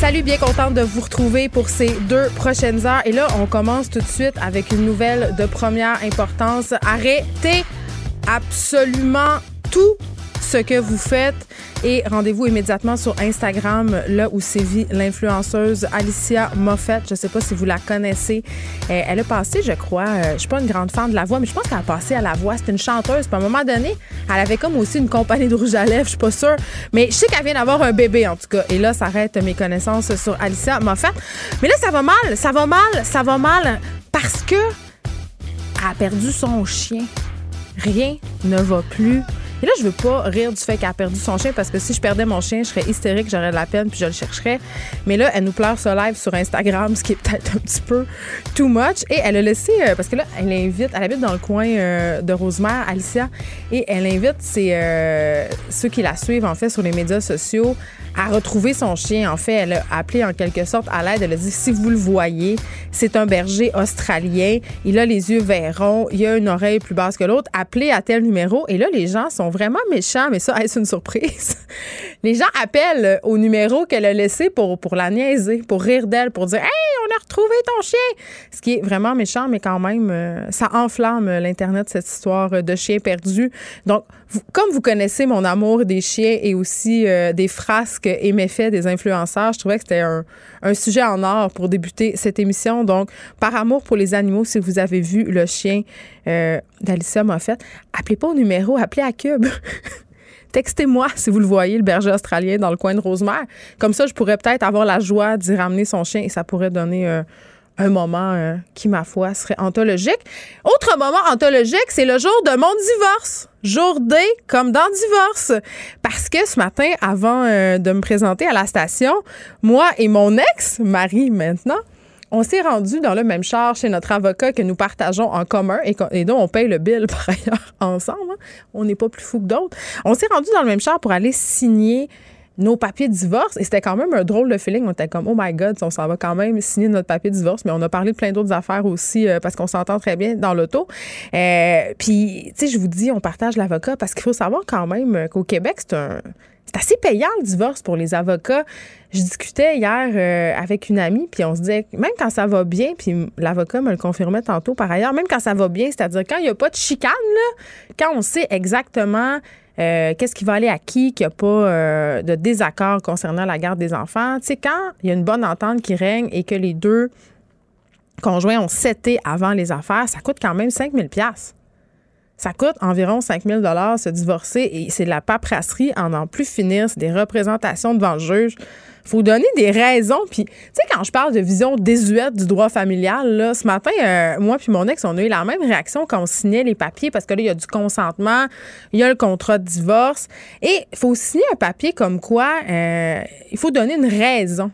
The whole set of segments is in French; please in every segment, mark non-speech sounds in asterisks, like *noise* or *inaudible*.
Salut, bien contente de vous retrouver pour ces deux prochaines heures. Et là, on commence tout de suite avec une nouvelle de première importance. Arrêtez absolument tout ce que vous faites et rendez-vous immédiatement sur Instagram, là où sévit l'influenceuse Alicia Moffett. Je ne sais pas si vous la connaissez. Euh, elle a passé, je crois, euh, je suis pas une grande fan de la voix, mais je pense qu'elle a passé à la voix. C'est une chanteuse. Puis à un moment donné, elle avait comme aussi une compagnie de rouge à lèvres, je suis pas sûre. Mais je sais qu'elle vient d'avoir un bébé, en tout cas. Et là, ça arrête mes connaissances sur Alicia Moffett. Mais là, ça va mal, ça va mal, ça va mal parce que elle a perdu son chien. Rien ne va plus. Et là, je veux pas rire du fait qu'elle a perdu son chien parce que si je perdais mon chien, je serais hystérique, j'aurais de la peine puis je le chercherais. Mais là, elle nous pleure ce live sur Instagram, ce qui est peut-être un petit peu too much. Et elle a laissé, euh, parce que là, elle invite, elle habite dans le coin euh, de Rosemère, Alicia, et elle invite ses, euh, ceux qui la suivent, en fait, sur les médias sociaux à retrouver son chien. En fait, elle a appelé en quelque sorte à l'aide. Elle a dit si vous le voyez, c'est un berger australien. Il a les yeux verrons, il a une oreille plus basse que l'autre. Appelez à tel numéro. Et là, les gens sont vraiment méchants, mais ça, *laughs* est-ce une surprise? les gens appellent au numéro qu'elle a laissé pour, pour la niaiser, pour rire d'elle, pour dire Hey, on a retrouvé ton chien! Ce qui est vraiment méchant, mais quand même, euh, ça enflamme l'Internet, cette histoire de chien perdu. Donc, comme vous connaissez mon amour des chiens et aussi euh, des frasques et méfaits des influenceurs, je trouvais que c'était un, sujet en or pour débuter cette émission. Donc, par amour pour les animaux, si vous avez vu le chien euh, d'Alicia Moffett, appelez pas au numéro, appelez à Cube. *laughs* Textez-moi si vous le voyez, le berger australien dans le coin de Rosemère. Comme ça, je pourrais peut-être avoir la joie d'y ramener son chien et ça pourrait donner euh, un moment euh, qui, ma foi, serait anthologique. Autre moment anthologique, c'est le jour de mon divorce. Jour D, comme dans divorce. Parce que ce matin, avant euh, de me présenter à la station, moi et mon ex, Marie maintenant, on s'est rendu dans le même char chez notre avocat que nous partageons en commun et, dont on paye le bill *laughs* par ailleurs ensemble. Hein. On n'est pas plus fou que d'autres. On s'est rendu dans le même char pour aller signer nos papiers de divorce. Et c'était quand même un drôle de feeling. On était comme, oh my God, on s'en va quand même signer notre papier de divorce. Mais on a parlé de plein d'autres affaires aussi euh, parce qu'on s'entend très bien dans l'auto. Euh, puis, tu sais, je vous dis, on partage l'avocat parce qu'il faut savoir quand même qu'au Québec, c'est un c'est assez payant le divorce pour les avocats. Je discutais hier euh, avec une amie, puis on se disait, même quand ça va bien, puis l'avocat me le confirmait tantôt par ailleurs, même quand ça va bien, c'est-à-dire quand il n'y a pas de chicane, là, quand on sait exactement euh, qu'est-ce qui va aller à qui, qu'il n'y a pas euh, de désaccord concernant la garde des enfants, tu sais, quand il y a une bonne entente qui règne et que les deux conjoints ont seté avant les affaires, ça coûte quand même 5000 pièces. Ça coûte environ 5000 dollars se divorcer et c'est de la paperasserie en n'en plus finir. C'est des représentations devant le juge. Faut donner des raisons. Puis, tu sais, quand je parle de vision désuète du droit familial, là, ce matin, euh, moi puis mon ex, on a eu la même réaction quand on signait les papiers parce que là, il y a du consentement, il y a le contrat de divorce. Et il faut signer un papier comme quoi euh, il faut donner une raison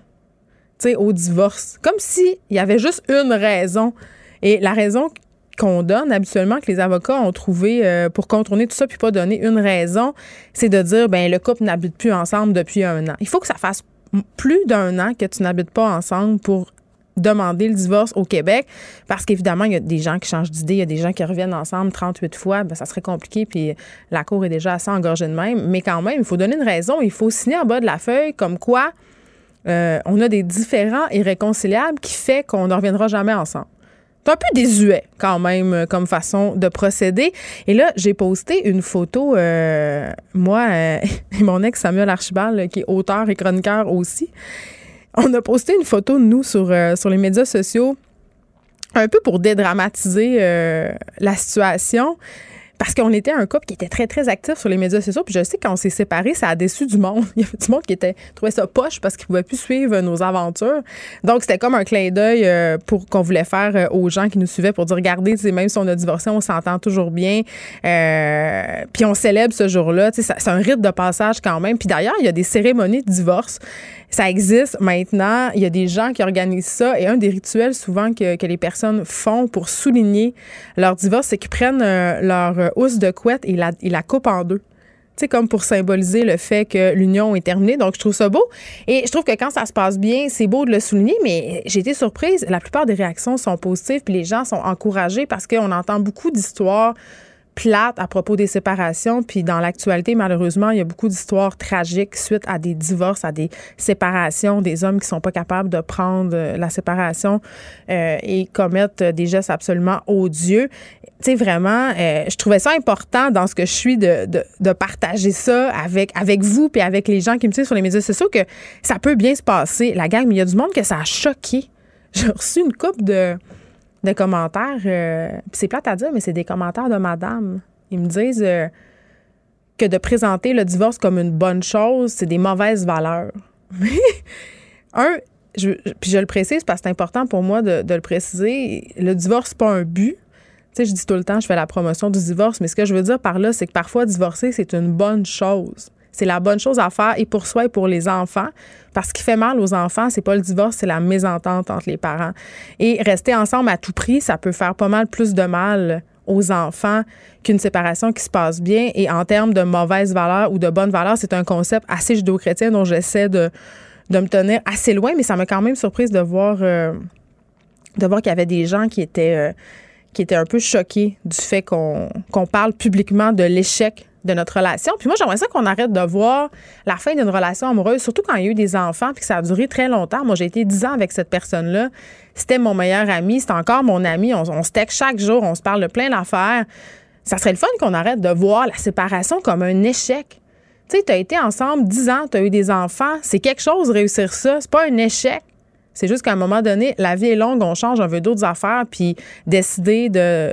tu au divorce. Comme s'il y avait juste une raison. Et la raison qu'on donne habituellement, que les avocats ont trouvé euh, pour contourner tout ça puis pas donner une raison, c'est de dire ben le couple n'habite plus ensemble depuis un an. Il faut que ça fasse plus d'un an que tu n'habites pas ensemble pour demander le divorce au Québec parce qu'évidemment, il y a des gens qui changent d'idée, il y a des gens qui reviennent ensemble 38 fois, ben, ça serait compliqué puis la cour est déjà assez engorgée de même, mais quand même, il faut donner une raison, il faut signer en bas de la feuille comme quoi euh, on a des différends irréconciliables qui fait qu'on ne reviendra jamais ensemble. C'est un peu désuet quand même euh, comme façon de procéder. Et là, j'ai posté une photo, euh, moi euh, *laughs* et mon ex Samuel Archibald, qui est auteur et chroniqueur aussi. On a posté une photo nous sur, sur les médias sociaux, un peu pour dédramatiser la situation. Parce qu'on était un couple qui était très, très actif sur les médias sociaux. Puis je sais, quand on s'est séparés, ça a déçu du monde. *laughs* Il y avait du monde qui était, trouvait ça poche parce qu'il ne pouvait plus suivre nos aventures. Donc, c'était comme un clin d'œil euh, pour qu'on voulait faire euh, aux gens qui nous suivaient pour dire, regardez, même si on a divorcé, on s'entend toujours bien. Euh, puis on célèbre ce jour-là. C'est un rite de passage quand même. Puis d'ailleurs, il y a des cérémonies de divorce ça existe maintenant. Il y a des gens qui organisent ça. Et un des rituels souvent que, que les personnes font pour souligner leur divorce, c'est qu'ils prennent leur euh, housse de couette et la, coupent en deux. sais, comme pour symboliser le fait que l'union est terminée. Donc, je trouve ça beau. Et je trouve que quand ça se passe bien, c'est beau de le souligner, mais j'ai été surprise. La plupart des réactions sont positives, puis les gens sont encouragés parce qu'on entend beaucoup d'histoires plate à propos des séparations. Puis dans l'actualité, malheureusement, il y a beaucoup d'histoires tragiques suite à des divorces, à des séparations, des hommes qui sont pas capables de prendre euh, la séparation euh, et commettent des gestes absolument odieux. Tu sais, vraiment, euh, je trouvais ça important dans ce que je suis de, de, de, partager ça avec, avec vous puis avec les gens qui me suivent sur les médias sociaux que ça peut bien se passer, la gang, mais il y a du monde que ça a choqué. J'ai reçu une coupe de de commentaires. Euh, c'est plate à dire, mais c'est des commentaires de madame. Ils me disent euh, que de présenter le divorce comme une bonne chose, c'est des mauvaises valeurs. *laughs* un, puis je le précise parce que c'est important pour moi de, le préciser, le divorce, pas un but. Tu sais, je dis tout le temps, je fais la promotion du divorce, mais ce que je veux dire par là, c'est que parfois, divorcer, c'est une bonne chose. C'est la bonne chose à faire et pour soi et pour les enfants. Parce qu'il fait mal aux enfants, c'est pas le divorce, c'est la mésentente entre les parents. Et rester ensemble à tout prix, ça peut faire pas mal plus de mal aux enfants qu'une séparation qui se passe bien. Et en termes de mauvaise valeur ou de bonne valeur, c'est un concept assez judéo-chrétien dont j'essaie de, me tenir assez loin, mais ça m'a quand même surprise de voir, euh, qu'il y avait des gens qui étaient, euh, qui étaient un peu choqués du fait qu'on parle publiquement de l'échec de notre relation. Puis moi, j'aimerais ça qu'on arrête de voir la fin d'une relation amoureuse, surtout quand il y a eu des enfants, puis que ça a duré très longtemps. Moi, j'ai été dix ans avec cette personne-là. C'était mon meilleur ami, c'est encore mon ami. On, se texte chaque jour, on se parle de plein d'affaires. Ça serait le fun qu'on arrête de voir la séparation comme un échec. Tu sais, tu as été ensemble dix ans, tu as eu des enfants. C'est quelque chose réussir ça. C'est pas un échec. C'est juste qu'à un moment donné, la vie est longue, on change, on veut d'autres affaires, puis décider de,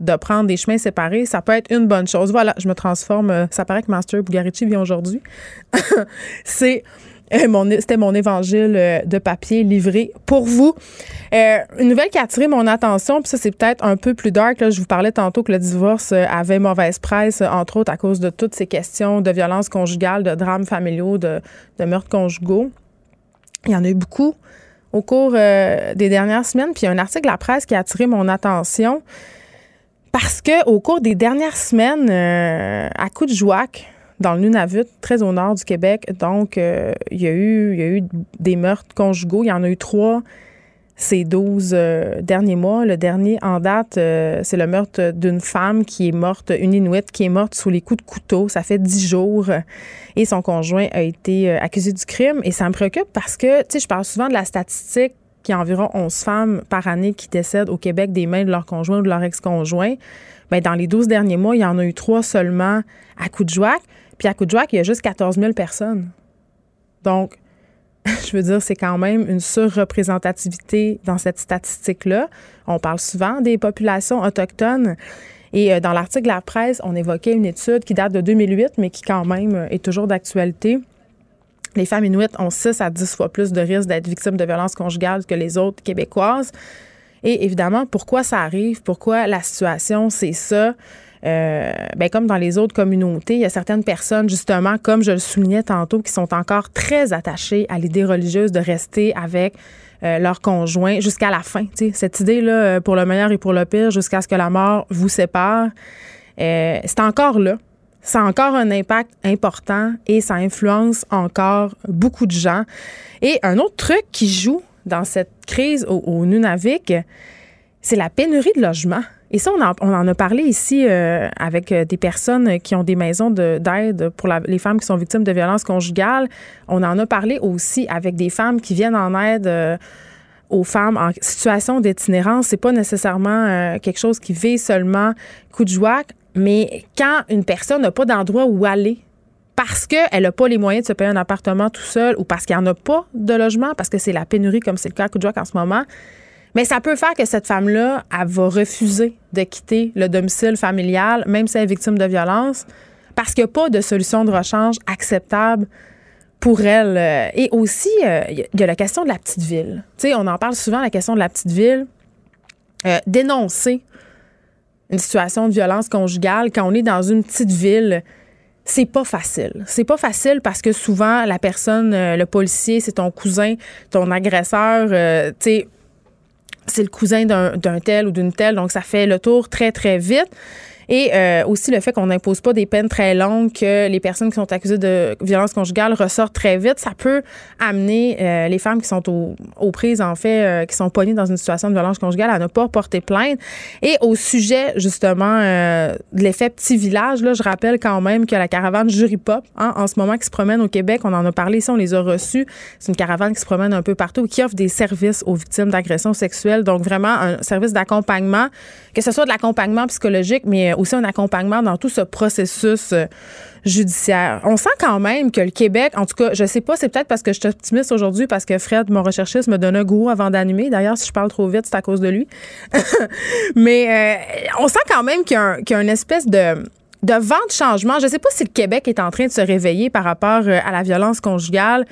de prendre des chemins séparés, ça peut être une bonne chose. Voilà, je me transforme. Euh, ça paraît que Master Bugarici vient aujourd'hui. *laughs* C'est euh, c'était mon évangile euh, de papier livré pour vous. une nouvelle qui a attiré mon attention, puis ça, c'est peut-être un peu plus dark. Là. Je vous parlais tantôt que le divorce avait mauvaise presse, entre autres à cause de toutes ces questions de violence conjugale, de drames familiaux, de, de meurtres conjugaux. Il y en a eu beaucoup au cours euh, des dernières semaines. Puis il y a un article à la presse qui a attiré mon attention parce que au cours des dernières semaines, euh, à coup de Jouac, dans le Nunavut, très au nord du Québec, donc euh, il, y a eu, il y a eu des meurtres conjugaux. Il y en a eu trois ces 12 euh, derniers mois. Le dernier en date, euh, c'est le meurtre d'une femme qui est morte, une Inuit, qui est morte sous les coups de couteau. Ça fait 10 jours et son conjoint a été euh, accusé du crime. Et ça me préoccupe parce que, tu sais, je parle souvent de la statistique qu'il y a environ 11 femmes par année qui décèdent au Québec des mains de leur conjoint ou de leur ex-conjoint. Bien, dans les 12 derniers mois, il y en a eu trois seulement à joie. Puis à joie, il y a juste 14 000 personnes. Donc, *laughs* je veux dire, c'est quand même une surreprésentativité dans cette statistique-là. On parle souvent des populations autochtones. Et euh, dans l'article de la presse, on évoquait une étude qui date de 2008, mais qui quand même euh, est toujours d'actualité. Les femmes inuites ont 6 à 10 fois plus de risques d'être victimes de violences conjugales que les autres québécoises. Et évidemment, pourquoi ça arrive? Pourquoi la situation, c'est ça? Euh, ben, comme dans les autres communautés, il y a certaines personnes, justement, comme je le soulignais tantôt, qui sont encore très attachées à l'idée religieuse de rester avec euh, leur conjoint jusqu'à la fin. Cette idée-là, euh, pour le meilleur et pour le pire, jusqu'à ce que la mort vous sépare, c'est encore là. Ça a encore un impact important et ça influence encore beaucoup de gens. Et un autre truc qui joue dans cette crise au, au Nunavik, c'est la pénurie de logements. Et ça, on en, a parlé ici euh, avec euh, des personnes qui ont des maisons d'aide pour les femmes qui sont victimes de violences conjugales. On en a parlé aussi avec des femmes qui viennent en aide. Euh, aux femmes en situation d'itinérance, c'est pas nécessairement quelque chose qui vise seulement coup de joie, mais quand une personne n'a pas d'endroit où aller parce qu'elle n'a pas les moyens de se payer un appartement tout seul ou parce qu'il n'y en a pas de logement, parce que c'est la pénurie comme c'est le cas à joie en ce moment, Mais ça peut faire que cette femme-là, elle va refuser de quitter le domicile familial, même si elle est victime de violence, parce qu'il n'y a pas de solution de rechange acceptable pour elle. Euh, et aussi, euh, il y a la question de la petite ville. Tu on en parle souvent, la question de la petite ville. Euh, dénoncer une situation de violence conjugale quand on est dans une petite ville, c'est pas facile. C'est pas facile parce que souvent, la personne, le policier, c'est ton cousin, ton agresseur, tu sais, c'est le cousin d'un tel ou d'une telle, donc ça fait le tour très, très vite. Et euh, aussi le fait qu'on n'impose pas des peines très longues, que les personnes qui sont accusées de violence conjugale ressortent très vite, ça peut amener euh, les femmes qui sont aux, prises, en fait, euh, qui sont pognées dans une situation de violence conjugale à ne pas porter plainte. Et au sujet, justement, de l'effet petit village, là, je rappelle quand même que la caravane Jury Pop, hein, en ce moment, qui se promène au Québec, on en a parlé ici, on les a reçus. C'est une caravane qui se promène un peu partout, qui offre des services aux victimes d'agressions sexuelles. Donc, vraiment, un service d'accompagnement, que ce soit de l'accompagnement psychologique, mais aussi un accompagnement dans tout ce processus euh, judiciaire. On sent quand même que le Québec, en tout cas, je sais pas, c'est peut-être parce que je suis optimiste aujourd'hui, parce que Fred, mon recherchiste, me donne un goût avant d'animer. D'ailleurs, si je parle trop vite, c'est à cause de lui. *laughs* Mais euh, on sent quand même qu'il y, a une espèce de de vent de changement. Je ne sais pas si le Québec est en train de se réveiller par rapport euh, à la violence conjugale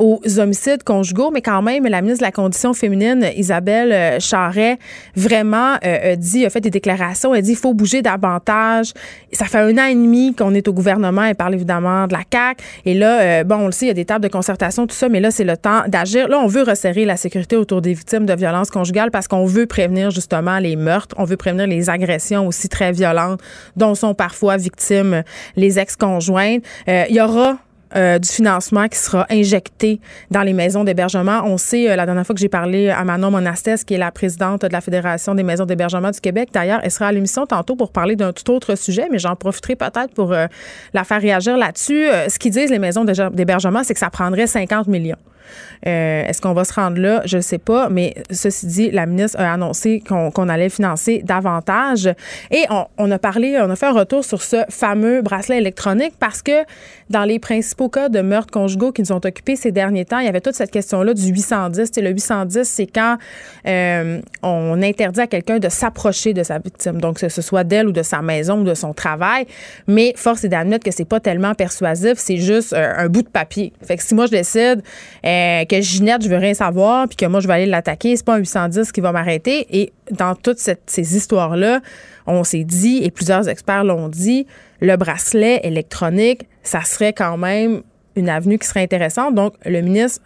aux homicides conjugaux, mais quand même, la ministre de la Condition féminine, Isabelle euh, Charret, vraiment euh, dit, a fait des déclarations, elle dit il faut bouger davantage. Ça fait un an et demi qu'on est au gouvernement, elle parle évidemment de la CAQ. Et là, euh, bon, on le sait, il y a des tables de concertation, tout ça, mais là, c'est le temps d'agir. Là, on veut resserrer la sécurité autour des victimes de violences conjugales parce qu'on veut prévenir justement les meurtres, on veut prévenir les agressions aussi très violentes dont sont parfois victimes les ex-conjointes. Il y aura euh, du financement qui sera injecté dans les maisons d'hébergement. On sait, euh, la dernière fois que j'ai parlé à Manon Monastès, qui est la présidente de la Fédération des maisons d'hébergement du Québec, d'ailleurs, elle sera à l'émission tantôt pour parler d'un tout autre sujet, mais j'en profiterai peut-être pour euh, la faire réagir là-dessus. ce qu'ils disent, les maisons d'hébergement, c'est que ça prendrait 50 millions. Euh, est-ce qu'on va se rendre là? Je ne sais pas. Mais ceci dit, la ministre a annoncé qu'on allait financer davantage. Et on, a parlé, on a fait un retour sur ce fameux bracelet électronique parce que dans les principaux cas de meurtres conjugaux qui nous ont occupés ces derniers temps, il y avait toute cette question-là du 810. le 810, c'est quand euh, on interdit à quelqu'un de s'approcher de sa victime. Donc, que ce soit d'elle ou de sa maison ou de son travail. Mais force est d'admettre que c'est pas tellement persuasif. C'est juste euh, un bout de papier. Fait que si moi, je décide que Ginette, je veux rien savoir, puis que moi, je vais aller l'attaquer. C'est pas un 810 qui va m'arrêter. Et dans toutes ces histoires-là, on s'est dit, et plusieurs experts l'ont dit, le bracelet électronique, ça serait quand même une avenue qui serait intéressante. Donc, le ministre,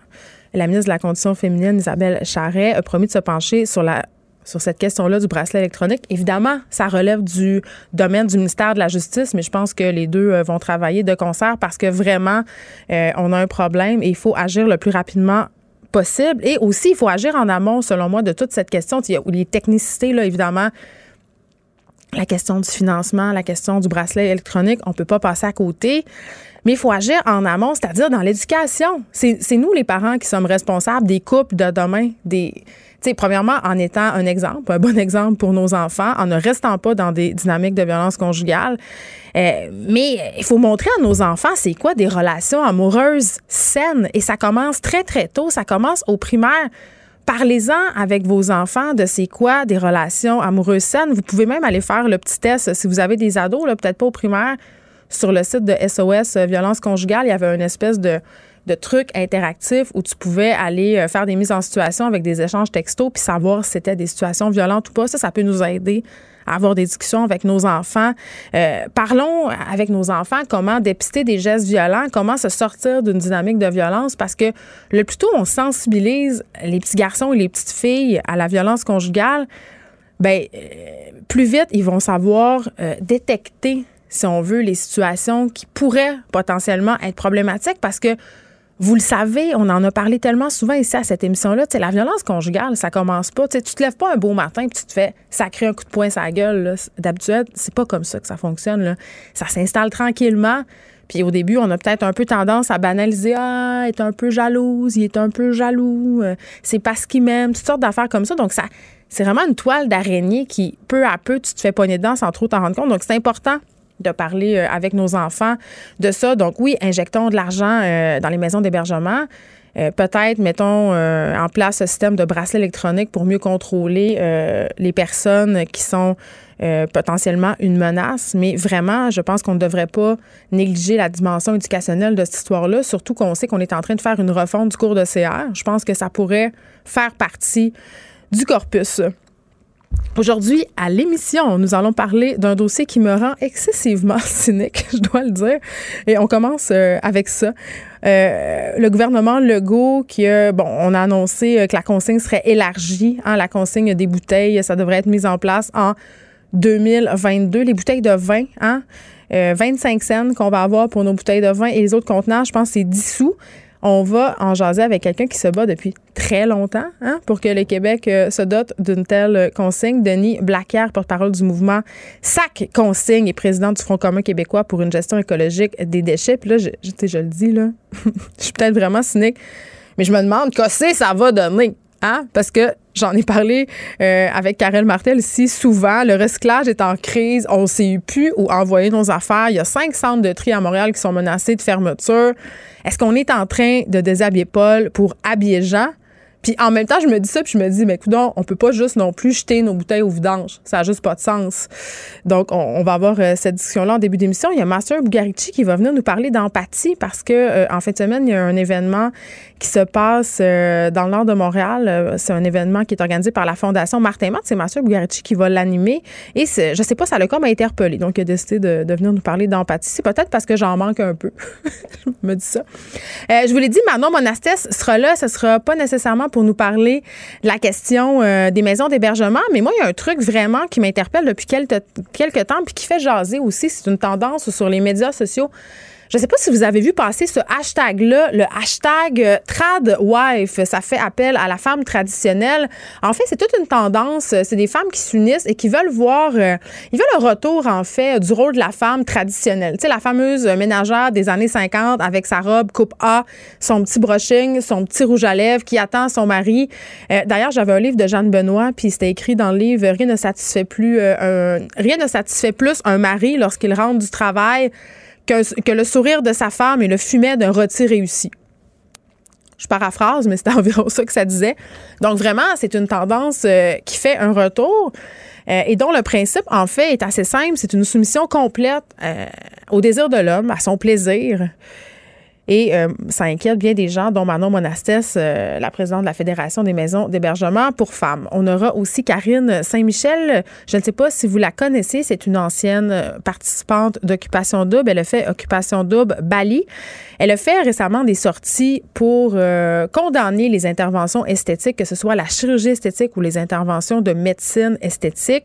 la ministre de la Condition féminine, Isabelle Charret, a promis de se pencher sur la sur cette question-là du bracelet électronique. Évidemment, ça relève du domaine du ministère de la Justice, mais je pense que les deux euh, vont travailler de concert parce que vraiment, euh, on a un problème et il faut agir le plus rapidement possible. Et aussi, il faut agir en amont, selon moi, de toute cette question. Il y a les technicités, là, évidemment, la question du financement, la question du bracelet électronique, on ne peut pas passer à côté. Mais il faut agir en amont, c'est-à-dire dans l'éducation. C'est nous, les parents, qui sommes responsables des couples de demain, des, premièrement, en étant un exemple, un bon exemple pour nos enfants, en ne restant pas dans des dynamiques de violence conjugale. Euh, mais il faut montrer à nos enfants c'est quoi des relations amoureuses saines. Et ça commence très, très tôt. Ça commence au primaire. Parlez-en avec vos enfants de c'est quoi des relations amoureuses saines. Vous pouvez même aller faire le petit test si vous avez des ados, peut-être pas au primaire. Sur le site de SOS euh, Violence Conjugale, il y avait une espèce de de trucs interactifs où tu pouvais aller euh, faire des mises en situation avec des échanges textos puis savoir si c'était des situations violentes ou pas. Ça, ça peut nous aider à avoir des discussions avec nos enfants. Euh, parlons avec nos enfants comment dépister des gestes violents, comment se sortir d'une dynamique de violence parce que le plus tôt on sensibilise les petits garçons et les petites filles à la violence conjugale, ben euh, plus vite ils vont savoir détecter si on veut les situations qui pourraient potentiellement être problématiques parce que vous le savez, on en a parlé tellement souvent ici à cette émission-là. La violence conjugale, ça commence pas. tu te lèves pas un beau matin et tu te fais sacrer un coup de poing sur la gueule. D'habitude, c'est pas comme ça que ça fonctionne. Ça s'installe tranquillement. Puis au début, on a peut-être un peu tendance à banaliser Ah, il est un peu jalouse, il est un peu jaloux, euh, c'est parce qu'il m'aime, toutes sortes d'affaires comme ça. Donc, ça, c'est vraiment une toile d'araignée qui, peu à peu, tu te fais pogner dedans sans trop t'en rendre compte. Donc, c'est important de parler euh, avec nos enfants de ça. Donc oui, injectons de l'argent euh, dans les maisons d'hébergement. euh, peut-être, mettons, en place un système de bracelet électronique pour mieux contrôler les personnes qui sont potentiellement une menace. Mais vraiment, je pense qu'on ne devrait pas négliger la dimension éducationnelle de cette histoire-là, surtout qu'on sait qu'on est en train de faire une refonte du cours de CR. Je pense que ça pourrait faire partie du corpus. Aujourd'hui, à l'émission, nous allons parler d'un dossier qui me rend excessivement *laughs* cynique, je dois le dire. Et on commence euh, avec ça. Euh, le gouvernement Legault qui a, bon, on a annoncé euh, que la consigne serait élargie, hein, la consigne des bouteilles, ça devrait être mis en place en 2022. Les bouteilles de vin, hein, 25 cents qu'on va avoir pour nos bouteilles de vin et les autres contenants, je pense c'est 10 sous. On va en jaser avec quelqu'un qui se bat depuis très longtemps hein, pour que le Québec euh, se dote d'une telle consigne. Denis Blaquière, porte-parole du mouvement SAC Consigne et président du Front commun québécois pour une gestion écologique des déchets. Puis là, je, je, je le dis, là, *laughs* je suis peut-être vraiment cynique, mais je me demande qu'est-ce ça va donner. Hein? Parce que j'en ai parlé euh, avec Karel Martel ici souvent. Le recyclage est en crise. On ne sait plus où envoyer nos affaires. Il y a cinq centres de tri à Montréal qui sont menacés de fermeture. Est-ce qu'on est en train de déshabiller Paul pour habiller Jean? Puis en même temps, je me dis ça, puis je me dis, mais écoute, on peut pas juste non plus jeter nos bouteilles au vidange. Ça n'a juste pas de sens. Donc, on, va avoir euh, cette discussion-là en début d'émission. Il y a Master Bugarici qui va venir nous parler d'empathie parce que euh, en fin de semaine, il y a un événement qui se passe euh, dans le nord de Montréal. C'est un événement qui est organisé par la Fondation Martin Matt. C'est Master Bugarici qui va l'animer. Et je sais pas, ça l'a comme interpellé. Donc, il a décidé de, de venir nous parler d'empathie. C'est peut-être parce que j'en manque un peu. *laughs* je me dis ça. je vous l'ai dit, Manon Monastès sera là. Ce sera pas nécessairement pour nous parler de la question euh, des maisons d'hébergement. Mais moi, il y a un truc vraiment qui m'interpelle depuis quelques, quelques temps puis qui fait jaser aussi. C'est une tendance sur les médias sociaux. Je ne sais pas si vous avez vu passer ce hashtag-là, le hashtag euh, TradWife. Ça fait appel à la femme traditionnelle. En fait, c'est toute une tendance. C'est des femmes qui s'unissent et qui veulent voir, euh, ils veulent le retour, en fait, du rôle de la femme traditionnelle. Tu sais, la fameuse ménagère des années 50 avec sa robe coupe A, son petit brushing, son petit rouge à lèvres qui attend son mari. Euh, d'ailleurs, j'avais un livre de Jeanne Benoît, puis c'était écrit dans le livre Rien ne satisfait plus, rien ne satisfait plus un mari lorsqu'il rentre du travail que, le sourire de sa femme et le fumet d'un rôti réussi. Je paraphrase, mais c'est *laughs* environ ça que ça disait. Donc vraiment, c'est une tendance euh, qui fait un retour euh, et dont le principe, en fait, est assez simple. C'est une soumission complète euh, au désir de l'homme, à son plaisir. Et euh, ça inquiète bien des gens, dont Manon Monastès, euh, la présidente de la Fédération des maisons d'hébergement pour femmes. On aura aussi Karine Saint-Michel. Je ne sais pas si vous la connaissez. C'est une ancienne participante d'Occupation Double. Elle a fait Occupation Double Bali. Elle a fait récemment des sorties pour euh, condamner les interventions esthétiques, que ce soit la chirurgie esthétique ou les interventions de médecine esthétique.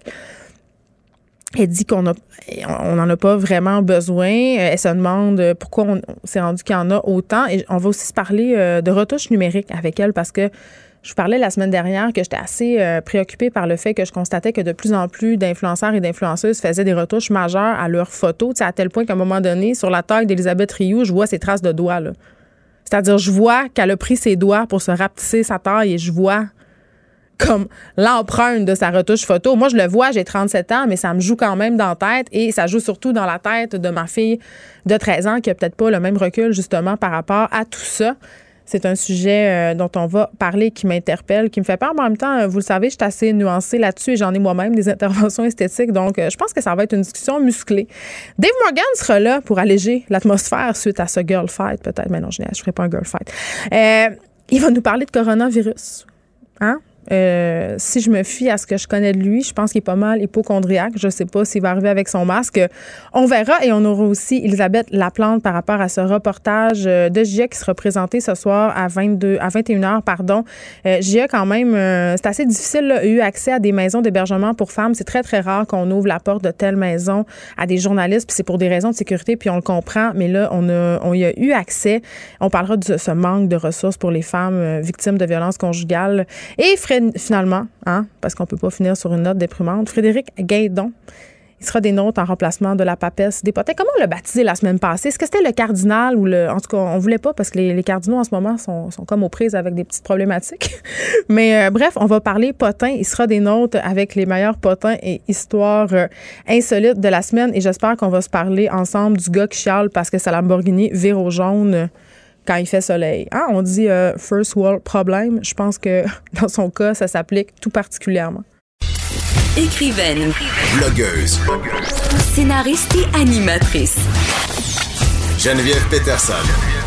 Elle dit qu'on n'en a pas vraiment besoin. Elle se demande pourquoi on, s'est rendu qu'il y en a autant. Et on va aussi se parler euh, de retouches numériques avec elle parce que je vous parlais la semaine dernière que j'étais assez euh, préoccupée par le fait que je constatais que de plus en plus d'influenceurs et d'influenceuses faisaient des retouches majeures à leurs photos, à tel point qu'à un moment donné, sur la taille d'Elisabeth Rioux, je vois ses traces de doigts. C'est-à-dire, je vois qu'elle a pris ses doigts pour se rapetisser sa taille et je vois comme l'empreinte de sa retouche photo. Moi, je le vois, j'ai 37 ans, mais ça me joue quand même dans la tête et ça joue surtout dans la tête de ma fille de 13 ans qui a peut-être pas le même recul justement par rapport à tout ça. C'est un sujet euh, dont on va parler qui m'interpelle, qui me fait peur, mais en même temps, euh, vous le savez, je suis assez nuancée là-dessus et j'en ai moi-même des *laughs* interventions esthétiques. Donc, euh, je pense que ça va être une discussion musclée. Dave Morgan sera là pour alléger l'atmosphère suite à ce girl fight, peut-être. Mais non, je ne ferai pas un girl fight. il va nous parler de coronavirus. Hein? Euh, si je me fie à ce que je connais de lui, je pense qu'il est pas mal hypochondriaque. Je sais pas s'il va arriver avec son masque. On verra. Et on aura aussi Elisabeth Laplante par rapport à ce reportage euh, de GIA qui sera présenté ce soir à 22, à 21 h pardon. Euh, GIA, quand même, euh, c'est assez difficile, là, eu accès à des maisons d'hébergement pour femmes. C'est très, très rare qu'on ouvre la porte de telle maison à des journalistes. C'est pour des raisons de sécurité, puis on le comprend. Mais là, on, a, on y a eu accès. On parlera de ce manque de ressources pour les femmes victimes de violences conjugales. Et finalement, hein, parce qu'on peut pas finir sur une note déprimante, Frédéric Gaidon. Il sera des notes en remplacement de la papesse des potins. Comment on l'a baptisé la semaine passée? Est-ce que c'était le cardinal ou le. En tout cas, on voulait pas parce que les, cardinaux en ce moment sont, comme aux prises avec des petites problématiques. *laughs* Mais euh, bref, on va parler potin. Il sera des notes avec les meilleurs potins et histoires euh, insolites de la semaine. Et j'espère qu'on va se parler ensemble du gars qui parce que sa Lamborghini vire au jaune quand il fait soleil. Hein? On dit euh, first world problem. Je pense que *laughs* dans son cas, ça s'applique tout particulièrement. Écrivaine, Blogueuse. scénariste et animatrice. Geneviève Peterson.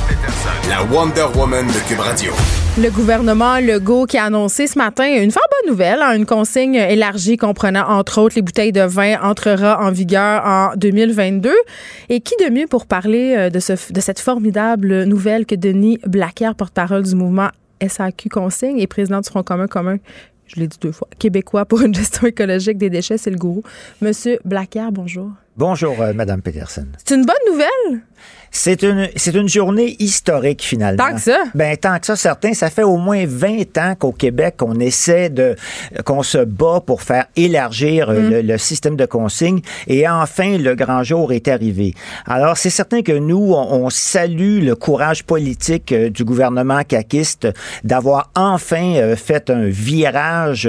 La Wonder Woman de Cube Radio. Le gouvernement Legault qui a annoncé ce matin une fort bonne nouvelle, hein, une consigne élargie comprenant entre autres les bouteilles de vin entrera en vigueur en 2022. Et qui de mieux pour parler euh, de, ce, de cette formidable nouvelle que Denis Blacker, porte-parole du mouvement SAQ Consigne et président du Front commun commun, je l'ai dit deux fois, québécois pour une gestion écologique des déchets, c'est le gourou. Monsieur Blacker, bonjour. Bonjour, euh, Madame Peterson. C'est une bonne nouvelle? C'est une, c'est une journée historique, finalement. Tant que ça? Ben, tant que ça, certains. Ça fait au moins 20 ans qu'au Québec, on essaie de, qu'on se bat pour faire élargir euh, le, le système de consignes. Et enfin, le grand jour est arrivé. Alors, c'est certain que nous, on, on salue le courage politique euh, du gouvernement caquiste d'avoir enfin euh, fait un virage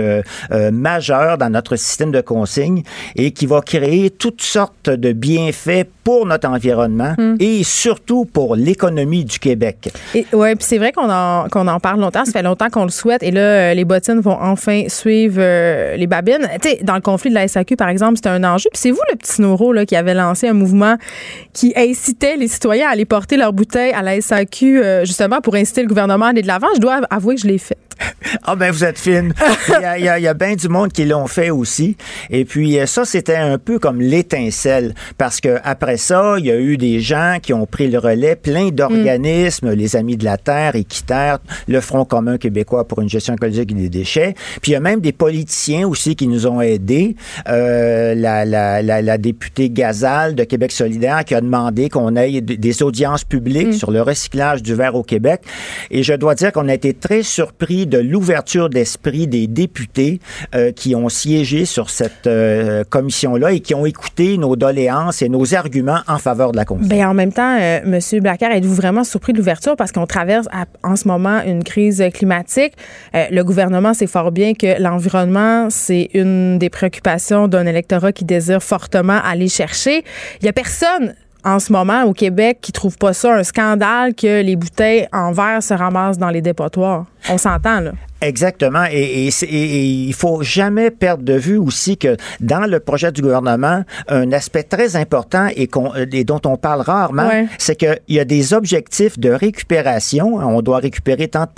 majeur dans notre système de consignes et qui va créer toutes sortes de bienfaits pour notre environnement et surtout pour l'économie du Québec. Ouais, puis c'est vrai qu'on en, en parle longtemps. Ça fait longtemps qu'on le souhaite. Et là, euh, les bottines vont enfin suivre euh, les babines. Tu sais, dans le conflit de la SAQ, par exemple, c'était un enjeu. Puis c'est vous, le petit Noro, là, qui avait lancé un mouvement qui incitait les citoyens à aller porter leurs bouteilles à la SAQ, euh, justement, pour inciter le gouvernement à aller de l'avant. Je dois avouer que je l'ai fait. *laughs* Ah ben vous êtes fine. Il y a, y a- il y a bien du monde qui l'ont fait aussi. Et puis euh, ça, c'était un peu comme l'étincelle. Parce que après ça, il y a eu des gens qui ont pris le relais, plein d'organismes, les Amis de la Terre, Équiterre, le Front commun québécois pour une gestion écologique des déchets. Puis il y a même des politiciens aussi qui nous ont aidés. Euh, la, la, la, la députée Gazal de Québec solidaire qui a demandé qu'on ait des audiences publiques sur le recyclage du verre au Québec. Et je dois dire qu'on a été très surpris de l'ouverture d'esprit des députés euh, qui ont siégé sur cette euh, commission-là et qui ont écouté nos doléances et nos arguments en faveur de la consigne. Ben, en même temps, euh, Monsieur Blacker, êtes-vous vraiment surpris de l'ouverture? Parce qu'on traverse en ce moment une crise climatique? Euh, le gouvernement sait fort bien que l'environnement, c'est une des préoccupations d'un électorat qui désire fortement aller chercher. Il y a personne en ce moment au Québec qui trouve pas ça un scandale que les bouteilles en verre se ramassent dans les dépotoirs. On s'entend, là. Exactement. Et, il faut jamais perdre de vue aussi que dans le projet du gouvernement, un aspect très important et, euh, et dont on parle rarement, Ouais. c'est qu'il y a des objectifs de récupération. On doit récupérer tant de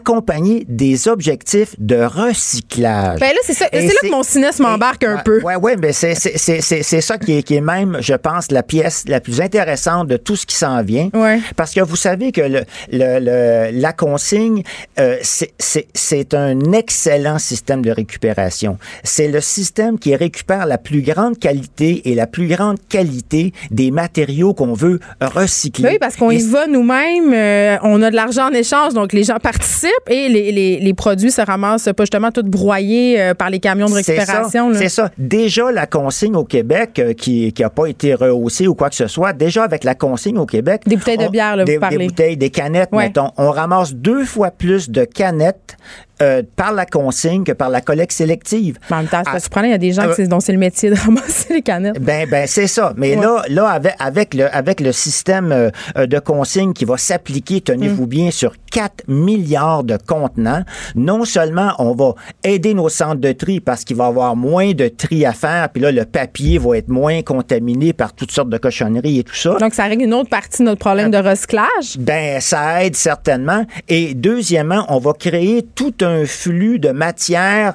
pourcents accompagnés des objectifs de recyclage. Ben là, c'est ça. Et C'est là que mon cynisme m'embarque un ouais, peu. Ouais, ouais, mais c'est c'est c'est c'est c'est ça qui est qui est même, je pense, la pièce la plus intéressante de tout ce qui s'en vient. Ouais. Parce que vous savez que le, le, le- la consigne, euh, c'est- c'est c'est un excellent système de récupération. C'est le système qui récupère la plus grande qualité et la plus grande qualité des matériaux qu'on veut recycler. Oui, parce qu'on y va nous-mêmes, euh, on a de l'argent en échange, donc les gens participent et les, les, les produits se ramassent pas justement tout broyés euh, par les camions de C'est récupération. ça. C'est ça. Déjà, la consigne au Québec, euh, qui n'a pas été rehaussée ou quoi que ce soit, déjà avec la consigne au Québec. Des bouteilles de bière, là, vous des, parlez. Des bouteilles, des canettes, Ouais. mettons. On ramasse deux fois plus de canettes euh, par la consigne que par la collecte sélective. Mais en même temps, c'est pas Ah, surprenant, il y a des gens euh, dont c'est le métier de *laughs* ramasser les canettes. Ben, ben c'est ça. Mais Ouais. là, là avec, avec, le, avec le système euh, de consigne qui va s'appliquer, Mm. tenez-vous bien, sur 4 milliards de contenants, non seulement on va aider nos centres de tri parce qu'il va y avoir moins de tri à faire, puis là, le papier va être moins contaminé par toutes sortes de cochonneries et tout ça. Donc, ça règle une autre partie de notre problème de recyclage. Ben, ça aide certainement. Et deuxièmement, on va créer tout un flux de matières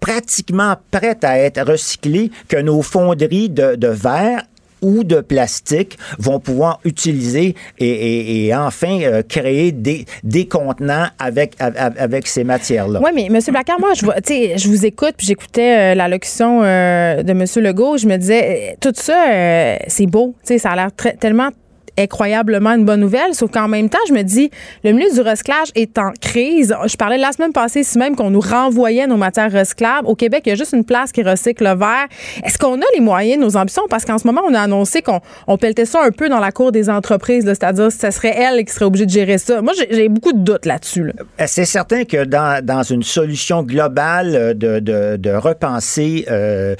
pratiquement prêtes à être recyclées que nos fonderies de, de verre ou de plastique vont pouvoir utiliser et, enfin euh, créer des, des contenants avec, avec, ces matières-là. Oui, mais M. Blacker, moi, je, vois- je vous écoute, puis j'écoutais euh, l'allocution euh, de M. Legault. Je me disais, euh, tout ça, c'est beau. Ça a l'air tellement incroyablement une bonne nouvelle, sauf qu'en même temps, je me dis, le milieu du recyclage est en crise. Je parlais la semaine passée ici même qu'on nous renvoyait nos matières recyclables. Au Québec, il y a juste une place qui recycle le verre. Est-ce qu'on a les moyens nos ambitions? Parce qu'en ce moment, on a annoncé qu'on on pelletait ça un peu dans la cour des entreprises, c'est-à-dire ce serait elle qui serait obligée de gérer ça. Moi, j'ai- beaucoup de doutes là-dessus. là. Euh, C'est certain que dans, dans une solution globale euh, de, de, repenser euh,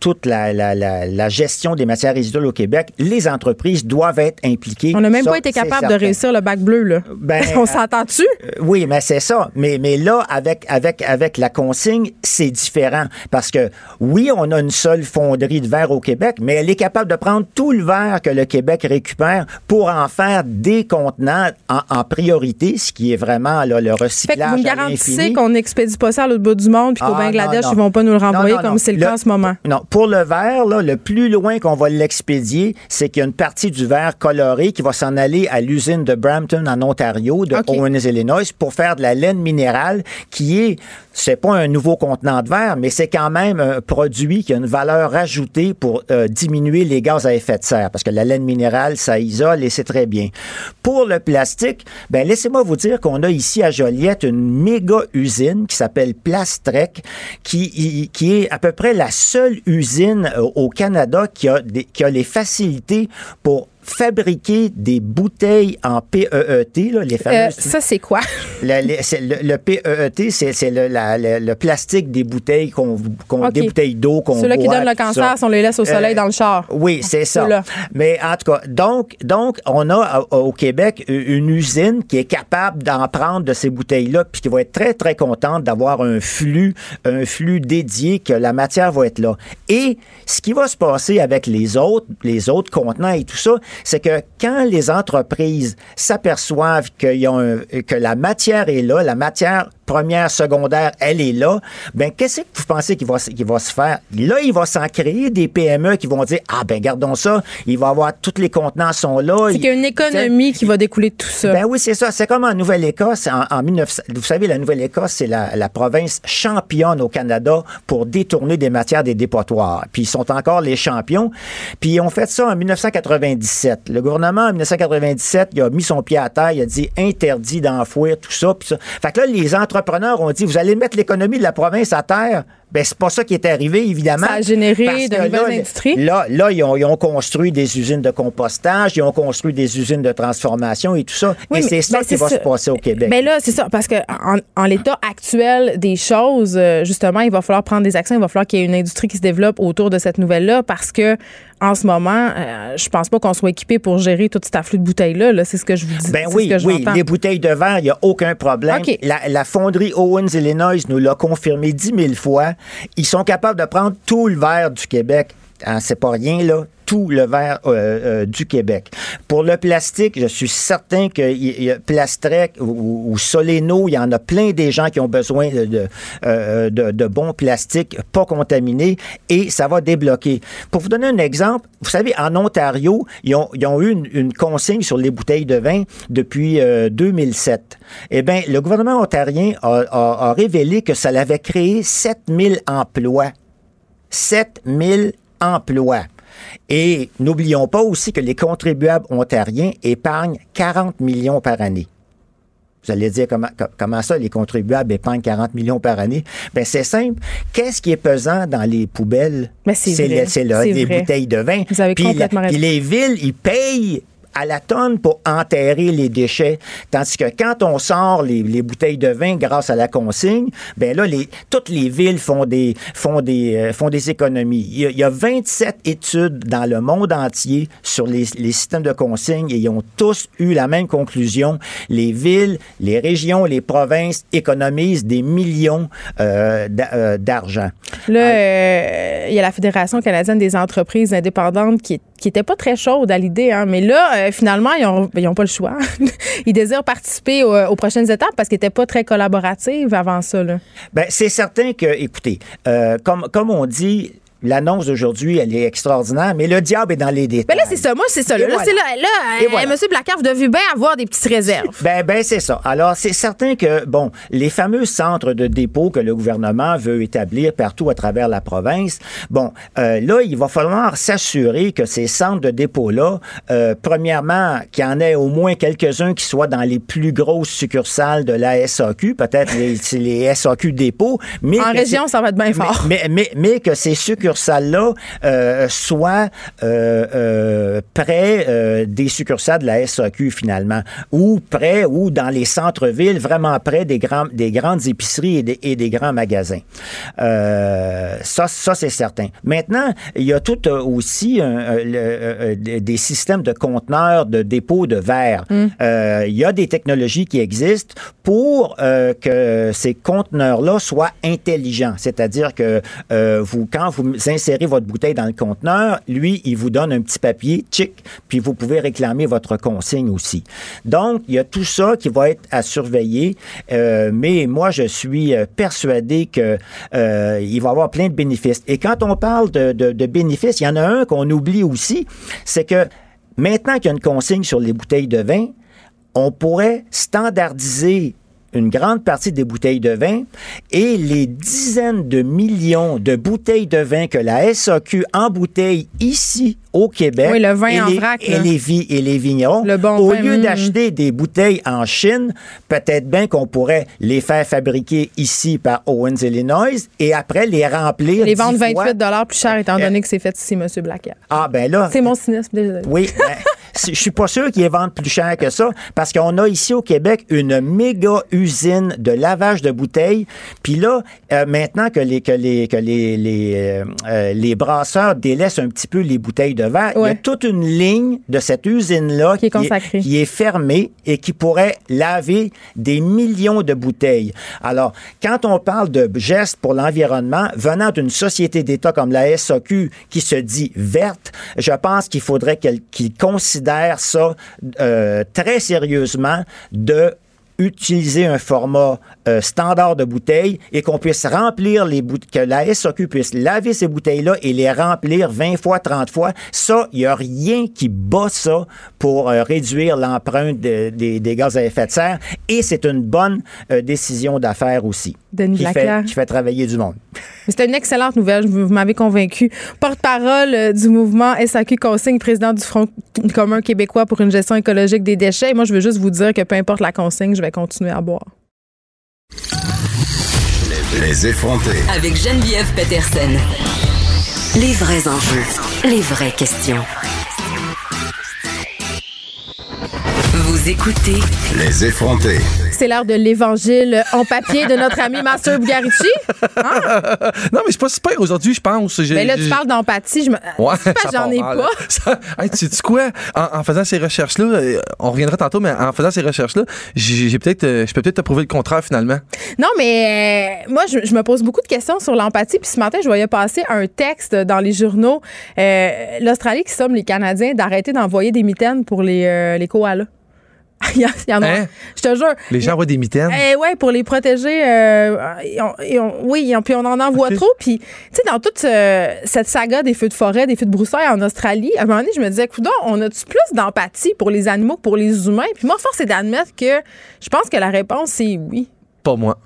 toute la, la, la, la gestion des matières résiduelles au Québec, les entreprises doivent être impliqués. On n'a même pas été capable de réussir le bac bleu, là. Ben, *laughs* On s'entend-tu? Euh, Oui, mais c'est ça. Mais, mais là, avec, avec, avec la consigne, c'est différent. Parce que oui, on a une seule fonderie de verre au Québec, mais elle est capable de prendre tout le verre que le Québec récupère pour en faire des contenants en, en priorité, ce qui est vraiment là, le Fait que recyclage. vous me garantissez qu'on n'expédie pas ça à l'autre bout du monde, puis qu'au Ah, Bangladesh, non, non. ils vont pas nous le renvoyer Non, comme c'est le cas en ce moment. Non, pour le verre, là, le plus loin qu'on va l'expédier, c'est qu'il y a une partie du verre coloré qui va s'en aller à l'usine de Brampton en Ontario, de OK. Owens, Illinois, pour faire de la laine minérale qui est, c'est pas un nouveau contenant de verre, mais c'est quand même un produit qui a une valeur ajoutée pour euh, diminuer les gaz à effet de serre, parce que la laine minérale, ça isole et c'est très bien. Pour le plastique, ben laissez-moi vous dire qu'on a ici à Joliette une méga usine qui s'appelle Plastrec, qui, qui est à peu près la seule usine euh, au Canada qui a, des- qui a les facilités pour fabriquer des bouteilles en PEET, là, les Euh, fameuses ça, c'est quoi? *laughs* le, le- c'est le- le PEET, c'est le, la- le- le plastique des bouteilles, qu'on, qu'on- OK. des bouteilles d'eau qu'on Ceux-là qui donnent le cancer, ça. si on les laisse au soleil Euh, dans le char. Oui, c'est ça. Mais en tout cas, donc, donc on a au au Québec une usine qui est capable d'en prendre de ces bouteilles-là, puis qui va être très, très contente d'avoir un flux, un flux dédié, que la matière va être là. Et ce qui va se passer avec les autres, les autres contenants et tout ça, c'est que quand les entreprises s'aperçoivent que la matière est là, la matière première, secondaire, elle est là, ben qu'est-ce que vous pensez qu'il va, va se faire? Là, il va s'en créer des PME qui vont dire, ah ben gardons ça, il va avoir, tous les contenants sont là. C'est Il- qu'il y a une économie qui va découler de tout ça. ben oui, c'est ça. C'est comme en Nouvelle-Écosse. En, en 1900, vous savez, la Nouvelle-Écosse, c'est la, la province championne au Canada pour détourner des matières des dépotoirs. Puis ils sont encore les champions. Puis ils ont fait ça en 1997. Le gouvernement, en 1997, il a mis son pied à terre. Il a dit interdit d'enfouir tout ça. Puis ça. Fait que là, les entrepreneurs ont dit, vous allez mettre l'économie de la province à terre. Ben, c'est pas ça qui est arrivé, évidemment. Ça a généré de nouvelles là, industries. Là, là ils, ont, ils ont construit des usines de compostage, ils ont construit des usines de transformation et tout ça. Oui, et mais- c'est ça ben, qui va ça. se passer au Québec. Mais là, c'est ça, parce que en, en l'état actuel des choses, euh, justement, il va falloir prendre des actions, il va falloir qu'il y ait une industrie qui se développe autour de cette nouvelle-là, parce que en ce moment, euh, je pense pas qu'on soit équipé pour gérer toute cette afflux de bouteilles-là. Là, c'est ce que je vous dis. Ben oui, ce que oui, j'entends. les bouteilles de verre, il n'y a aucun problème. La, la fonderie Owens Illinois nous l'a confirmé dix mille fois. Ils sont capables de prendre tout le verre du Québec. Hein, c'est pas rien, là. Tout le verre euh, euh, du Québec. Pour le plastique, je suis certain que Plastrec ou, Soleno, il y en a plein des gens qui ont besoin de, de, euh, de- de bons plastiques pas contaminés et ça va débloquer. Pour vous donner un exemple, vous savez, en Ontario, ils ont, eu une, consigne sur les bouteilles de vin depuis euh, 2007. Eh bien, le gouvernement ontarien a révélé que ça l'avait créé 7000 emplois. 7000 emplois. Et n'oublions pas aussi que les contribuables ontariens épargnent 40 millions par année. Vous allez dire comment, co- comment ça, les contribuables épargnent 40 millions par année? Ben c'est simple. Qu'est-ce qui est pesant dans les poubelles? C'est les bouteilles de vin. Vous avez Puis complètement la- raison. puis les villes, ils payent à la tonne pour enterrer les déchets. Tandis que quand on sort les, les bouteilles de vin grâce à la consigne, ben là, les, toutes les villes font des, font des, euh, font des économies. Il y, a, il y a 27 études dans le monde entier sur les, les systèmes de consigne et ils ont tous eu la même conclusion. Les villes, les régions, les provinces économisent des millions euh, euh, d'argent. Là, euh, il y a la Fédération canadienne des entreprises indépendantes qui, qui était pas très chaude à l'idée, hein, mais là, euh, finalement, ils ont, ils ont pas le choix. *laughs* ils désirent participer aux, aux prochaines étapes parce qu'ils étaient pas très collaboratifs avant ça. Là. Ben, c'est certain que, écoutez, euh, comme, comme on dit, l'annonce d'aujourd'hui, elle est extraordinaire, mais le diable est dans les détails. Mais là, c'est ça. Moi, c'est ça. Là, voilà. c'est là, là euh, voilà. Monsieur Blacard, vous devez bien avoir des petites réserves. Ben, ben c'est ça. Alors, c'est certain que, bon, les fameux centres de dépôt que le gouvernement veut établir partout à travers la province, bon, euh, là, il va falloir s'assurer que ces centres de dépôt-là, euh, premièrement, qu'il y en ait au moins quelques-uns qui soient dans les plus grosses succursales de la SAQ, peut-être les, les SAQ dépôts, mais En région, ça va être bien mais- fort. Mais, mais, mais que ces succursales succursales-là euh, soient euh, euh, près euh, des succursales de la SAQ finalement, ou près ou dans les centres-villes, vraiment près des, grands, des grandes épiceries et des, et des grands magasins. Euh, ça, ça c'est certain. Maintenant, il y a tout euh, aussi euh, le, euh, euh, des systèmes de conteneurs de dépôt de verre. Euh, il y a des technologies qui existent pour euh, que ces conteneurs-là soient intelligents. C'est-à-dire que euh, vous, quand vous insérez votre bouteille dans le conteneur, lui, il vous donne un petit papier, tchic, puis vous pouvez réclamer votre consigne aussi. Donc, il y a tout ça qui va être à surveiller, euh, mais moi, je suis euh, persuadé que euh, il va y avoir plein de bénéfices. Et quand on parle de, bénéfices, il y en a un qu'on oublie aussi, c'est que maintenant qu'il y a une consigne sur les bouteilles de vin, on pourrait standardiser une grande partie des bouteilles de vin et les dizaines de millions de bouteilles de vin que la SAQ embouteille ici au Québec Oui, le vin et, en les, vrac, et les vi- et les vignerons, Le bon au vin, lieu mm. d'acheter des bouteilles en Chine, peut-être bien qu'on pourrait les faire fabriquer ici par Owens Illinois et après les remplir Les vendre fois. 28 plus cher étant donné que c'est fait ici, M. Blackett. Ah ben là, C'est mon cynisme. désolé. oui, ben, je suis pas sûr qu'ils vendent plus cher que ça parce qu'on a ici au Québec une méga usine de lavage de bouteilles. Puis là, euh, maintenant que les que les que les les, euh, euh, les brasseurs délaissent un petit peu les bouteilles de verre, il y a toute une ligne de cette usine là Qui est consacrée. qui est fermée et qui pourrait laver des millions de bouteilles. Alors, quand on parle de gestes pour l'environnement venant d'une société d'État comme la SAQ qui se dit verte, je pense qu'il faudrait qu'elle qu'il considère ça euh, très sérieusement de utiliser un format euh, standard de bouteille et qu'on puisse remplir les bouteilles, que la SAQ puisse laver ces bouteilles-là et les remplir 20 fois, 30 fois. Ça, il n'y a rien qui bat ça pour euh, réduire l'empreinte de- des- gaz à effet de serre et c'est une bonne décision d'affaires aussi. Denis qui fait, Blaclair. qui fait travailler du monde. C'était une excellente nouvelle. Vous, vous m'avez convaincu. Porte-parole euh, du mouvement SAQ Consigne, président du Front commun québécois pour une gestion écologique des déchets. Et moi, je veux juste vous dire que peu importe la consigne, je vais continuer à boire. Les effronter. Avec Geneviève Peterson. Les vrais enjeux, les vraies questions. Vous écoutez Les effronter. C'est l'heure de l'évangile en papier de notre ami Master Bugarici. Non, mais c'est pas super aujourd'hui, je pense. Mais là, tu parles d'empathie. Je me... *laughs* Ouais, j'en ai mal. pas. Ça- hey, tu sais quoi? En, en faisant ces recherches-là, euh, on reviendra tantôt, mais en faisant ces recherches-là, j'ai j'ai peut-être, euh, je peux peut-être te prouver le contraire finalement. Non, mais euh, moi, je, je me pose beaucoup de questions sur l'empathie. Puis ce matin, je voyais passer un texte dans les journaux. Euh, L'Australie qui somme les Canadiens d'arrêter d'envoyer des mitaines pour les, euh, les koalas. *laughs* il y, en- a. Hein? Je te jure. Les gens envoient des mitaines? Eh ouais, pour les protéger. euh, et on- et on- oui, et on- puis on en envoie trop. Puis, tu sais, dans toute euh, cette saga des feux de forêt, des feux de broussailles en Australie, à un moment donné, je me disais, coudon, on a-tu plus d'empathie pour les animaux que pour les humains? Puis moi, force est d'admettre que je pense que la réponse, c'est oui. Pas moi.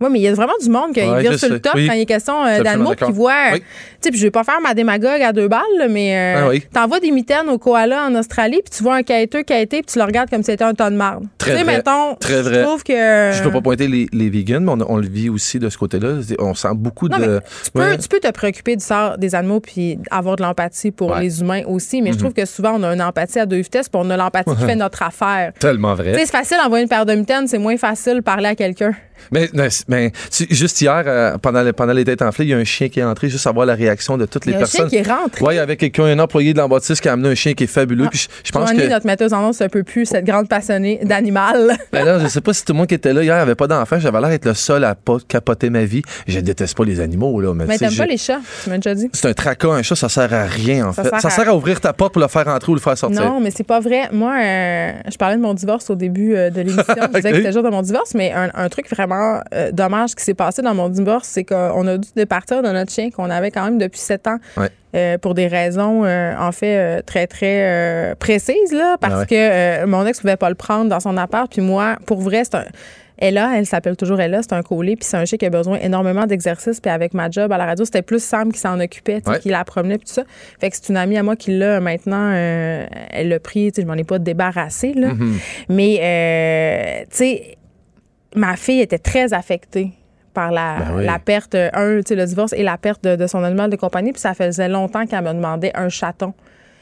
Oui, mais il y a vraiment du monde qui Ouais, vire sur le top Oui. quand il est question euh, d'animaux qui voient. d'accord. Tu sais, puis je vais pas faire ma démagogue à deux balles, là, mais euh, Ah oui. t'envoies des mitaines au koala en Australie, puis tu vois un quêteux quêter, puis tu le regardes comme si c'était un ton de marde. Très tu sais, mettons, Très je vrai. trouve que. Je peux pas pointer les, les vegans, mais on, on le vit aussi de ce côté-là. On sent beaucoup Non, de. mais tu peux, Ouais. tu peux te préoccuper du sort des animaux puis avoir de l'empathie pour Ouais. Mhm. les humains aussi, mais je trouve que souvent, on a une empathie à deux vitesses puis on a l'empathie qui fait notre affaire. Tellement Tu sais, vrai. c'est facile d'envoyer une paire de mitaines, c'est moins facile de parler à quelqu'un. Mais, mais, mais juste hier, euh, pendant, le- pendant les têtes enflées, il y a un chien qui est entré, juste savoir la réaction de toutes Il y les a un chien personnes. qui est rentré. Oui, avec quelqu'un, un employé de l'embâtisse qui a amené un chien qui est fabuleux. Ah. Puis je, je pense que. notre metteuse en ondes, un peu plus cette grande passionnée d'animal. *laughs* Ben là, je sais pas si tout le monde qui était là hier avait pas d'enfant. J'avais l'air d'être le seul à pas capoter ma vie. Je déteste pas les animaux, là. Mais, Mais t'aimes pas les chats, tu m'as déjà dit. C'est un tracas, un chat, ça sert à rien, en Ça fait. sert ça à- sert à ouvrir ta porte pour le faire entrer ou le faire sortir. Non, mais c'est pas vrai. Moi, euh, je parlais de mon divorce au début euh, de l'émission. *laughs* Je disais que c'était juste de mon divorce, mais un, un truc vraiment euh, dommage qui s'est passé dans mon divorce, c'est qu'on a dû départir de notre chien qu'on avait quand même depuis sept ans. Ouais. euh, pour des raisons, euh, en fait, euh, très, très précises, là, parce Ah ouais. que mon ex ne pouvait pas le prendre dans son appart. Puis moi, pour vrai, c'est un. Ella, elle s'appelle toujours Ella, c'est un collier, puis c'est un chien qui a besoin énormément d'exercice. Puis avec ma job à la radio, c'était plus Sam qui s'en occupait, Ouais. qui la promenait, puis tout ça. Fait que c'est une amie à moi qui l'a maintenant, euh, elle l'a pris, je m'en ai pas débarrassé, là. Mhm. Mais, euh, tu sais, ma fille était très affectée par la, Ben oui. la perte, euh, un, tu sais, le divorce et la perte de, de son animal de compagnie. Puis ça faisait longtemps qu'elle me demandait un chaton.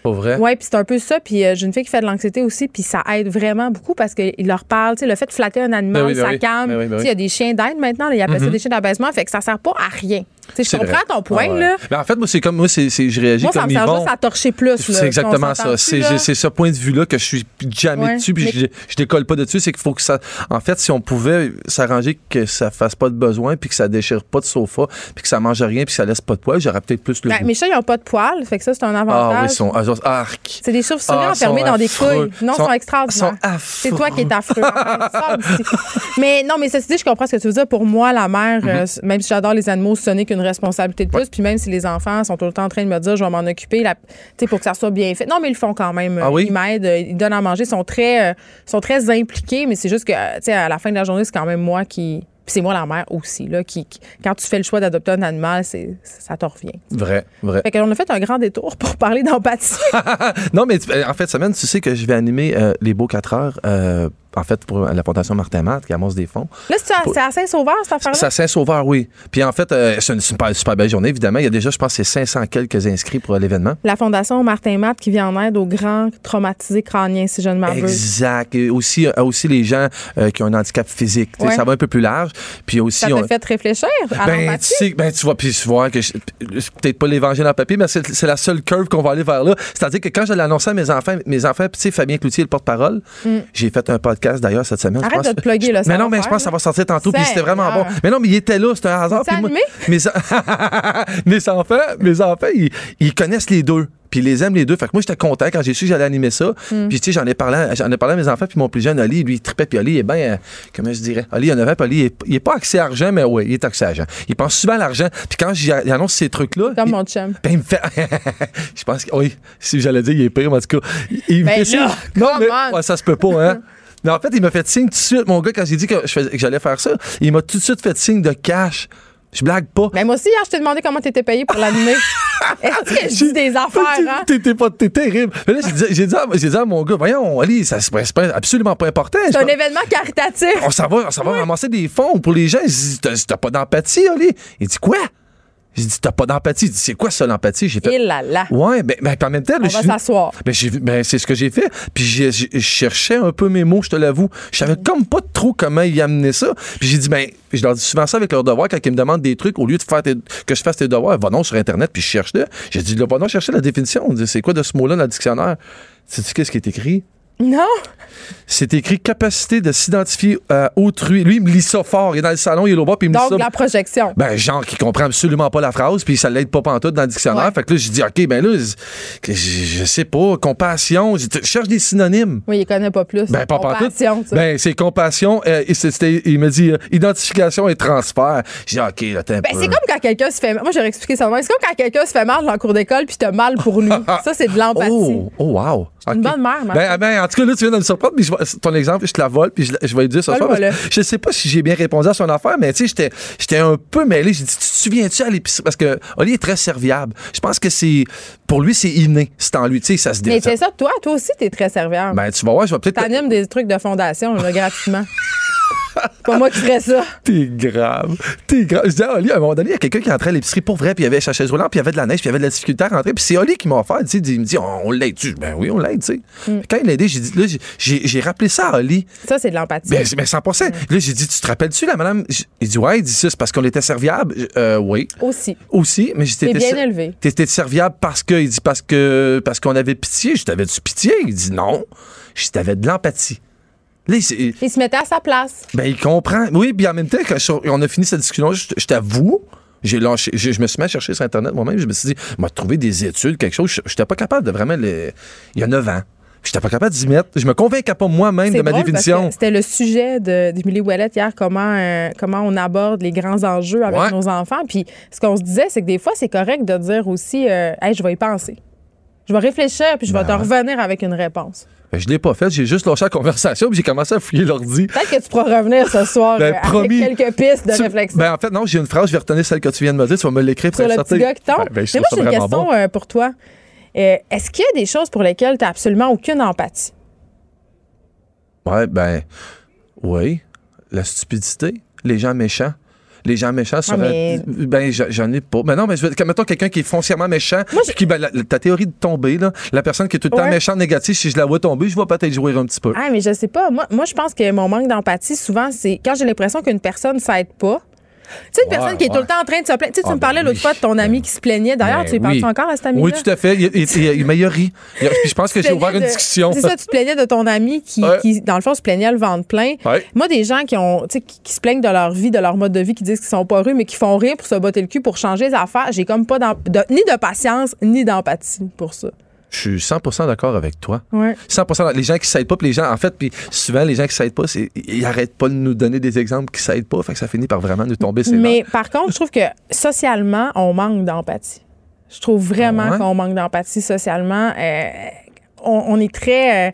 Pas vrai? Oui, puis c'est un peu ça. Puis euh, j'ai une fille qui fait de l'anxiété aussi, puis ça aide vraiment beaucoup parce qu'il leur parle. Le fait de flatter un animal, Ben oui, ben ça oui. calme. Il y a des chiens d'aide maintenant, là, ils appellent ça des chiens d'abaissement, fait que ça sert pas à rien. Tu sais, je C'est comprends vrai. ton point, Ah ouais. là. Ben, en fait, moi, c'est comme moi, c'est, c'est- je réagis Moi, ça comme me sert Yvon. juste à torcher plus. C'est exactement ça. C'est, ce point de vue-là que je suis jamais Ouais, dessus, puis mais- je, je décolle pas dessus. C'est qu'il faut que ça. En fait, si on pouvait s'arranger que ça fasse pas de besoin, puis que ça déchire pas de sofa, puis que ça mange rien, puis que ça laisse pas de poil, j'aurais peut-être plus le Ben, mes chats, ils n'ont pas de poils, fait que ça, c'est un Ah avantage. oui, ils sont ah, arc. C'est des chauves-souris Ah, enfermés dans des couilles. Non, ils Sont- sont extraordinaires. sont affreux. C'est toi qui es affreux. *laughs* Mais non, mais ceci dit, je comprends ce que tu veux dire. Pour moi, la mère, Mhm. euh, même si j'adore les animaux, ce n'est qu'une responsabilité de plus. Puis même si les enfants sont tout le temps en train de me dire, je vais m'en occuper, la- tu sais, pour que ça soit bien fait. Non, mais ils le font quand même. Ah oui? Ils m'aident, euh, ils donnent à manger, ils sont très, euh, sont très impliqués. Mais c'est juste que, euh, tu sais, à la fin de la journée, c'est quand même moi qui. Puis c'est moi la mère aussi, là, qui, qui- quand tu fais le choix d'adopter un animal, c'est, ça te revient. Vrai, vrai. Fait qu'on a fait un grand détour pour parler d'empathie. *laughs* non, mais en fait, semaine, tu sais que je vais animer euh, les beaux 4 heures, euh, en fait, pour la Fondation Martin Matt, qui amasse des fonds. Là, c'est à, Saint-Sauveur, cette affaire-là? C'est à Saint-Sauveur, oui. Puis en fait, euh, c'est une super, super belle journée, évidemment. Il y a déjà, je pense, c'est 500 quelques inscrits pour l'événement. La Fondation Martin Matt qui vient en aide aux grands traumatisés crâniens, si je ne m'abuse. Exact. Et aussi, euh, aussi les gens euh, qui ont un handicap physique. Ouais. Ça va un peu plus large. Puis aussi, Ça on- t'a fait réfléchir à ben, tu sais, ben, tu vois, puis tu vois que je- peut-être pas l'évangile en papier, mais c'est la seule curve qu'on va aller vers là. C'est-à-dire que quand je l'ai annoncé à mes enfants, mes enfants, tu sais, Fabien Cloutier, le porte-parole, j'ai fait un podcast d'ailleurs cette semaine. je. Arrête pense. de te plugger, là, ça Mais non, mais je pense que ça va sortir tantôt, puis c'était vraiment bon. Mais non, mais il était là, c'était un hasard. Puis moi- *laughs* mes, en- *laughs* mes enfants, mes enfants, ils, ils connaissent les deux. Puis ils les aiment les deux. Fait que moi, j'étais content quand j'ai su que j'allais animer ça. Mm. Puis, tu sais, j'en ai parlé, j'en ai parlé à mes enfants. Puis mon plus jeune, Oli, lui, il tripait. Puis il est bien, euh, comment je dirais? Oli, il a 9 ans. Puis Oli, il est, il est pas axé argent, mais oui, il est axé argent. Il pense souvent à l'argent. Puis quand j'y- il annonce ces trucs-là. Comme il- mon chum. ben, il me fait. *laughs* je pense que. Oui, si j'allais dire, il est pire, mais en tout cas. Il, il me Ben fait Non, mais ouais, ça se peut pas, hein. Mais en fait, il m'a fait signe tout de suite, mon gars, quand j'ai dit que, je faisais- que j'allais faire ça. Il m'a tout de suite fait signe de cash. Je blague pas. Ben, moi aussi, hier, je t'ai demandé comment t'étais payé pour l'animer. *laughs* Est-ce que je dis des affaires, hein? T'es- T'es pas, t'es terrible. Mais là, j'ai dit, à- j'ai dit à mon gars, voyons, Ali, ça c'est absolument pas important. C'est un événement caritatif. on s'en va, on s'en va ramasser des fonds pour les gens. T'as pas d'empathie, Ali? Il dit, quoi? J'ai dit, t'as pas d'empathie. Il dit, c'est quoi ça, l'empathie? J'ai fait, Il là là. ouais, ben, ben, en même temps, On je va s'asseoir. ben, ben, c'est ce que j'ai fait. Puis je cherchais un peu mes mots, je te l'avoue. Je savais comme pas trop comment y amener ça. Puis j'ai dit, ben, je leur dis souvent ça avec leurs devoirs quand ils me demandent des trucs. Au lieu de faire tes- que je fasse tes devoirs, va non sur Internet puis je cherche là. J'ai dit, là, va non chercher la définition. On dit, C'est quoi de ce mot-là dans le dictionnaire? Sais-tu qu'est-ce qui est écrit? Non? C'est écrit capacité de s'identifier à autrui. Lui, il me lit ça fort. Il est dans le salon, il est là-bas, puis il me lit Donc, ça. la projection. Ben, genre, qui comprend absolument pas la phrase, puis ça l'aide pas pantoute dans le dictionnaire. Ouais. Fait que là, j'ai dit, OK, ben là, je, je sais pas, compassion, je je cherche des synonymes. Oui, il connaît pas plus. Ben, pas pantoute. Compassion, tu sais. Ben, c'est compassion, euh, et il me dit euh, identification et transfert. J'ai dit, OK, là, t'es un Ben, peu. c'est comme quand quelqu'un se fait. Moi, j'aurais expliqué ça. C'est comme quand quelqu'un se fait mal dans le cours d'école puis t'as mal pour lui. *laughs* ça, c'est de l'empathie. Oh, oh, wow. une bonne mère, ma Ben, ben, en tout cas, là, tu viens de me surprendre, puis je ton exemple, je te la vole, puis je, vais lui dire ce soir. Parce que Je sais pas si j'ai bien répondu à son affaire, mais tu sais, j'étais, j'étais un peu mêlé. J'ai dit, tu te souviens-tu à l'épicerie? Parce que Oli est très serviable. Je pense que c'est, pour lui, c'est inné. C'est en lui, tu sais, ça se Mais dé- c'est ça, toi, toi aussi, t'es très serviable. Ben, tu vas voir, je vais peut-être. T'animes des trucs de fondation, là, gratuitement. *laughs* C'est pas moi qui ferais ça. T'es grave. T'es grave. Je dis à Oli, à un moment donné, il y a quelqu'un qui rentrait à l'épicerie pour vrai, puis il y avait sa chaise roulante, puis il y avait de la neige, puis il y avait de la difficulté à rentrer. Puis c'est Oli qui m'a offert, tu sais, il me dit, on, on l'aide. tu Ben oui, on l'aide, tu sais. Mm. Quand il l'a aidé, j'ai dit, là, j'ai- rappelé ça à Oli. Ça, c'est de l'empathie. Ben, c'est- ben 100 Là, j'ai dit, tu te rappelles-tu, la madame? Il dit, ouais, il dit ça, c'est parce qu'on était serviable. Euh, oui. Aussi. Aussi, mais j'étais. Bien élevé. T'étais serviable parce que, il dit, parce que, parce qu'on avait pitié. Je t'avais du pitié? Il dit, non. Je t'avais de l'empathie. Là, il s'est- Il se mettait à sa place. ben, il comprend. Oui, puis en même temps, quand on a fini cette discussion, je, je t'avoue, j'ai lâché, je, je me suis mis à chercher sur Internet moi-même. Je me suis dit, m'a trouvé des études, quelque chose. Je n'étais pas capable de vraiment les. Il y a 9 ans. Je n'étais pas capable d'y mettre. Je me convainquais pas moi-même de ma drôle définition. C'était le sujet de- d'Émilie Ouellette hier, comment, euh, comment on aborde les grands enjeux avec Ouais. nos enfants. Puis ce qu'on se disait, c'est que des fois, c'est correct de dire aussi euh, Hey, je vais y penser. Je vais réfléchir, puis je vais te Ben. revenir avec une réponse. Ben, je l'ai pas fait. J'ai juste lâché la conversation, puis j'ai commencé à fouiller l'ordi. Peut-être que tu pourras revenir ce soir Ben, euh, promis. avec quelques pistes de Tu- réflexion. Ben, en fait, non, j'ai une phrase, je vais retenir celle que tu viens de me dire. Tu vas me l'écrire pour sur le petit gars qui tombe. Ben, Mais moi, j'ai une question bon. euh, pour toi. Euh, Est-ce qu'il y a des choses pour lesquelles tu n'as absolument aucune empathie? Ouais, ben, oui. La stupidité, les gens méchants. les gens méchants seraient. mais- Ben, j'en- ai pas. Mais non, mais je veux mettons quelqu'un qui est foncièrement méchant, Moi, je- puis qui, ben, la- ta théorie de tomber, là, la personne qui est tout le temps méchante, négative, si je la vois tomber, je vais peut-être jouer un petit peu. Ah, mais je sais pas. Moi, moi je pense que mon manque d'empathie, souvent, c'est quand j'ai l'impression qu'une personne s'aide pas. Tu sais, une Ouais, personne qui est tout le temps en train de se plaindre. Tu sais, tu Ah, me parlais ben l'autre oui. fois de ton ami qui se plaignait. D'ailleurs, Ben tu parles oui. encore à cet ami Oui, tout à fait. Il, il- il- mais il a ri. A- je pense que j'ai ouvert plaignais une de- discussion. C'est ça, tu te plaignais de ton ami qui, Ouais. qui, dans le fond, se plaignait le ventre plein. Moi, des gens qui ont, tu sais, qui, qui se plaignent de leur vie, de leur mode de vie, qui disent qu'ils sont pas heureux, mais qui font rien pour se botter le cul, pour changer les affaires, j'ai comme pas de- ni de patience, ni d'empathie pour ça. Je suis 100% d'accord avec toi. Ouais. 100 Les gens qui s'aident pas, puis les gens, en fait, puis souvent, les gens qui s'aident pas, c'est, ils arrêtent pas de nous donner des exemples qui s'aident pas, fait que ça finit par vraiment nous tomber ses Mais par contre, je trouve que socialement, on manque d'empathie. Je trouve vraiment Ah ouais? qu'on manque d'empathie socialement. Euh, on, on est très. euh,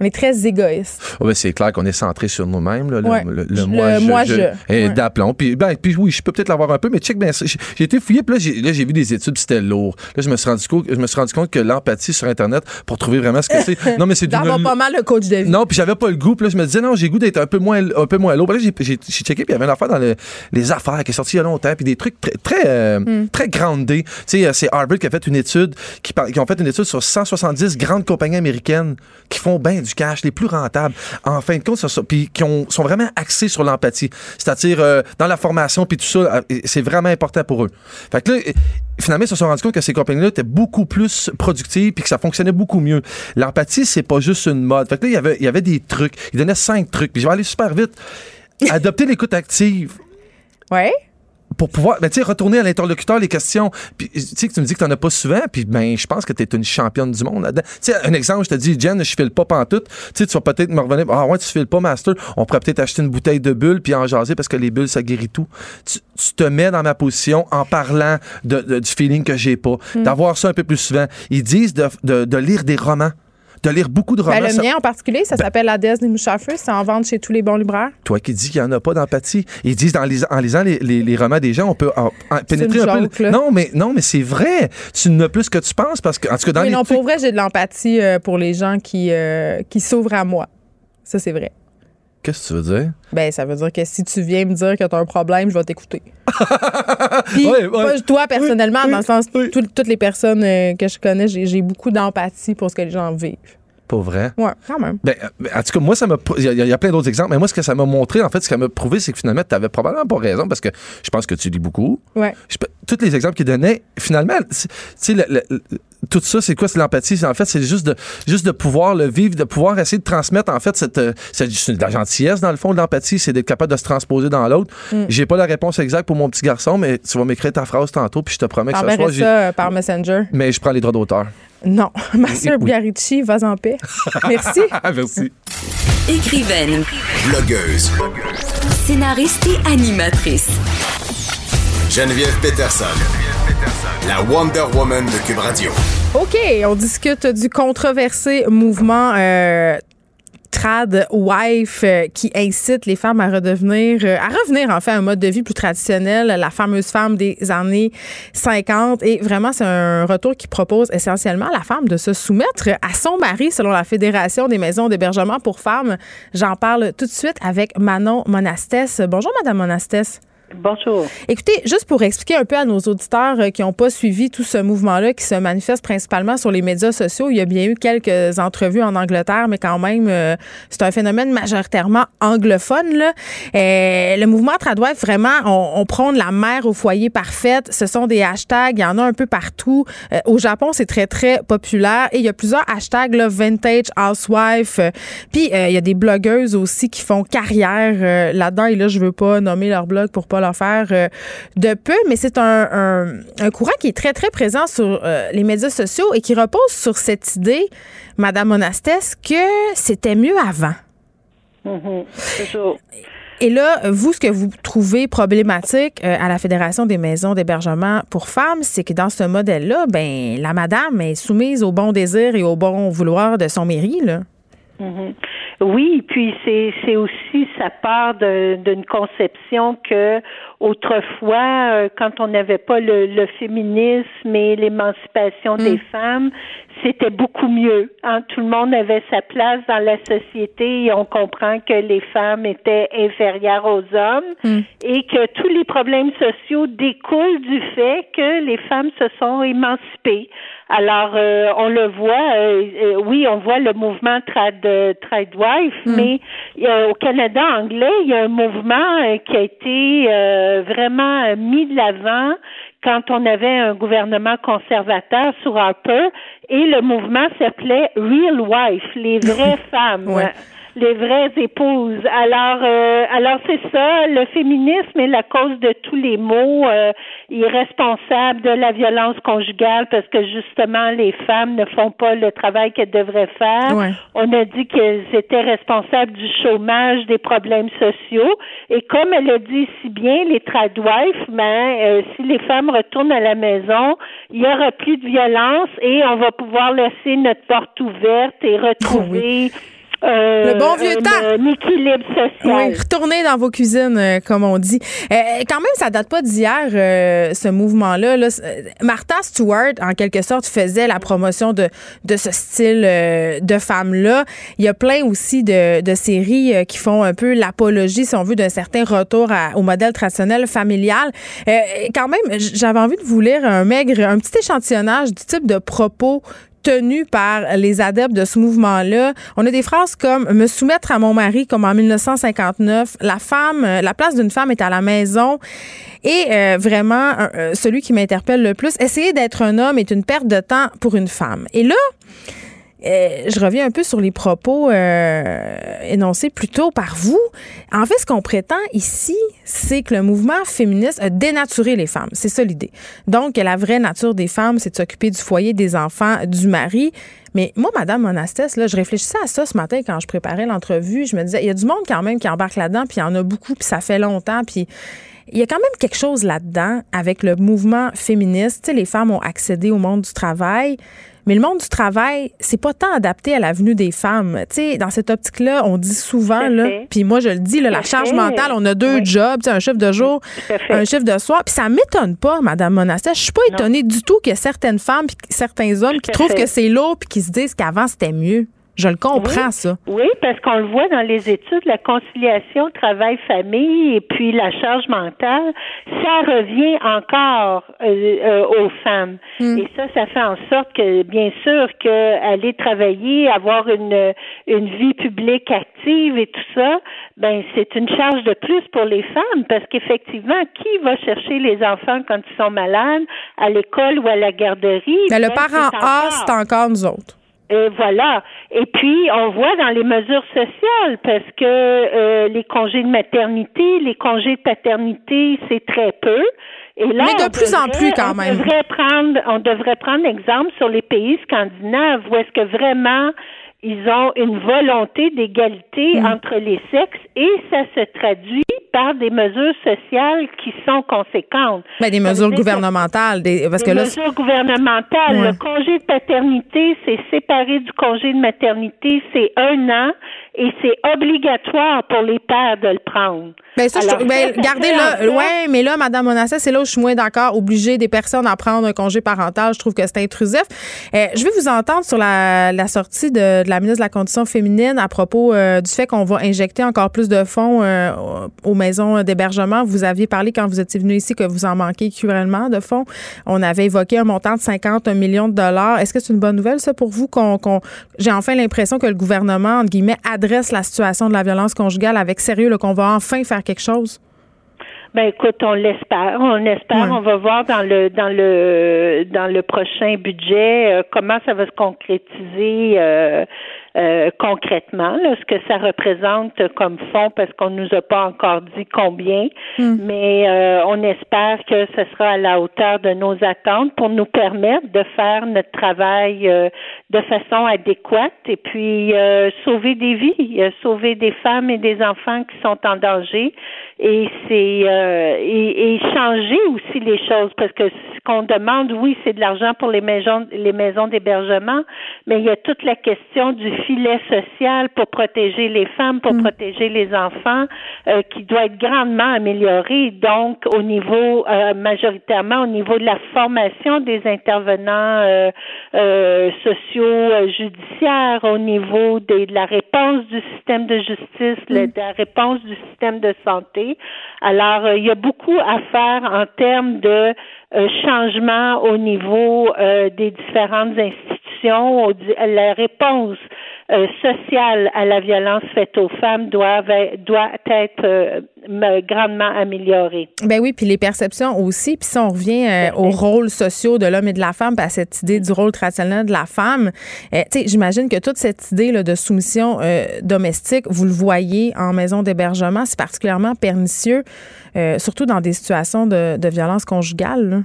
on est très égoïste. Ah ben, c'est clair qu'on est centré sur nous-mêmes. là, Le, Ouais. le- le Le moi, je, moi, je- je. et Ouais. d'aplomb. Puis, ben, puis oui, je peux peut-être l'avoir un peu, mais check, ben, j'ai été fouillé, puis là, j'ai, là, j'ai vu des études, c'était lourd. Là, je me suis rendu compte, je me suis rendu compte que l'empathie sur Internet, pour trouver vraiment ce que c'est. *laughs* Non, mais c'est D'avoir pas mal le coach de vie. Non, puis j'avais pas le goût. Puis là, je me disais, non, j'ai le goût d'être un peu moins, un peu moins lourd. Puis là, j'ai, j'ai, j'ai checké, puis il y avait une affaire dans le- les affaires qui est sortie il y a longtemps, puis des trucs très, très, euh, Hmm. très groundés. Tu sais, euh, c'est Harvard qui a fait une étude, qui ont fait une étude sur 170 grandes compagnies américaines qui font bien du cash, les plus rentables. En fin de compte, ça, ça- puis qui ont, sont vraiment axés sur l'empathie. C'est-à-dire, euh, dans la formation, puis tout ça, euh, c'est vraiment important pour eux. Fait que là, finalement, ils se sont rendus compte que ces compagnies-là étaient beaucoup plus productives puis que ça fonctionnait beaucoup mieux. L'empathie, c'est pas juste une mode. Fait que là, il y avait, il y avait des trucs. Ils donnaient cinq trucs. Puis je vais aller super vite. *laughs* Adopter l'écoute active Ouais. Pour pouvoir, ben, tu sais, retourner à l'interlocuteur les questions. Puis, tu sais, que tu me dis que t'en as pas souvent, puis ben, je pense que t'es une championne du monde là-dedans. Tu sais, un exemple, je te dis, Jen, je file pas pantoute. Tu sais, tu vas peut-être me revenir, ah ouais, tu files pas, master. On pourrait peut-être acheter une bouteille de bulles puis en jaser parce que les bulles, ça guérit tout. Tu, tu te mets dans ma position en parlant de, de- du feeling que j'ai pas. D'avoir ça un peu plus souvent. Ils disent de, de, de lire des romans. De lire beaucoup de romans. Ben, le Ça- mien en particulier, ça s'appelle La déesse des mouches à feu. C'est en vente chez tous les bons libraires. toi qui dis qu'il n'y en a pas d'empathie. Ils disent en lisant les, les- les romans des gens, on peut en- en pénétrer une un joke, peu. là. Non, mais non, mais c'est vrai. Tu n'as plus que tu penses parce que en tout cas dans Mais les non, trucs- pour vrai, j'ai de l'empathie euh, pour les gens qui, euh, qui s'ouvrent à moi. Ça, c'est vrai. Qu'est-ce que tu veux dire? Ben, ça veut dire que si tu viens me dire que tu as un problème, je vais t'écouter. *laughs* Puis, Ouais, ouais. pas toi personnellement, Oui, dans le sens, oui. tout- toutes les personnes euh, que je connais, j'ai beaucoup d'empathie pour ce que les gens vivent. Pas vrai? Ouais, quand même. Ben, euh, en tout cas, moi, ça m'a. Il y, a- il y a plein d'autres exemples, mais moi, ce que ça m'a montré, en fait, ce que ça m'a prouvé, c'est que finalement, tu avais probablement pas raison parce que je pense que tu lis beaucoup. Ouais. Je tous les exemples qu'il donnait, finalement, tu sais, tout ça, c'est quoi? C'est l'empathie? C'est- En fait, c'est juste de, juste de pouvoir le vivre, de pouvoir essayer de transmettre, en fait, cette, euh, c'est c'est de la gentillesse, dans le fond, de l'empathie, c'est d'être capable de se transposer dans l'autre. Mm. J'ai pas la réponse exacte pour mon petit garçon, mais tu vas m'écrire ta phrase tantôt, puis je te promets que ce soir, ça euh, par Messenger. mais je prends les droits d'auteur. Non. *laughs* Master Oui. Bugarici, vas en paix. *laughs* Merci. Ah, merci. Écrivaine, Blogueuse. scénariste et animatrice. Geneviève Peterson. La Wonder Woman de Cube Radio. OK, on discute du controversé mouvement euh, trad wife euh, qui incite les femmes à redevenir euh, à revenir en fait à un mode de vie plus traditionnel, la fameuse femme des années 50 et vraiment c'est un retour qui propose essentiellement à la femme de se soumettre à son mari selon la Fédération des maisons d'hébergement pour femmes. J'en parle tout de suite avec Manon Monastès. Bonjour madame Monastès. Bonjour. Écoutez, juste pour expliquer un peu à nos auditeurs euh, qui n'ont pas suivi tout ce mouvement-là qui se manifeste principalement sur les médias sociaux, il y a bien eu quelques entrevues en Angleterre, mais quand même, euh, c'est un phénomène majoritairement anglophone. Là. Euh, le mouvement Tradwife, vraiment, on, on prône la mère au foyer parfaite. Ce sont des hashtags, il y en a un peu partout. Au Japon, c'est très, très populaire. Et il y a plusieurs hashtags, là, vintage housewife. Puis, il y a des blogueuses aussi qui font carrière là-dedans. Et là, je veux pas nommer leur blog pour pas leur faire euh, de peu, mais c'est un, un, un courant qui est très, très présent sur euh, les médias sociaux et qui repose sur cette idée, Madame Monastès, que c'était mieux avant. Mhm. Toujours. Et là, vous, ce que vous trouvez problématique euh, à la Fédération des maisons d'hébergement pour femmes, c'est que dans ce modèle-là, ben la madame est soumise au bon désir et au bon vouloir de son mairie, là. Mhm. Oui, puis c'est c'est aussi ça part de- d'une conception que autrefois, euh, quand on n'avait pas le, le féminisme et l'émancipation des femmes, c'était beaucoup mieux. Hein. Tout le monde avait sa place dans la société et on comprend que les femmes étaient inférieures aux hommes Hmm. et que tous les problèmes sociaux découlent du fait que les femmes se sont émancipées. Alors, euh, on le voit, euh, euh, oui, on voit le mouvement trad, euh, Tradwife, mais il y a- au Canada anglais, il y a un mouvement euh, qui a été euh, vraiment euh, mis de l'avant quand on avait un gouvernement conservateur sur Harper et le mouvement s'appelait Real Wife, les vraies *laughs* femmes. Ouais. Les vraies épouses. Alors, euh, alors c'est ça. Le féminisme est la cause de tous les maux. Euh, il est responsable de la violence conjugale parce que justement les femmes ne font pas le travail qu'elles devraient faire. Ouais. On a dit qu'elles étaient responsables du chômage, des problèmes sociaux. Et comme elle a dit si bien, les tradwives, ben, euh, si les femmes retournent à la maison, il y aura plus de violence et on va pouvoir laisser notre porte ouverte et retrouver euh, Le bon vieux un, temps. un équilibre social. Oui, retournez dans vos cuisines, euh, comme on dit. Euh, quand même, ça date pas d'hier, euh, ce mouvement-là. Là. Euh, Martha Stewart, en quelque sorte, faisait la promotion de, de ce style euh, de femme-là. Il y a plein aussi de, de séries euh, qui font un peu l'apologie, si on veut, d'un certain retour à- au modèle traditionnel familial. Euh, quand même, j'avais envie de vous lire un maigre, un petit échantillonnage du type de propos tenus par les adeptes de ce mouvement-là. On a des phrases comme me soumettre à mon mari comme en 1959, la femme, euh, la place d'une femme est à la maison et euh, vraiment euh, celui qui m'interpelle le plus, essayer d'être un homme est une perte de temps pour une femme. Et là, je reviens un peu sur les propos euh, énoncés plus tôt par vous. En fait, ce qu'on prétend ici, c'est que le mouvement féministe a dénaturé les femmes. C'est ça l'idée. Donc, la vraie nature des femmes, c'est de s'occuper du foyer, des enfants, du mari. Mais moi, Madame Monastès, là, je réfléchissais à ça ce matin quand je préparais l'entrevue. Je me disais, il y a du monde quand même qui embarque là-dedans, puis il y en a beaucoup, puis ça fait longtemps, puis il y a quand même quelque chose là-dedans avec le mouvement féministe. Les femmes ont accédé au monde du travail. Mais le monde du travail, c'est pas tant adapté à la venue des femmes. Tu sais, dans cette optique-là, on dit souvent, là, puis moi je le dis, là, la charge mentale, on a deux Oui. jobs, tu sais, un chiffre de jour, un chiffre de soir. Puis ça m'étonne pas, Madame Monastet. Je suis pas étonnée du tout qu'il y ait certaines femmes puis certains hommes qui trouvent fait. que c'est lourd puis qui se disent qu'avant c'était mieux. Je le comprends, Oui. ça. Oui, parce qu'on le voit dans les études, la conciliation travail-famille et puis la charge mentale, ça revient encore euh, euh, aux femmes. Et ça, ça fait en sorte que, bien sûr, que aller travailler, avoir une une vie publique active et tout ça, ben c'est une charge de plus pour les femmes parce qu'effectivement, qui va chercher les enfants quand ils sont malades à l'école ou à la garderie? Mais le Ben, parent A, c'est encore nous autres. Et voilà. Et puis, on voit dans les mesures sociales, parce que euh, les congés de maternité, les congés de paternité, c'est très peu. Et là, Mais de on plus en plus, quand on même. Devrait prendre, on devrait prendre exemple sur les pays scandinaves, où est-ce que vraiment ils ont une volonté d'égalité Mm. entre les sexes et ça se traduit par des mesures sociales qui sont conséquentes. Ben, des mesures gouvernementales. Des, parce des que là, mesures gouvernementales. Ouais. Le congé de paternité, c'est séparé du congé de maternité, c'est un an et c'est obligatoire pour les pères de le prendre. Ben, ça, je Alors, trouve- ben, ça, ça gardez fait en là. Ouais, mais là, Madame Monasset, c'est là où je suis moins d'accord. Obliger des personnes à prendre un congé parental, je trouve que c'est intrusif. Euh, je vais vous entendre sur la, la sortie de, de la ministre de la Condition féminine à propos euh, du fait qu'on va injecter encore plus de fonds euh, aux maisons d'hébergement. Vous aviez parlé quand vous étiez venu ici que vous en manquez cruellement de fonds. On avait évoqué un montant de 50 millions de dollars. Est-ce que c'est une bonne nouvelle, ça, pour vous? qu'on qu'on- J'ai enfin l'impression que le gouvernement, entre guillemets, adresse la situation de la violence conjugale avec sérieux, qu'on va enfin faire quelque chose? Ben écoute, on l'espère, on espère, Ouais. on va voir dans le dans le dans le prochain budget euh, comment ça va se concrétiser euh, euh, concrètement, là, ce que ça représente comme fonds, parce qu'on nous a pas encore dit combien, mais euh, on espère que ce sera à la hauteur de nos attentes pour nous permettre de faire notre travail euh, de façon adéquate et puis euh, sauver des vies, euh, sauver des femmes et des enfants qui sont en danger et c'est euh, et, et changer aussi les choses parce que ce qu'on demande, oui, c'est de l'argent pour les maisons les maisons d'hébergement, mais il y a toute la question du filet social pour protéger les femmes, pour mm. protéger les enfants, euh, qui doit être grandement amélioré. Donc, au niveau, euh, majoritairement au niveau de la formation des intervenants euh, euh sociaux judiciaires, au niveau de la réponse du système de justice, mm. de la réponse du système de santé. Alors, il y a beaucoup à faire en termes de changement au niveau des différentes institutions, la réponse euh, sociale à la violence faite aux femmes doit, doit être euh, grandement améliorée. Ben oui, puis les perceptions aussi. Puis si on revient euh, aux rôles sociaux de l'homme et de la femme, à cette idée du rôle traditionnel de la femme, tu sais, j'imagine que toute cette idée là, de soumission domestique, vous le voyez en maison d'hébergement, c'est particulièrement pernicieux, surtout dans des situations de, de violence conjugale. Là.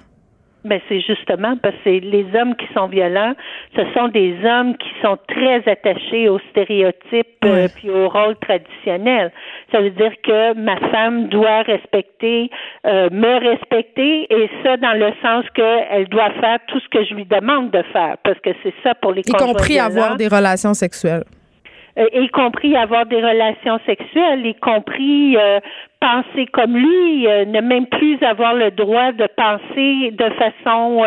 Ben c'est justement parce que les hommes qui sont violents, ce sont des hommes qui sont très attachés aux stéréotypes euh, puis au rôle traditionnel. Ça veut dire que ma femme doit respecter, euh, me respecter, et ça dans le sens qu'elle doit faire tout ce que je lui demande de faire, parce que c'est ça pour les y compris avoir des relations sexuelles. Euh, y compris avoir des relations sexuelles, y compris euh, penser comme lui, euh, ne même plus avoir le droit de penser de façon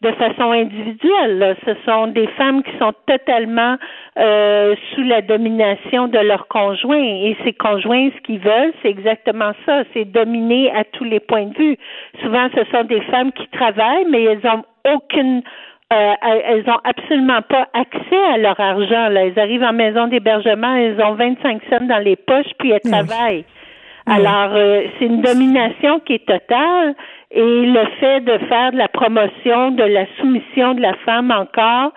de façon individuelle. Ce sont des femmes qui sont totalement sous la domination de leurs conjoints et ces conjoints, ce qu'ils veulent, c'est exactement ça, c'est dominer à tous les points de vue. Souvent, ce sont des femmes qui travaillent, mais elles ont aucune euh, elles ont absolument pas accès à leur argent. Là. Elles arrivent en maison d'hébergement, elles ont 25 cents dans les poches, puis elles travaillent. Alors, euh, c'est une domination qui est totale et le fait de faire de la promotion de la soumission de la femme encore,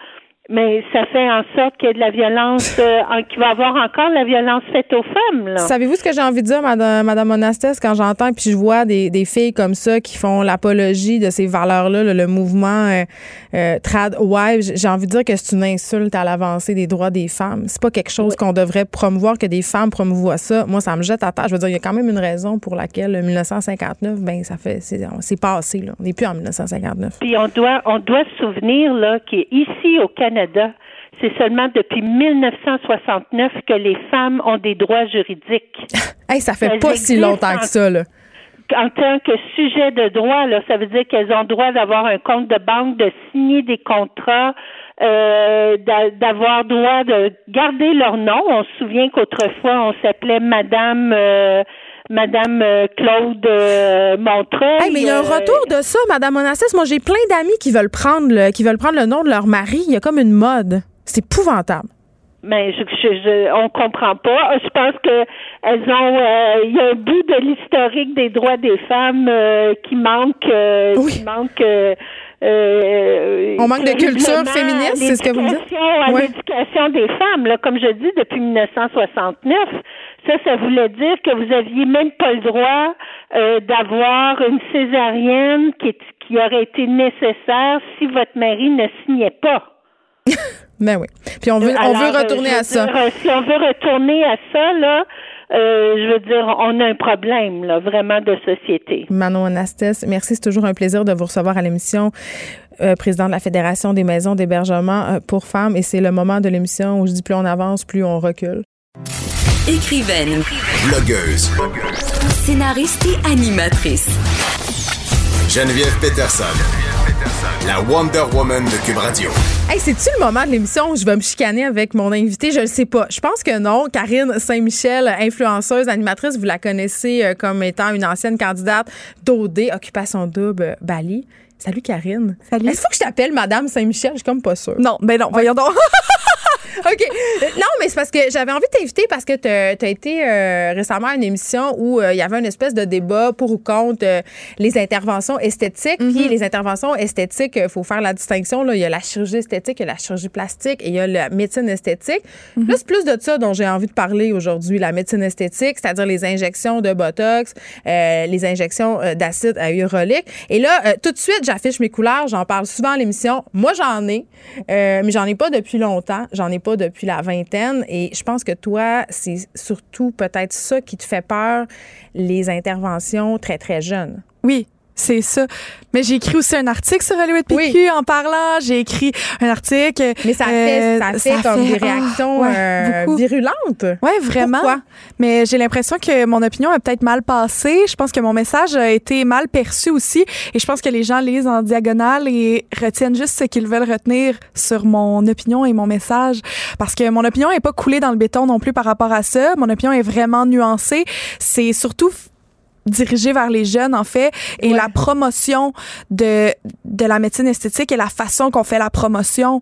mais ça fait en sorte qu'il y a de la violence, euh, qu'il va y avoir encore la violence faite aux femmes. Savez-vous ce que j'ai envie de dire, Madame, Madame Monastès, quand j'entends puis je vois des, des, filles comme ça qui font l'apologie de ces valeurs-là, le, mouvement euh, euh, trad wives, j'ai envie de dire que c'est une insulte à l'avancée des droits des femmes. C'est pas quelque chose qu'on devrait promouvoir, que des femmes promouvoient ça. Moi, ça me jette à terre. Je veux dire, il y a quand même une raison pour laquelle 1959, ben ça fait, c'est passé. Là. On n'est plus en 1959. Puis on doit, on doit se souvenir là qu'ici au Canada c'est seulement depuis 1969 que les femmes ont des droits juridiques. *laughs* hey, ça fait pas si longtemps que ça, là en tant que sujet de droit, là, ça veut dire qu'elles ont droit d'avoir un compte de banque, de signer des contrats, euh, d'avoir droit de garder leur nom. On se souvient qu'autrefois, on s'appelait Madame euh, Madame euh, Claude euh, Montreuil. mais il y a un euh, retour de ça, Madame Onassis. Moi, j'ai plein d'amis qui veulent prendre le, qui veulent prendre le nom de leur mari. Il y a comme une mode. C'est épouvantable. Mais je, je, on comprend pas. Je pense que elles ont, il y a un bout de l'historique des droits des femmes qui manque, oui. qui manque. on manque de culture féministe, c'est ce que vous dites? L'éducation des femmes, là, comme je dis, depuis 1969, ça, ça voulait dire que vous aviez même pas le droit euh, d'avoir une césarienne qui, qui aurait été nécessaire si votre mari ne signait pas. *laughs* ben oui. Puis on veut, on veut retourner à ça. Euh, si on veut retourner à ça, là, euh, je veux dire, on a un problème, là, vraiment de société. Manon Anastès, merci. C'est toujours un plaisir de vous recevoir à l'émission. Euh, président de la Fédération des maisons d'hébergement pour femmes. Et c'est le moment de l'émission où je dis plus on avance, plus on recule. Écrivaine. Blogueuse. Scénariste et animatrice. Geneviève Peterson. La Wonder Woman de Cube Radio. Hey, c'est-tu le moment de l'émission où je vais me chicaner avec mon invité? Je ne sais pas. Je pense que non. Karine Saint-Michel, influenceuse, animatrice, vous la connaissez euh, comme étant une ancienne candidate d'OD, Occupation Double, Bali. Salut Karine. Salut. Est-ce que je t'appelle Madame Saint-Michel? Je suis comme pas sûre. Non, ben non, voyons donc. *laughs* OK. Non, mais c'est parce que j'avais envie de t'inviter parce que tu as, été euh, récemment à une émission où euh, il y avait une espèce de débat pour ou contre euh, les interventions esthétiques. Puis mm-hmm. les interventions esthétiques, il faut faire la distinction. Il y a la chirurgie esthétique, il y a la chirurgie plastique et il y a la médecine esthétique. Mm-hmm. Là, c'est plus de ça dont j'ai envie de parler aujourd'hui, la médecine esthétique, c'est-à-dire les injections de Botox, les injections d'acide hyaluronique. Et là, tout de suite, j'affiche mes couleurs, j'en parle souvent à l'émission. Moi, j'en ai, mais j'en ai pas depuis longtemps. J'en ai pas depuis la vingtaine. Et je pense que toi, c'est surtout peut-être ça qui te fait peur, les interventions très, très jeunes. Oui, C'est ça. Mais j'ai écrit aussi un article sur Hollywood PQ en parlant. J'ai écrit un article. Mais ça fait, euh, ça fait comme des ah, réactions ouais, euh, virulentes. Ouais, vraiment. Pourquoi? Mais j'ai l'impression que mon opinion a peut-être mal passé. Je pense que mon message a été mal perçu aussi. Et je pense que les gens lisent en diagonale et retiennent juste ce qu'ils veulent retenir sur mon opinion et mon message. Parce que mon opinion est pas coulée dans le béton non plus par rapport à ça. Mon opinion est vraiment nuancée. C'est surtout dirigé vers les jeunes en fait et Ouais. la promotion de de la médecine esthétique et la façon qu'on fait la promotion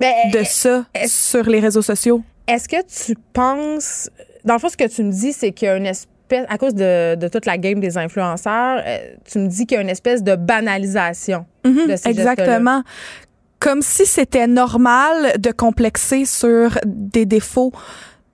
Ben, de ça sur les réseaux sociaux. Est-ce que tu penses. Dans le fond, ce que tu me dis, c'est qu'il y a une espèce. À cause de, de toute la game des influenceurs, euh, tu me dis qu'il y a une espèce de banalisation Mhm, de ces exactement. Comme si c'était normal de complexer sur des défauts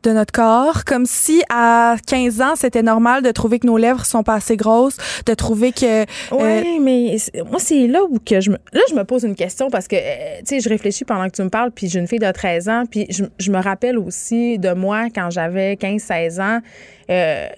de notre corps, comme si à 15 ans, c'était normal de trouver que nos lèvres sont pas assez grosses, de trouver que Oui, mais moi, c'est là où que je me, là, je me pose une question parce que, euh, tu sais, je réfléchis pendant que tu me parles, puis j'ai une fille de 13 ans, puis je, je me rappelle aussi de moi quand j'avais 15-16 ans. Euh,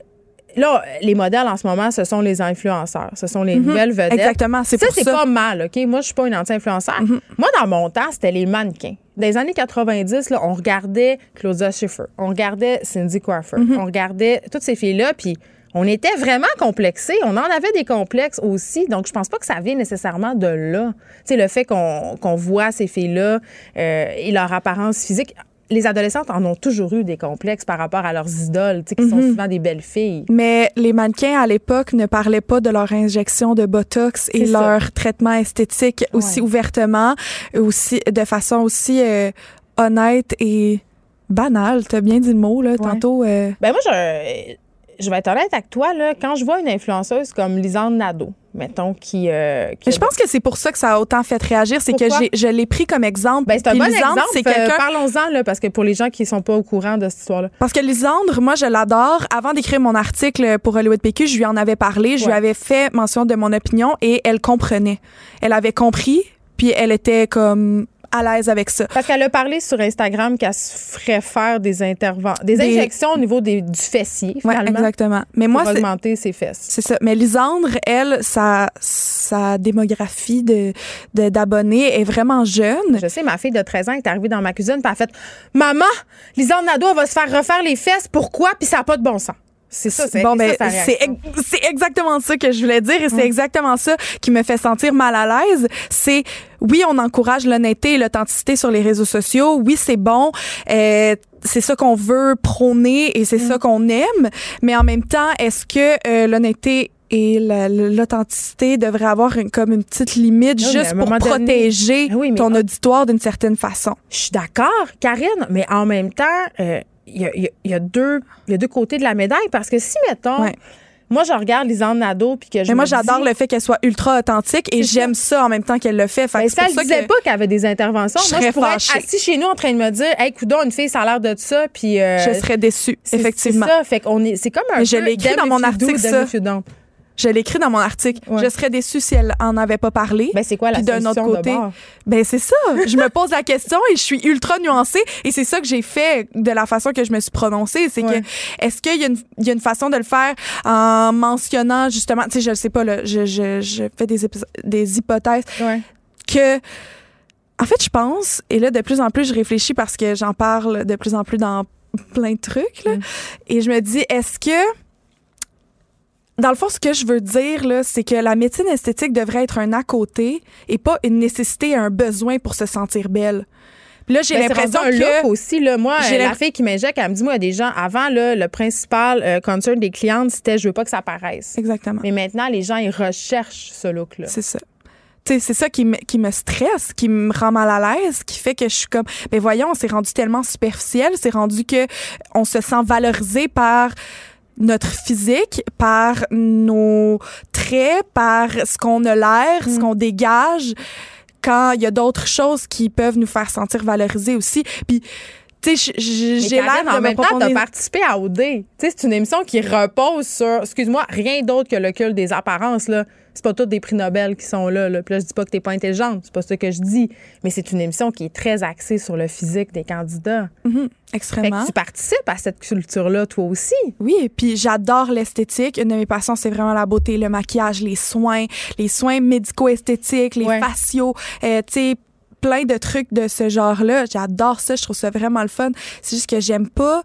là, les modèles en ce moment, ce sont les influenceurs. Ce sont les nouvelles vedettes. exactement, c'est Ça, c'est pas mal, OK? Moi, je suis pas une anti-influenceur. Moi, dans mon temps, c'était les mannequins. Dans les années 90, là, on regardait Claudia Schiffer, on regardait Cindy Crawford, on regardait toutes ces filles-là, puis on était vraiment complexés. On en avait des complexes aussi. Donc, je pense pas que ça vient nécessairement de là. Tu sais, le fait qu'on qu'on voit ces filles-là euh, et leur apparence physique. Les adolescentes en ont toujours eu des complexes par rapport à leurs idoles, tu sais, qui sont souvent des belles filles. Mais les mannequins à l'époque ne parlaient pas de leur injection de botox et ça. leur traitement esthétique aussi Ouais. ouvertement, aussi de façon aussi euh, honnête et banale. T'as bien dit le mot là tantôt. euh, Ben moi, je, je vais être honnête avec toi, là, quand je vois une influenceuse comme Lisande Nadeau, mettons, qui... euh, qui Mais je pense que c'est pour ça que ça a autant fait réagir, c'est que je l'ai pris comme exemple. Ben, c'est un bon Lisandre, exemple. Euh, Parlons-en, là, parce que pour les gens qui sont pas au courant de cette histoire-là. Parce que Lisandre, moi, je l'adore. Avant d'écrire mon article pour Hollywood PQ, je lui en avais parlé, je lui avais fait mention de mon opinion et elle comprenait. Elle avait compris, puis elle était comme à l'aise avec ça. Parce qu'elle a parlé sur Instagram qu'elle se ferait faire des interventions, des, Des- injections au niveau des, du fessier, Ouais, finalement, exactement. Mais pour moi, c'est augmenter ses fesses. c'est ça. Mais Lisandre, elle, sa, sa démographie de de- d'abonnés est vraiment jeune. Je sais, ma fille de 13 ans est arrivée dans ma cuisine puis elle a fait « Maman, Lisande Nadeau, elle va se faire refaire les fesses. Pourquoi? Puis ça n'a pas de bon sens. » C'est ça, c'est Bon, ben, c'est exactement ça que je voulais dire et c'est exactement ça qui me fait sentir mal à l'aise. C'est, oui, on encourage l'honnêteté et l'authenticité sur les réseaux sociaux. Oui, c'est bon. Euh, c'est ça qu'on veut prôner et c'est Mm. ça qu'on aime. Mais en même temps, est-ce que euh, l'honnêteté et la- l'authenticité devraient avoir une, comme une petite limite Oui, juste pour donné- protéger Ah oui, ton auditoire d'une certaine façon? Je suis d'accord, Karine, mais en même temps, euh, il y, a, y a- il y a deux, il y a deux côtés de la médaille parce que si, mettons, Ouais. moi, je regarde Lisande Nadeau puis que je Mais moi, j'adore le fait qu'elle soit ultra authentique et ça. j'aime ça en même temps qu'elle le fait. Fait c'est ça, elle disait que- pas qu'elle avait des interventions. Je Moi, je serais pourrais fâchée. être assis chez nous en train de me dire, hey, coudon, une fille, ça a l'air de ça, puis. euh, je serais déçue, effectivement. C'est ça, fait qu'on est, c'est comme un Mais je l'ai écrit dans mon article, ça. Je l'ai écrit dans mon article. Ouais. Je serais déçue si elle en avait pas parlé. Ben, c'est quoi la Puis d'un autre côté, ben c'est ça. Je me pose la question et je suis ultra nuancée et c'est ça que j'ai fait de la façon que je me suis prononcée. C'est Ouais. que est-ce qu'il y, a une- il y a une façon de le faire en mentionnant justement, tu sais, je sais pas là, je, je, je fais des, des hypothèses Ouais. que en fait je pense et là de plus en plus je réfléchis parce que j'en parle de plus en plus dans plein de trucs là, et je me dis est-ce que dans le fond, ce que je veux dire, là, c'est que la médecine esthétique devrait être un à côté et pas une nécessité, un besoin pour se sentir belle. Là, j'ai Ben, l'impression un look que... aussi là moi J'ai euh, la fille qui m'injecte elle me dit moi des gens avant là, le principal euh, concern des clientes c'était je veux pas que ça paraisse Exactement. mais maintenant les gens ils recherchent ce look là C'est ça. C'est ça qui me, qui me stresse, qui me rend mal à l'aise, qui fait que je suis comme, ben voyons, c'est rendu tellement superficiel, c'est rendu que on se sent valorisé par notre physique, par nos traits, par ce qu'on a l'air, ce qu'on dégage, quand il y a d'autres choses qui peuvent nous faire sentir valorisés aussi. Puis, tu sais, j'ai l'air de en me même temps, t'as participé à OD. Tu sais, c'est une émission qui repose sur, excuse-moi, rien d'autre que le culte des apparences, là. C'est pas tous des prix Nobel qui sont là, là. Puis là, je dis pas que t'es pas intelligente. C'est pas ça que je dis. Mais c'est une émission qui est très axée sur le physique des candidats. Mhm, Fait extrêmement. que tu participes à cette culture-là, toi aussi. Oui, et puis j'adore l'esthétique. Une de mes passions, c'est vraiment la beauté, le maquillage, les soins, les soins médico-esthétiques, les Ouais. faciaux, euh, tu sais, plein de trucs de ce genre-là. J'adore ça, je trouve ça vraiment le fun. C'est juste que j'aime pas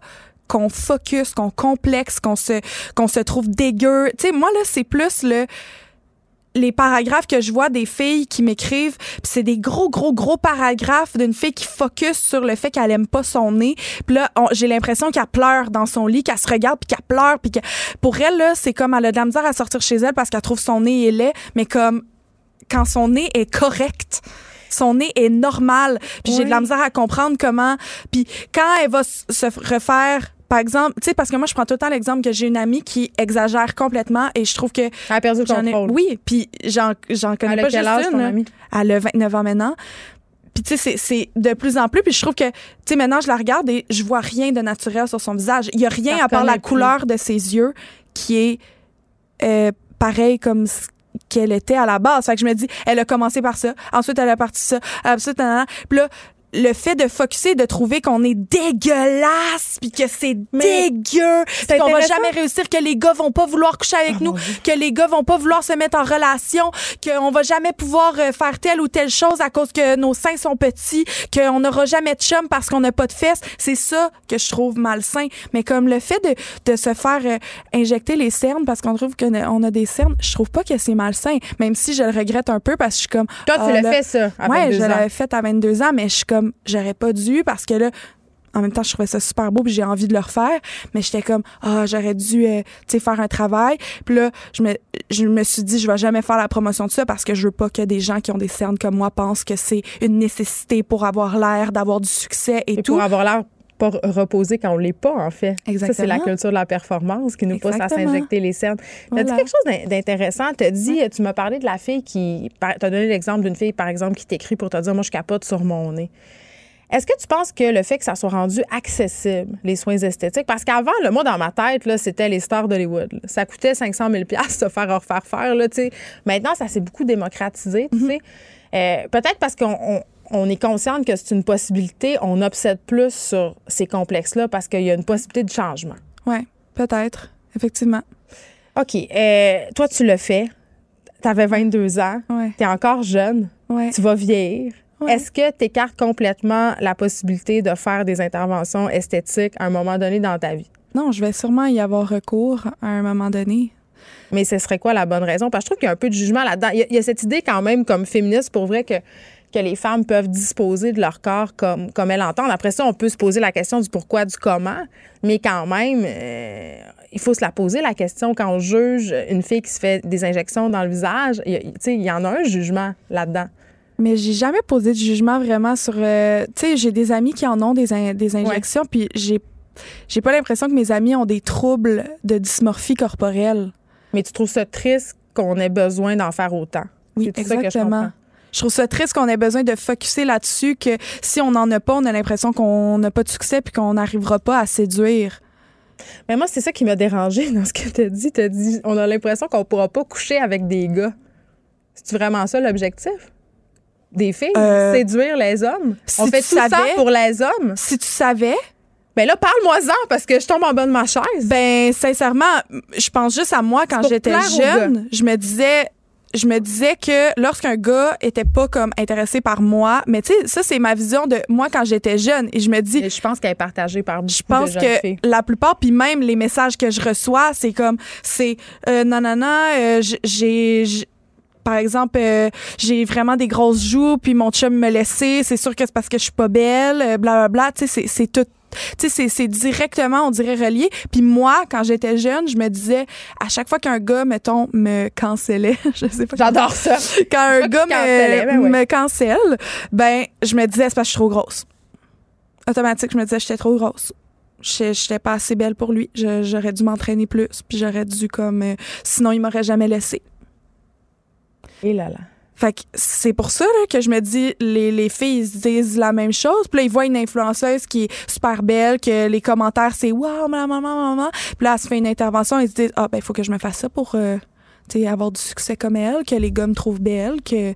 qu'on focus, qu'on complexe, qu'on se qu'on se trouve dégueu. Tu sais, moi là, c'est plus le les paragraphes que je vois des filles qui m'écrivent, c'est des gros, gros, gros paragraphes d'une fille qui focus sur le fait qu'elle aime pas son nez. Puis là, j'ai l'impression qu'elle pleure dans son lit, qu'elle se regarde, puis qu'elle pleure, puis que pour elle, là, c'est comme elle a de la misère à sortir chez elle parce qu'elle trouve son nez est laid, mais comme quand son nez est correct. Son nez est normal. Puis j'ai de la misère à comprendre comment. Puis quand elle va se refaire, par exemple, tu sais, parce que moi, je prends tout le temps l'exemple que j'ai une amie qui exagère complètement et je trouve que Elle a perdu le ai- contrôle. oui, puis j'en, connais Elle pas quel juste âge, une, ton là. amie? Elle a 29 ans maintenant. Puis tu sais, c'est, de plus en plus. Puis je trouve que, tu sais, maintenant, je la regarde et je vois rien de naturel sur son visage. Il y a rien à part la plus. couleur de ses yeux qui est euh, pareil comme ce qu'elle était à la base. Fait que je me dis, elle a commencé par ça. Ensuite, elle a parti ça. Ensuite. Puis là, le fait de focuser, de trouver qu'on est dégueulasse, puis que c'est dégueu, puis qu'on va jamais réussir, que les gars vont pas vouloir coucher avec nous, que les gars vont pas vouloir se mettre en relation, qu'on va jamais pouvoir euh, faire telle ou telle chose à cause que nos seins sont petits, qu'on n'aura jamais de chum parce qu'on n'a pas de fesses. C'est ça que je trouve malsain. Mais comme le fait de, de se faire euh, injecter les cernes parce qu'on trouve qu'on a, des cernes, je trouve pas que c'est malsain, même si je le regrette un peu parce que je suis comme... Toi, tu ah, l'as fait, ça, à ouais, 22 je l'avais fait à 22 ans, mais je suis comme, j'aurais pas dû parce que là, en même temps, je trouvais ça super beau puis j'ai envie de le refaire, mais j'étais comme, ah, j'aurais dû, euh, tu sais, faire un travail. Puis là, je me, je me suis dit, je vais jamais faire la promotion de ça parce que je veux pas que des gens qui ont des cernes comme moi pensent que c'est une nécessité pour avoir l'air, d'avoir du succès et, Et tout. pour avoir l'air pas reposé quand on l'est pas, en fait. Ça, c'est la culture de la performance qui nous pousse à s'injecter les cernes. Tu as dit Voilà. quelque chose d'in- d'intéressant. Tu dit, tu m'as parlé de la fille qui. Tu as donné l'exemple d'une fille, par exemple, qui t'écrit pour te dire Moi, je capote sur mon nez. Est-ce que tu penses que le fait que ça soit rendu accessible, les soins esthétiques, parce qu'avant, le moi, dans ma tête, là, c'était les stars d'Hollywood. Ça coûtait 500 000 se faire refaire faire. Là, tu sais. Maintenant, ça s'est beaucoup démocratisé. tu sais. Euh, Peut-être parce qu'on on- est consciente que c'est une possibilité, on obsède plus sur ces complexes-là parce qu'il y a une possibilité de changement. Ouais, peut-être, effectivement. OK. euh, toi, tu le fais. Tu avais 22 ans. Ouais. Tu es encore jeune. Ouais. Tu vas vieillir. Ouais. Est-ce que tu écartes complètement la possibilité de faire des interventions esthétiques à un moment donné dans ta vie? Non, je vais sûrement y avoir recours à un moment donné. Mais ce serait quoi la bonne raison? Parce que je trouve qu'il y a un peu de jugement là-dedans. Il il y a cette idée quand même, comme féministe, pour vrai, que, que les femmes peuvent disposer de leur corps comme, comme elles l'entendent. Après ça, on peut se poser la question du pourquoi, du comment. Mais quand même, euh, il faut se la poser, la question, quand on juge une fille qui se fait des injections dans le visage. Il y il en a un jugement là-dedans. Mais j'ai jamais posé de jugement vraiment sur. euh, tu sais, j'ai des amis qui en ont des, in- des injections, puis j'ai j'ai pas l'impression que mes amis ont des troubles de dysmorphie corporelle. Mais tu trouves ça triste qu'on ait besoin d'en faire autant? Oui, C'est tout ça que je exactement. Je trouve ça triste qu'on ait besoin de focuser là-dessus, que si on n'en a pas, on a l'impression qu'on n'a pas de succès puis qu'on n'arrivera pas à séduire. Mais moi, c'est ça qui m'a dérangé dans ce que tu as dit. Tu as dit, on a l'impression qu'on pourra pas coucher avec des gars. C'est vraiment ça l'objectif? Des filles? Euh, séduire les hommes? si on fait tout ça pour les hommes? Si tu savais, Ben là, parle-moi-en parce que je tombe en bas de ma chaise. ben sincèrement, je pense juste à moi quand j'étais jeune, je me disais je me disais que lorsqu'un gars était pas comme intéressé par moi, mais tu sais ça c'est ma vision de moi quand j'étais jeune et je me dis Et je pense qu'elle est partagée par beaucoup Je pense de jeunes que filles. la plupart, puis même les messages que je reçois, c'est comme, c'est euh, non, non, non, euh, j'ai. Par exemple, euh, j'ai vraiment des grosses joues, puis mon chum me laissait. C'est sûr que c'est parce que je suis pas belle, euh, bla bla bla. Tu sais, c'est- c'est tout. Tu sais, c'est- directement, on dirait, relié. Puis moi, quand j'étais jeune, je me disais, à chaque fois qu'un gars, mettons, me cancellait, *laughs* je sais pas. J'adore ça. *laughs* Quand un gars me, ouais. me cancelle, ben, je me disais, c'est parce que je suis trop grosse. Automatique, je me disais, j'étais trop grosse. J'étais pas assez belle pour lui. J'aurais dû m'entraîner plus, puis j'aurais dû, comme. euh, sinon, il m'aurait jamais laissé. Et là là. Fait que c'est pour ça là, que je me dis, les, les filles ils se disent la même chose. Puis là, ils voient une influenceuse qui est super belle, que les commentaires, c'est « Wow, maman, maman, maman ». Puis là, elle se fait une intervention, ils se disent « Ah, ben, il faut que je me fasse ça pour euh, avoir du succès comme elle, que les gars me trouvent belle, que... »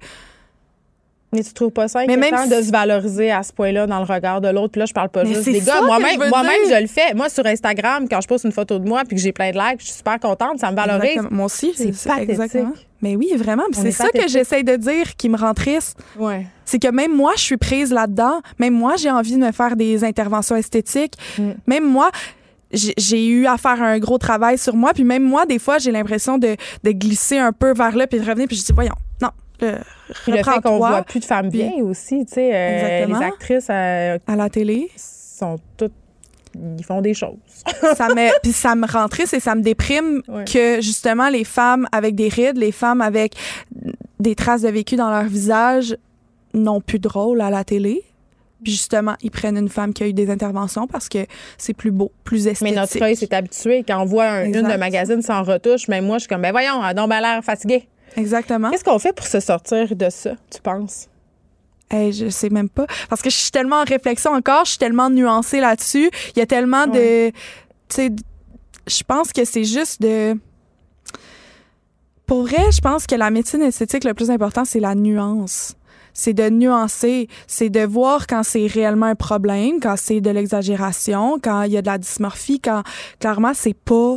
Mais tu trouves pas ça Mais même de se valoriser à ce point-là dans le regard de l'autre? Puis là, je parle pas Mais juste des gars. Moi-même, dire. je le fais. Moi, sur Instagram, quand je poste une photo de moi puis que j'ai plein de likes, je suis super contente. Ça me valorise. Exactement. Moi aussi, C'est c'est pathétique. exactement. Mais oui, vraiment. C'est est ça que j'essaie de dire qui me rend triste. Ouais. c'est que même moi, je suis prise là-dedans. Même moi, j'ai envie de me faire des interventions esthétiques. Mm. Même moi, j'ai eu à faire un gros travail sur moi. Puis même moi, des fois, j'ai l'impression de, de glisser un peu vers là, puis de revenir, puis je dis, voyons, non, le, Puis le fait qu'on voit plus de femmes bien aussi, tu sais, euh, les actrices euh, à la télé. sont toutes, ils font des choses. *laughs* ça me, puis ça me rend triste et ça me déprime Ouais. que justement les femmes avec des rides, les femmes avec des traces de vécu dans leur visage n'ont plus de rôle à la télé. Puis justement, ils prennent une femme qui a eu des interventions parce que c'est plus beau, plus Mais esthétique. notre œil s'est habitué. Quand on voit un- une de magazine sans retouche, même moi, je suis comme, ben voyons, elle a l'air fatiguée. Exactement. Qu'est-ce qu'on fait pour se sortir de ça, tu penses? Hey, je sais même pas. Parce que je suis tellement en réflexion encore, je suis tellement nuancée là-dessus. Il y a tellement de. Tu sais, je pense que c'est juste de. Pour vrai, je pense que la médecine esthétique, le plus important, c'est la nuance. C'est de nuancer, c'est de voir quand c'est réellement un problème, quand c'est de l'exagération, quand il y a de la dysmorphie, quand clairement c'est pas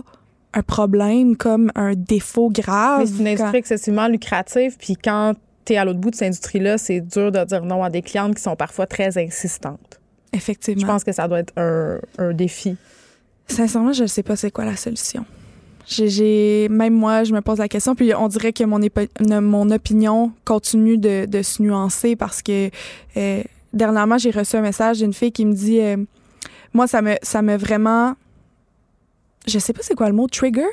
un problème comme un défaut grave. Mais c'est une quand- industrie excessivement lucrative, puis quand tu es à l'autre bout de cette industrie-là, c'est dur de dire non à des clientes qui sont parfois très insistantes. Effectivement. Je pense que ça doit être un, un défi. Sincèrement, je ne sais pas c'est quoi la solution. J'ai- même moi, je me pose la question, puis on dirait que mon, épo- mon opinion continue de, de se nuancer parce que euh, dernièrement, j'ai reçu un message d'une fille qui me dit euh, moi, ça me, ça me vraiment. Je sais pas c'est quoi le mot, trigger?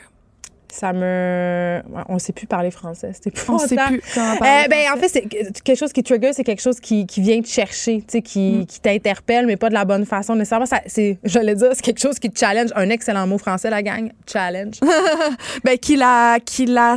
Ça me. On ne sait plus parler français. C'était plus On sait plus comment Euh, ben, en fait, c'est quelque chose qui trigger, c'est quelque chose qui, qui vient te chercher, tu sais, qui, Mm. qui t'interpelle, mais pas de la bonne façon nécessairement. Ça, c'est, j'allais dire, c'est quelque chose qui te challenge. Un excellent mot français, la gang. Challenge. *laughs* ben, qu'il la, qu'il la,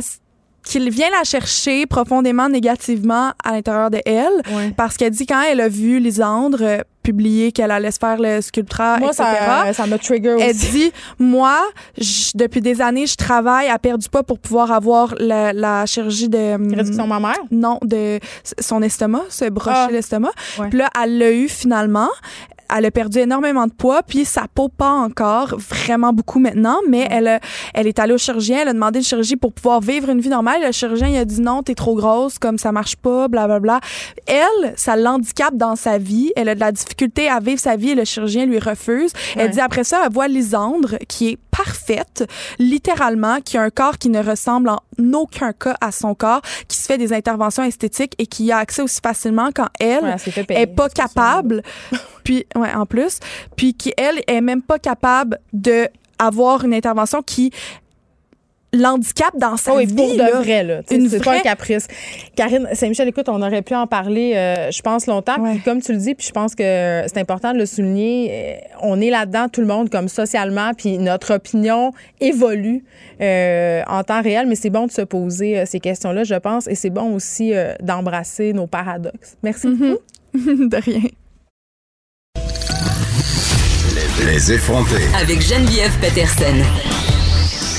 qu'il vient la chercher profondément négativement à l'intérieur de elle. Parce qu'elle dit quand elle a vu Lisandre euh, publier qu'elle allait se faire le sculptra, Moi, etc. ça, ça me trigger Elle aussi. dit, moi, je- depuis des années, je travaille à perdre du poids pour pouvoir avoir la, la chirurgie de... hum, Réduction mammaire? Non, de son estomac, se brocher Ah. l'estomac. Ouais. Puis là, elle l'a eu finalement. Elle a perdu énormément de poids, puis sa peau pas encore vraiment beaucoup maintenant, mais elle, a- elle est allée au chirurgien, elle a demandé une chirurgie pour pouvoir vivre une vie normale. Le chirurgien il a dit non, t'es trop grosse, comme ça marche pas, blablabla. Elle, ça l'handicape dans sa vie, elle a de la difficulté à vivre sa vie et le chirurgien lui refuse. Elle Ouais. dit après ça, elle voit Lisandre qui est parfaite, littéralement, qui a un corps qui ne ressemble en aucun cas à son corps, qui se fait des interventions esthétiques et qui a accès aussi facilement quand elle Ouais, payer. est pas capable, *laughs* puis ouais en plus, puis qui elle est même pas capable de avoir une intervention qui l'handicape dans sa Oh, et vie. pour de là. vrai, là. C'est pas un caprice. Karine Saint-Michel, écoute, on aurait pu en parler, euh, je pense, longtemps. Ouais. Puis comme tu le dis, puis je pense que c'est important de le souligner, euh, on est là-dedans, tout le monde, comme socialement, puis notre opinion évolue euh, en temps réel, mais c'est bon de se poser euh, ces questions-là, je pense, et c'est bon aussi euh, d'embrasser nos paradoxes. Merci beaucoup. *laughs* de rien. Les effrontés. Avec Geneviève Peterson.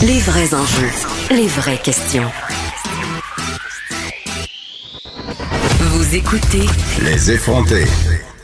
Les vrais enjeux, les vraies questions. Vous écoutez Les effrontés.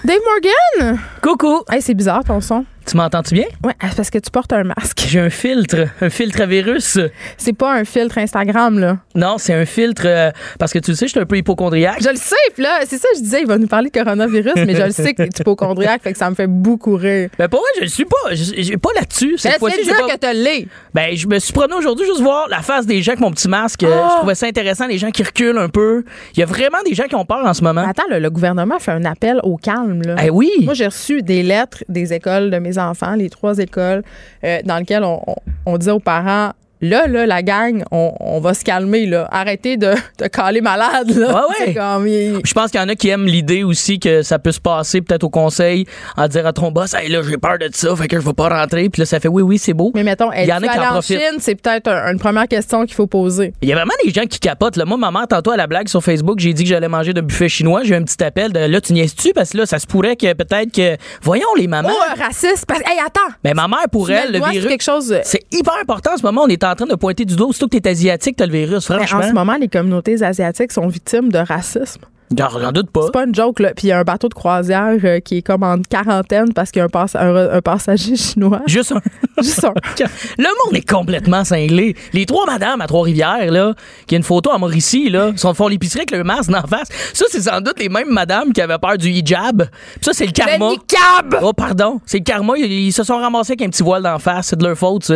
Dave Morgan! Coucou! Hey, c'est bizarre ton son. Tu m'entends-tu bien? Ouais, parce que tu portes un masque. J'ai un filtre, un filtre à virus. C'est pas un filtre Instagram, là. Non, c'est un filtre euh, parce que tu le sais, je suis un peu hypochondriaque. Je le sais, puis là, c'est ça, je disais, il va nous parler de coronavirus, mais je le sais que t'es hypochondriaque, fait que ça me fait beaucoup rire. Ben pour vrai, je le suis pas. Je, pas là-dessus. Fois-ci, j'ai dire pas- que t'as l'es. Ben, je me suis promené aujourd'hui juste voir la face des gens avec mon petit masque. Euh, Ah! Je trouvais ça intéressant, les gens qui reculent un peu. Il y a vraiment des gens qui ont peur en ce moment. Mais attends, là, le gouvernement fait un appel au calme, là. Eh oui! Moi, j'ai reçu des lettres des écoles de mes enfants, les trois écoles, euh, dans lesquelles on, on, on disait aux parents là, là, la gang, on, on va se calmer, là. Arrêtez de, de caler malade, là. Ouais, ouais. C'est comme, il- Je pense qu'il y en a qui aiment l'idée aussi que ça peut se passer peut-être au conseil en dire à ton boss, hey là, j'ai peur de ça, fait que je vais pas rentrer. Puis là, ça fait oui, oui, c'est beau. Mais mettons, Il y en a qui en. Chine? C'est peut-être un- une première question qu'il faut poser. Il y a vraiment des gens qui capotent. Là. Moi, ma mère, tantôt à la blague sur Facebook, j'ai dit que j'allais manger de buffet chinois. J'ai eu un petit appel de là, tu niaises-tu? Parce que là, ça se pourrait que peut-être que. Voyons les mamans. Oh, un raciste. Parce... Hey, attends! Mais ma mère, pour elle, le virus. quelque chose. C'est hyper important en ce moment. On est en train de pointer du doigt. Surtout que t'es asiatique, t'as le virus. Mais Franchement. en ce moment, les communautés asiatiques sont victimes de racisme. J'en doute pas. C'est pas une joke, là. Puis il y a un bateau de croisière euh, qui est comme en quarantaine parce qu'il y a un, pass- un- un passager *laughs* chinois. Juste un. *laughs* Juste un. *laughs* Le monde est complètement cinglé. Les trois madames à Trois-Rivières, là, qui a une photo à Mauricie, là, sont font l'épicerie avec le masque d'en face. Ça, c'est sans doute les mêmes madames qui avaient peur du hijab. Puis ça, c'est le karma. Le niqab! Oh, pardon. C'est le karma. Ils, ils se sont ramassés avec un petit voile d'en face. C'est de leur faute.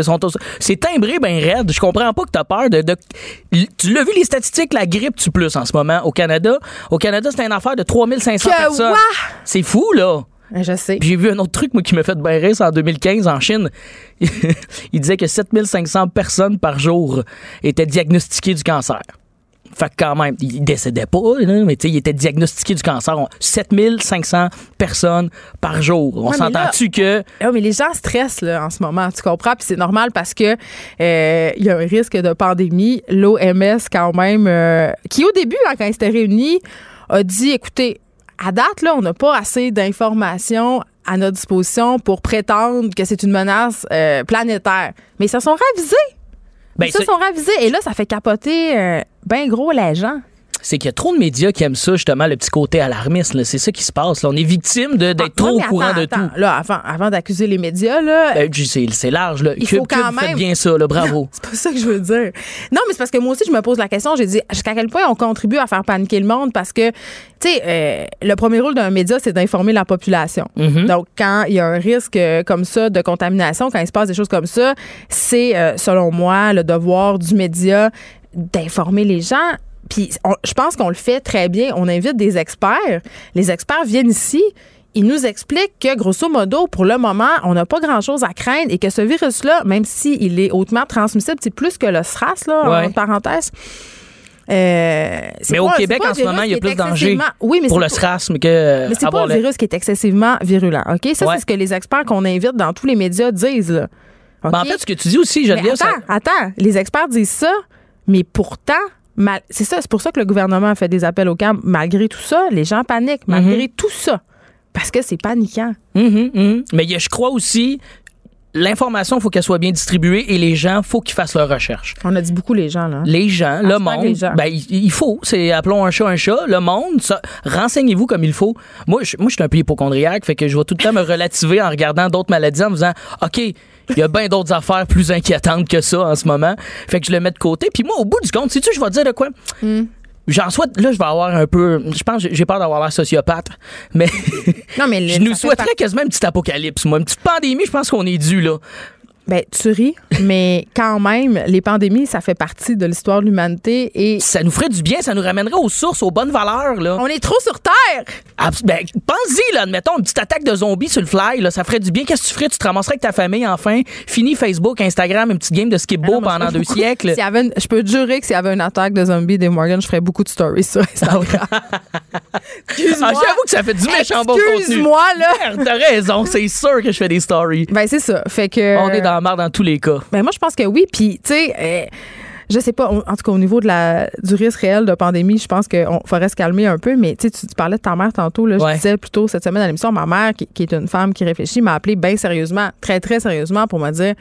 C'est timbré ben raide. Je comprends pas que t'as peur de, de- Tu l'as vu, les statistiques, la grippe tue plus en ce moment au Canada. Au Canada, c'est une affaire de 3500 Que personnes. C'est fou, là. Je sais. Puis J'ai vu un autre truc, moi, qui m'a fait bien rire, c'est en 2015, en Chine. *laughs* Il disait que 7500 personnes par jour étaient diagnostiquées du cancer. Fait que quand même, il décédait pas, là, mais tu sais, il était diagnostiqué du cancer. On- 7500 personnes par jour. On s'entend-tu que... Ah, mais les gens stressent là, en ce moment, tu comprends? Puis c'est normal parce que euh, il y a un risque de pandémie. L'OMS, quand même, euh, qui au début, là, quand ils s'étaient réunis, a dit écoutez, à date, là, on n'a pas assez d'informations à notre disposition pour prétendre que c'est une menace euh, planétaire. Mais ils se sont ravisés. Ben, ils se c'est- sont ravisés. Et là, ça fait capoter euh, ben gros les gens. C'est qu'il y a trop de médias qui aiment ça, justement, le petit côté alarmiste. C'est ça qui se passe. là. On est victime d'être Ah, trop au courant de attends. tout. Là, avant, avant d'accuser les médias, là, Ben, c'est c'est large. Là. Il Cube, faut quand Cube, faites même- bien ça. Là. Bravo. *laughs* C'est pas ça que je veux dire. Non, mais c'est parce que moi aussi, je me pose la question. J'ai dit, jusqu'à quel point on contribue à faire paniquer le monde? Parce que, tu sais, euh, le premier rôle d'un média, c'est d'informer la population. Mhm. Donc, quand il y a un risque euh, comme ça de contamination, quand il se passe des choses comme ça, c'est, euh, selon moi, le devoir du média d'informer les gens. Puis, je pense qu'on le fait très bien. On invite des experts. Les experts viennent ici. Ils nous expliquent que, grosso modo, pour le moment, on n'a pas grand-chose à craindre et que ce virus-là, même s'il est hautement transmissible, c'est plus que le SRAS, là, Ouais. en parenthèse. euh, Mais au pas- Québec, en ce moment, il y a plus de danger excessivement- Oui, mais pour le SRAS que mais c'est pas un le- virus qui est excessivement virulent, OK? Ça, Ouais. c'est ce que les experts qu'on invite dans tous les médias disent, là. OK? Ben, en fait, ce que tu dis aussi, Mais Geneviève, attends, ça- attends. Les experts disent ça, mais pourtant, c'est ça, c'est pour ça que le gouvernement a fait des appels au camp. Malgré tout ça, les gens paniquent, malgré Mhm. tout ça. Parce que c'est paniquant. Mhm, mhm. Mais je crois aussi, l'information, il faut qu'elle soit bien distribuée et les gens, faut qu'ils fassent leurs recherches. On a dit beaucoup les gens, là. Les gens, le Hashtag monde, les gens. ben, il, faut, c'est appelons un chat un chat, le monde, ça- renseignez-vous comme il faut. Moi, je, moi, je suis un peu hypochondriaque, fait que je vais tout le temps me relativer en regardant d'autres maladies en me disant, OK, il y a bien d'autres affaires plus inquiétantes que ça en ce moment. Fait que je le mets de côté. Puis moi, au bout du compte, sais-tu, je vais te dire de quoi? Hmm. J'en souhaite, là, je vais avoir un peu, je pense, j'ai peur d'avoir l'air sociopathe, mais Non, mais *laughs* je nous souhaiterais quasiment une petite apocalypse, moi. Une petite pandémie, je pense qu'on est dû, là. Ben, tu ris, *laughs* mais quand même, les pandémies, ça fait partie de l'histoire de l'humanité et Ça nous ferait du bien, ça nous ramènerait aux sources, aux bonnes valeurs, là. on est trop sur Terre! Abs- Ben, pense-y, là, admettons, une petite attaque de zombies sur le fly, là, ça ferait du bien. Qu'est-ce que tu ferais? Tu te ramasserais avec ta famille, enfin. Fini Facebook, Instagram, une petite game de skip Mais non, beau moi, je pendant deux beaucoup- siècles. S'il y avait une- je peux te jurer que s'il y avait une attaque de zombies des Morgan, je ferais beaucoup de stories sur Instagram. *laughs* Excuse-moi. Ah, j'avoue que ça fait du méchant bon contenu. Excuse-moi, là. T'as raison, c'est sûr que je fais des stories. Ben, c'est ça. Fait que. On est dans merde dans tous les cas. Ben, moi, je pense que oui. Puis, tu sais, euh, je sais pas, en tout cas, au niveau de la, du risque réel de pandémie, je pense qu'il faudrait se calmer un peu. Mais, tu sais, tu tu parlais de ta mère tantôt. Là, Ouais. Je disais plutôt cette semaine à l'émission, ma mère, qui, qui est une femme qui réfléchit, m'a appelé bien sérieusement, très, très sérieusement pour me dire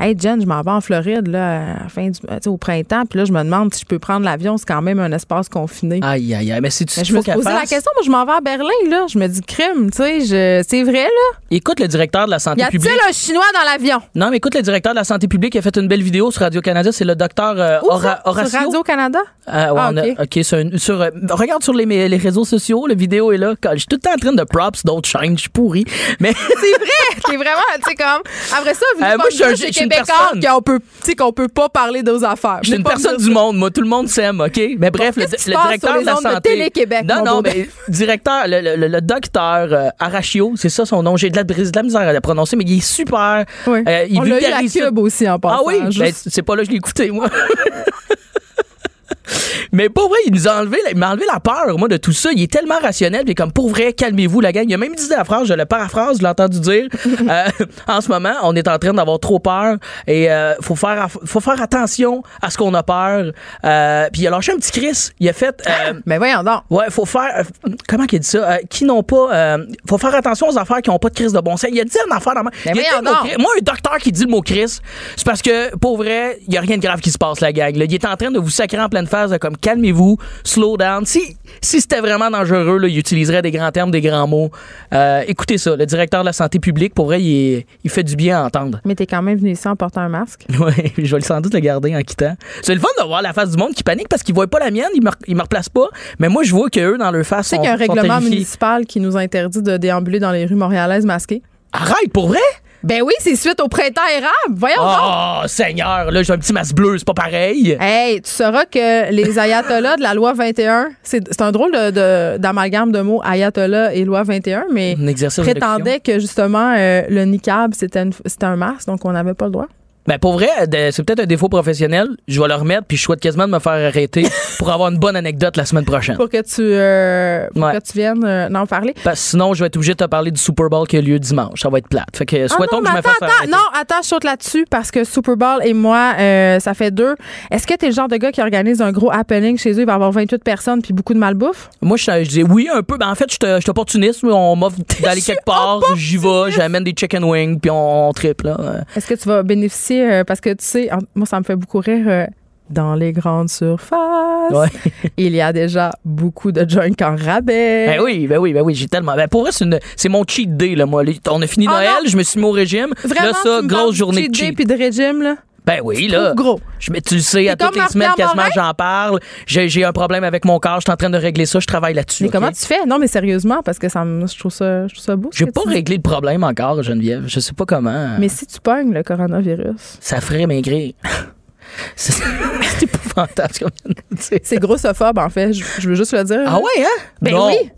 Hey, Jen, je m'en vais en Floride, là, à la fin du, au printemps. Puis là, je me demande si je peux prendre l'avion. C'est quand même un espace confiné. Aïe, aïe, aïe. Mais si tu Mais je me suis posé la question. Moi, je m'en vais à Berlin, là. Je me dis, crime, tu sais, je- c'est vrai, là. Écoute le directeur de la Y santé a-t-il publique. un Chinois dans l'avion? Non, mais écoute le directeur de la santé publique qui a fait une belle vidéo sur Radio-Canada. C'est le docteur euh, Où? Horacio? Sur Radio-Canada? Ouais, Ah, a- ok. OK, sur, un- sur, euh, regarde sur les, les réseaux sociaux, la vidéo est là. Je suis tout le temps en train de props d'autres chaînes, je suis pourri. Mais C'est vrai! *laughs* C'est vraiment, tu sais, comme. Après ça, venez Euh, moi, je suis un- dire, je j'ai suis une Québécois personne. qu'on peut, tu sais, qu'on peut pas parler nos affaires. Je suis une personne du monde, moi. Tout le monde s'aime, OK? Mais bref, le, directeur de la santé. Non, non, mais directeur, le, docteur euh, Arachio, c'est ça son nom. J'ai de la, de la misère à le prononcer, mais il est super. Euh, il On l'a eu à. Cube aussi en passant. Ah oui? Ben, c'est pas là que je l'ai écouté, moi. *laughs* Mais pour vrai, il nous a enlevé, il m'a enlevé la peur, moi, de tout ça. Il est tellement rationnel, puis comme pour vrai, calmez-vous, la gang. Il a même dit la phrase, je le paraphrase, je l'ai entendu dire. *laughs* Euh, en ce moment, on est en train d'avoir trop peur et euh, faut faire, faut faire attention à ce qu'on a peur. Euh, puis il a lâché un petit Chris. Il a fait. euh, *laughs* Mais voyons donc. Ouais, faut faire. comment qu'il dit ça? Qui n'ont pas. faut faire attention aux affaires qui n'ont pas de crise de bon sens. Il a dit une affaire dans ma. Mais il voyons mot. Chris. Moi, un docteur qui dit le mot Chris, c'est parce que, pour vrai, il n'y a rien de grave qui se passe, la gang. là. Il est en train de vous sacrer en pleine phase, de comme calmez-vous, slow down. Si, si c'était vraiment dangereux, là, il utiliserait des grands termes, des grands mots. Euh, écoutez ça, le directeur de la santé publique, pour vrai, il, est- il fait du bien à entendre. Mais t'es quand même venu ici en portant un masque. *laughs* Ouais, je vais sans doute le garder en quittant. C'est le fun de voir la face du monde qui panique parce qu'ils voient pas la mienne, ils me, ils me replacent pas. Mais moi, je vois qu'eux, dans leur face, Tu sais qu'il y a un règlement terrifiés. municipal qui nous interdit de déambuler dans les rues montréalaises masquées. Arrête, pour vrai? Ben oui, c'est suite au printemps érable. Voyons donc. Oh, Seigneur, là, j'ai un petit masque bleu, c'est pas pareil. Hey, tu sauras que les *laughs* ayatollahs de la loi 21, c'est c'est un drôle de- de- d'amalgame de, mots ayatollah et loi 21, mais Un exercice prétendait que justement euh, le niqab c'était une- c'était un masque, donc on n'avait pas le droit. Ben, pour vrai, c'est peut-être un défaut professionnel. Je vais le remettre, puis je souhaite quasiment de me faire arrêter *laughs* pour avoir une bonne anecdote la semaine prochaine. Pour que tu, euh, pour Ouais. que tu viennes euh, en parler. Parce que sinon, je vais être obligé de te parler du Super Bowl qui a lieu dimanche. Ça va être plate. Fait que Ah souhaitons non, que je me fasse attends, arrêter. non, attends, je saute là-dessus parce que Super Bowl et moi, euh, ça fait deux. Est-ce que t'es le genre de gars qui organise un gros happening chez eux, il va y avoir 28 personnes puis beaucoup de malbouffe? Moi, je, je dis oui un peu. Ben, en fait, je suis opportuniste. On m'offre *laughs* d'aller quelque part. J'y vais. J'amène des chicken wings, puis on, on triple. Est-ce que tu vas bénéficier, euh, parce que tu sais, moi, ça me fait beaucoup rire. euh, dans les grandes surfaces, Ouais. *laughs* il y a déjà beaucoup de junk en rabais. Ben oui, ben oui, ben oui, j'ai tellement. Ben pour vrai, c'est, une- c'est mon cheat day, là, moi. On a fini Ah Noël, non. je me suis mis au régime. Vraiment, là, ça, grosse journée cheat de day cheat. puis de régime, là? Ben oui, là. gros. Je, mais tu le sais, à T'es toutes les semaines, quasiment, j'en parle. J'ai, un problème avec mon corps, je suis en train de régler ça, je travaille là-dessus. Mais comment tu fais? Non, mais sérieusement, parce que ça je, trouve ça, je trouve ça beau. J'ai pas réglé le problème encore, Geneviève. Je sais pas comment. Mais si tu pognes le coronavirus, Ça ferait maigrir. *laughs* c'est, *laughs* épouvantable ce qu'on vient de dire. c'est grossophobe, en fait. Je, je veux juste le dire. Ah ouais, hein? Ben Non. oui.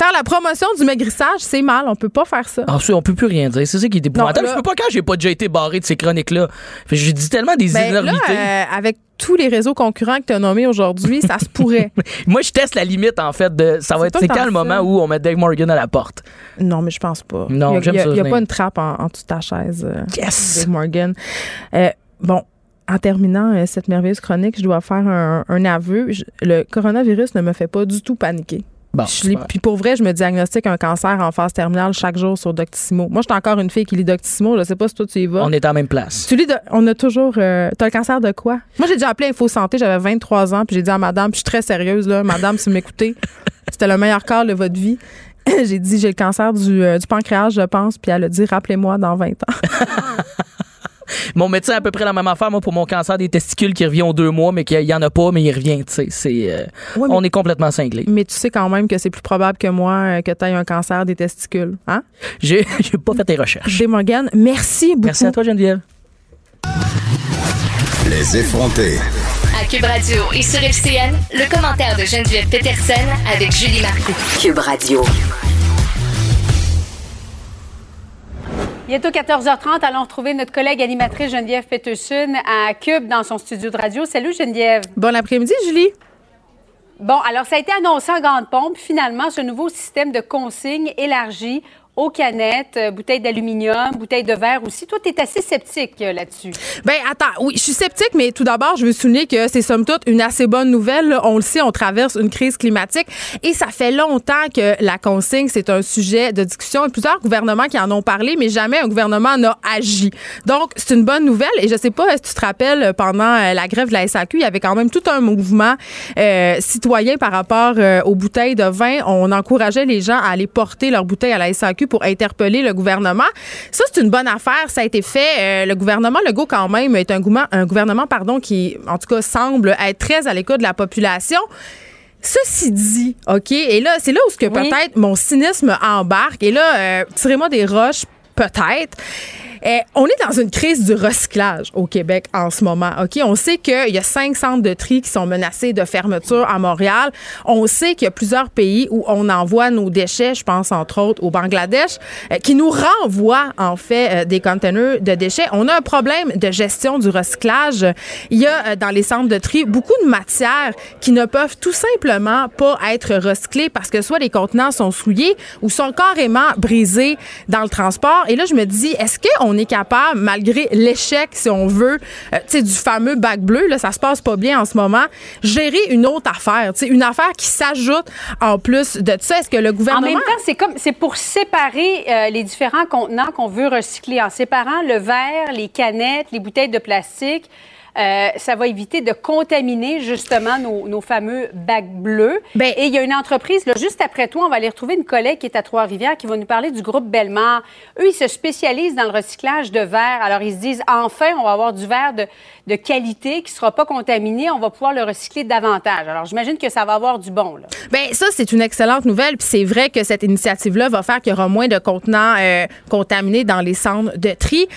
Faire la promotion du maigrissage, c'est mal. On peut pas faire ça. Ah, ça, on peut plus rien dire. C'est ça qui est épouvantable. Je peux pas quand j'ai pas déjà été barré de ces chroniques-là. J'ai dit tellement des Ben là, euh, avec tous les réseaux concurrents que tu as nommés aujourd'hui, ça se pourrait. *laughs* Moi, je teste la limite, en fait, de ça va C'est être c'est quand le ça. moment où on met Dave Morgan à la porte? Non, mais je pense pas. Non, j'aime ça, il y a pas une trappe en, en de ta chaise, euh, Yes! Dave Morgan. Euh, bon. En terminant euh, cette merveilleuse chronique, je dois faire un, un aveu. Je- le coronavirus ne me fait pas du tout paniquer. Bon, Je l'ai- puis pour vrai, je me diagnostique un cancer en phase terminale chaque jour sur Doctissimo. Moi, je suis encore une fille qui lit Doctissimo. Je sais pas si toi tu y vas. on est en même place. Tu lis de- on a toujours. euh, T'as le cancer de quoi? Moi, j'ai déjà appelé Info Santé, j'avais 23 ans, puis j'ai dit à madame, puis je suis très sérieuse, là, madame, si vous m'écoutez, *laughs* c'était le meilleur quart de votre vie. *laughs* j'ai dit, j'ai le cancer du, euh, du pancréas, je pense, puis elle a dit, rappelez-moi dans 20 ans. *laughs* Mon médecin a à peu près la même affaire, moi, pour mon cancer des testicules qui revient aux deux mois, mais qu'il y en a pas, mais il revient, tu sais. C'est, euh, Ouais, On est complètement cinglés. Mais tu sais quand même que c'est plus probable que moi euh, que tu aies un cancer des testicules. Hein? J'ai, *laughs* j'ai pas fait tes recherches. Des Morgan, merci beaucoup. Merci à toi, Geneviève. Les effrontés. À Cube Radio et sur FCN, le commentaire de Geneviève Peterson avec Julie Marcoux. Cube Radio. Bientôt 14h30, allons retrouver notre collègue animatrice Geneviève Peterson à Cube dans son studio de radio. Salut Geneviève. Bon après-midi, Julie. Bon, alors ça a été annoncé en grande pompe. Finalement, ce nouveau système de consigne élargi aux canettes, euh, bouteilles d'aluminium, bouteilles de verre aussi. Toi, tu es assez sceptique euh, là-dessus. Ben attends, oui, je suis sceptique, mais tout d'abord, je veux souligner que c'est somme toute une assez bonne nouvelle. On le sait, on traverse une crise climatique et ça fait longtemps que la consigne, c'est un sujet de discussion. Plusieurs gouvernements qui en ont parlé, mais jamais un gouvernement n'a agi. Donc, c'est une bonne nouvelle et je sais pas si tu te rappelles, pendant euh, la grève de la SAQ, il y avait quand même tout un mouvement citoyen par rapport aux bouteilles de vin. On encourageait les gens à aller porter leurs bouteilles à la SAQ pour interpeller le gouvernement. Ça, c'est une bonne affaire. Ça a été fait. Euh, le gouvernement Legault, quand même, est un, gouvernement- un gouvernement pardon, qui, en tout cas, semble être très à l'écoute de la population. Ceci dit, OK, et là, c'est là où ce que Oui. peut-être mon cynisme embarque. Et là, euh, tirez-moi des roches, peut-être. Eh, on est dans une crise du recyclage au Québec en ce moment. OK? On sait qu'il y a cinq centres de tri qui sont menacés de fermeture à Montréal. On sait qu'il y a plusieurs pays où on envoie nos déchets, je pense entre autres au Bangladesh, euh, qui nous renvoient en fait euh, des conteneurs de déchets. On a un problème de gestion du recyclage. Il y a euh, dans les centres de tri beaucoup de matières qui ne peuvent tout simplement pas être recyclées parce que soit les contenants sont souillés ou sont carrément brisés dans le transport. Et là, je me dis, est-ce qu'on est capable, malgré l'échec, si on veut, tu sais, du fameux bac bleu, là, ça se passe pas bien en ce moment, gérer une autre affaire, tu sais, une affaire qui s'ajoute en plus de ça. Est-ce que le gouvernement... En même temps, c'est comme, c'est pour séparer euh, les différents contenants qu'on veut recycler, en séparant le verre, les canettes, les bouteilles de plastique. Euh, ça va éviter de contaminer justement nos, nos fameux bacs bleus. Ben- Et il y a une entreprise, là, juste après toi, on va aller retrouver une collègue qui est à Trois-Rivières qui va nous parler du groupe Bellemare. Eux, ils se spécialisent dans le recyclage de verre. Alors, ils se disent, enfin, on va avoir du verre de, de qualité qui ne sera pas contaminé. On va pouvoir le recycler davantage. Alors, j'imagine que ça va avoir du bon. Là. Ben ça c'est une excellente nouvelle puis c'est vrai que cette initiative là va faire qu'il y aura moins de contenants euh, contaminés dans les centres de tri.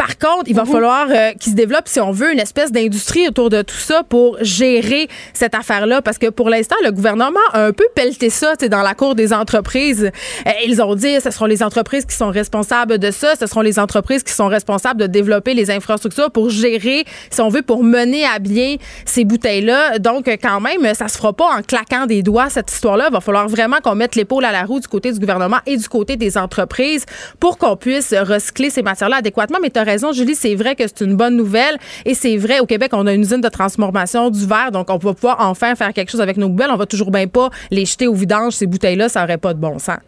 Par contre, il va falloir euh, qu'il se développe, si on veut, une espèce d'industrie autour de tout ça pour gérer cette affaire-là. Parce que pour l'instant, le gouvernement a un peu pelleté ça dans la cour des entreprises. Euh, ils ont dit ce seront les entreprises qui sont responsables de ça, ce seront les entreprises qui sont responsables de développer les infrastructures pour gérer, si on veut, pour mener à bien ces bouteilles-là. Donc, quand même, ça se fera pas en claquant des doigts, cette histoire-là. Il va falloir vraiment qu'on mette l'épaule à la roue du côté du gouvernement et du côté des entreprises pour qu'on puisse recycler ces matières-là adéquatement. Mais Julie, c'est vrai que c'est une bonne nouvelle. Et c'est vrai, au Québec, on a une usine de transformation du verre, donc on va pouvoir enfin faire quelque chose avec nos poubelles. On va toujours bien pas les jeter au vidange, ces bouteilles-là, ça aurait pas de bon sens.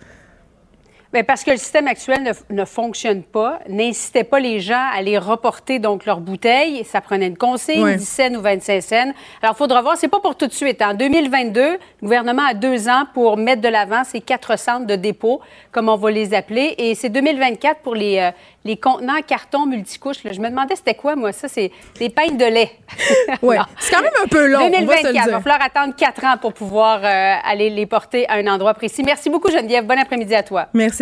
Bien, parce que le système actuel ne, ne fonctionne pas. N'incitait pas les gens à aller reporter donc leurs bouteilles. Ça prenait une consigne, Ouais. 10 cents ou 25 cents. Alors, il faudra voir. C'est pas pour tout de suite. En 2022, le gouvernement a deux ans pour mettre de l'avant ces quatre centres de dépôt, comme on va les appeler. Et c'est 2024 pour les, euh, les contenants carton multicouches. là. Je me demandais c'était quoi, moi, ça? C'est des pains de lait. *laughs* Non. C'est quand même un peu long, on va se le 2024. dire. Il va falloir attendre quatre ans pour pouvoir euh, aller les porter à un endroit précis. Merci beaucoup, Geneviève. Bon après-midi à toi. Merci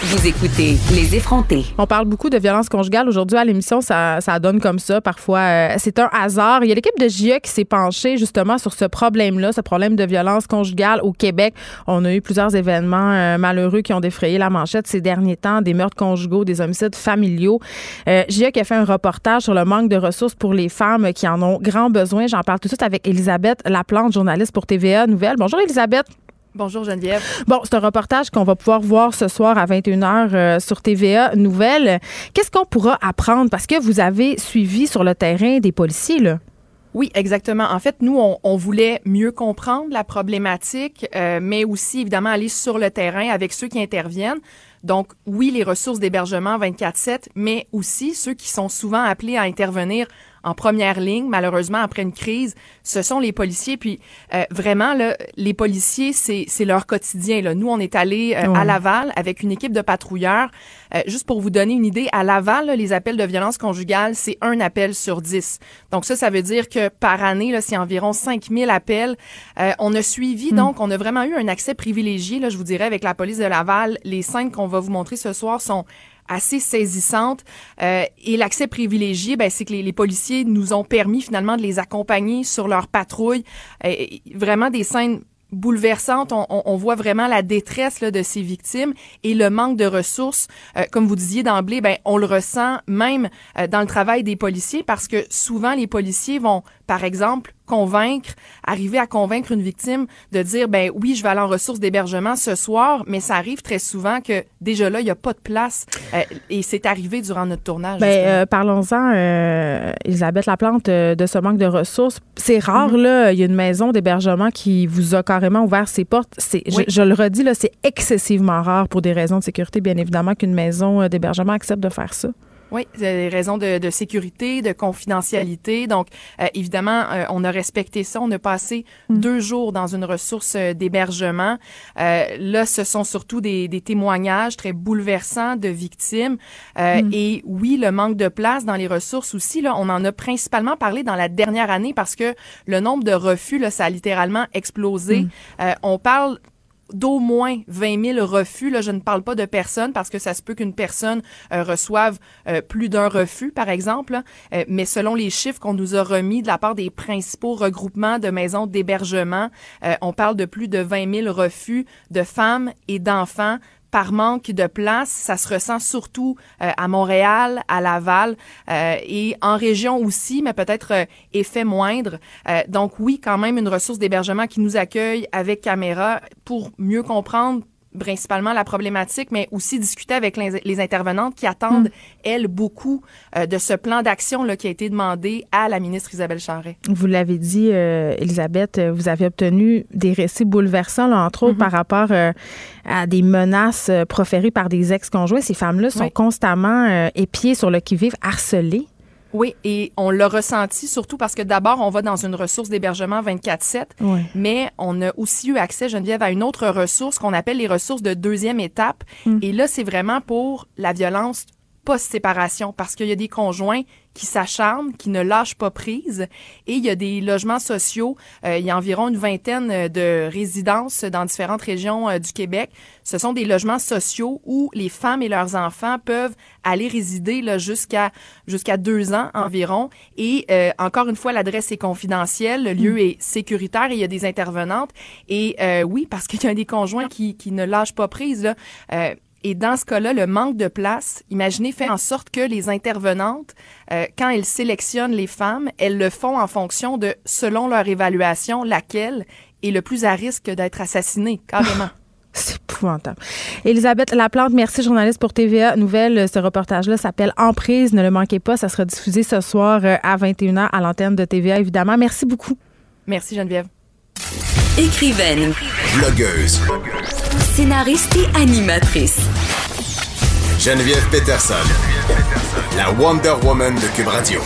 vous écoutez Les effrontés. On parle beaucoup de violence conjugale aujourd'hui à l'émission, ça, ça donne comme ça parfois. euh, c'est un hasard. Il y a l'équipe de JE qui s'est penchée justement sur ce problème-là, ce problème de violence conjugale au Québec. On a eu plusieurs événements euh, malheureux qui ont défrayé la manchette ces derniers temps, des meurtres conjugaux, des homicides familiaux. Euh, qui a fait un reportage sur le manque de ressources pour les femmes qui en ont grand besoin. J'en parle tout de suite avec Elisabeth Laplante, journaliste pour TVA Nouvelle. Bonjour Elisabeth. Bonjour Geneviève. Bon, c'est un reportage qu'on va pouvoir voir ce soir à 21h euh, sur TVA Nouvelle. Qu'est-ce qu'on pourra apprendre? Parce que vous avez suivi sur le terrain des policiers, là. Oui, exactement. En fait, nous, on, voulait mieux comprendre la problématique, euh, mais aussi, évidemment, aller sur le terrain avec ceux qui interviennent. Donc, oui, les ressources d'hébergement 24-7, mais aussi ceux qui sont souvent appelés à intervenir en première ligne, malheureusement, après une crise, ce sont les policiers. Puis, euh, vraiment, là, les policiers, c'est leur quotidien. Là. Nous, on est allés euh, à Laval avec une équipe de patrouilleurs. Euh, juste pour vous donner une idée, à Laval, là, les appels de violence conjugale, c'est un appel sur dix. Donc ça, ça veut dire que par année, c'est environ 5000 appels. On a suivi, donc, on a vraiment eu un accès privilégié, là, je vous dirais, avec la police de Laval. Les scènes qu'on va vous montrer ce soir sont assez saisissantes. Euh, et l'accès privilégié, ben, c'est que les, policiers nous ont permis finalement de les accompagner sur leur patrouille. Vraiment des scènes bouleversantes. On, voit vraiment la détresse de ces victimes et le manque de ressources. Euh, comme vous disiez d'emblée, ben, on le ressent même euh, dans le travail des policiers parce que souvent les policiers vont, par exemple, convaincre, arriver à convaincre une victime de dire, ben oui, je vais aller en ressources d'hébergement ce soir, mais ça arrive très souvent que déjà là, il n'y a pas de place. Euh, et c'est arrivé durant notre tournage. Ben, euh, parlons-en, euh, Elisabeth Laplante, euh, de ce manque de ressources. C'est rare, là. Il y a une maison d'hébergement qui vous a carrément ouvert ses portes. C'est, Oui. je, je le redis, là, c'est excessivement rare pour des raisons de sécurité, bien évidemment, qu'une maison d'hébergement accepte de faire ça. Oui, des raisons de, de, sécurité, de confidentialité. Donc, euh, évidemment, euh, on a respecté ça. On a passé Mm. deux jours dans une ressource euh, d'hébergement. Euh, là, ce sont surtout des, des témoignages très bouleversants de victimes. Euh, Mm. Et oui, le manque de place dans les ressources aussi, là, on en a principalement parlé dans la dernière année parce que le nombre de refus, là, ça a littéralement explosé. Mm. Euh, on parle d'au moins 20 000 refus. Là, je ne parle pas de personnes parce que ça se peut qu'une personne euh, reçoive euh, plus d'un refus, par exemple. Euh, mais selon les chiffres qu'on nous a remis de la part des principaux regroupements de maisons d'hébergement, on parle de plus de 20 000 refus de femmes et d'enfants par manque de place. Ça se ressent surtout euh, à Montréal, à Laval euh, et en région aussi, mais peut-être euh, effet moindre. Euh, donc oui, quand même une ressource d'hébergement qui nous accueille avec caméra pour mieux comprendre principalement la problématique, mais aussi discuter avec les, les intervenantes qui attendent, elles, beaucoup euh, de ce plan d'action qui a été demandé à la ministre Isabelle Charret. Vous l'avez dit, euh, Elisabeth, euh, vous avez obtenu des récits bouleversants, là, entre autres par rapport euh, à des menaces proférées par des ex-conjoints. Ces femmes-là sont Oui. constamment épiées sur le qui-vive, harcelées. Oui, et on l'a ressenti surtout parce que d'abord, on va dans une ressource d'hébergement 24-7, Ouais. mais on a aussi eu accès, Geneviève, à une autre ressource qu'on appelle les ressources de deuxième étape. Mm. Et là, c'est vraiment pour la violence post-séparation parce qu'il y a des conjoints qui s'acharnent, qui ne lâchent pas prise. Et il y a des logements sociaux. euh, il y a environ une vingtaine euh, de résidences dans différentes régions euh, du Québec. Ce sont des logements sociaux où les femmes et leurs enfants peuvent aller résider là, jusqu'à jusqu'à deux ans environ. Et euh, encore une fois, l'adresse est confidentielle, le lieu est sécuritaire et il y a des intervenantes. Et oui, parce qu'il y a des conjoints qui, qui ne lâchent pas prise. Là. Euh, et dans ce cas-là, le manque de place, imaginez, fait en sorte que les intervenantes, euh, quand elles sélectionnent les femmes, elles le font en fonction de, selon leur évaluation, laquelle est le plus à risque d'être assassinée, *laughs* carrément. C'est épouvantable. Elisabeth Laplante, merci, journaliste pour TVA Nouvelle. Ce reportage-là s'appelle Emprise. Ne le manquez pas. Ça sera diffusé ce soir euh, à 21h à l'antenne de TVA, évidemment. Merci beaucoup. Merci Geneviève. Écrivaine, Blogueuse. Scénariste et animatrice. Geneviève Peterson. La Wonder Woman de Cube Radio.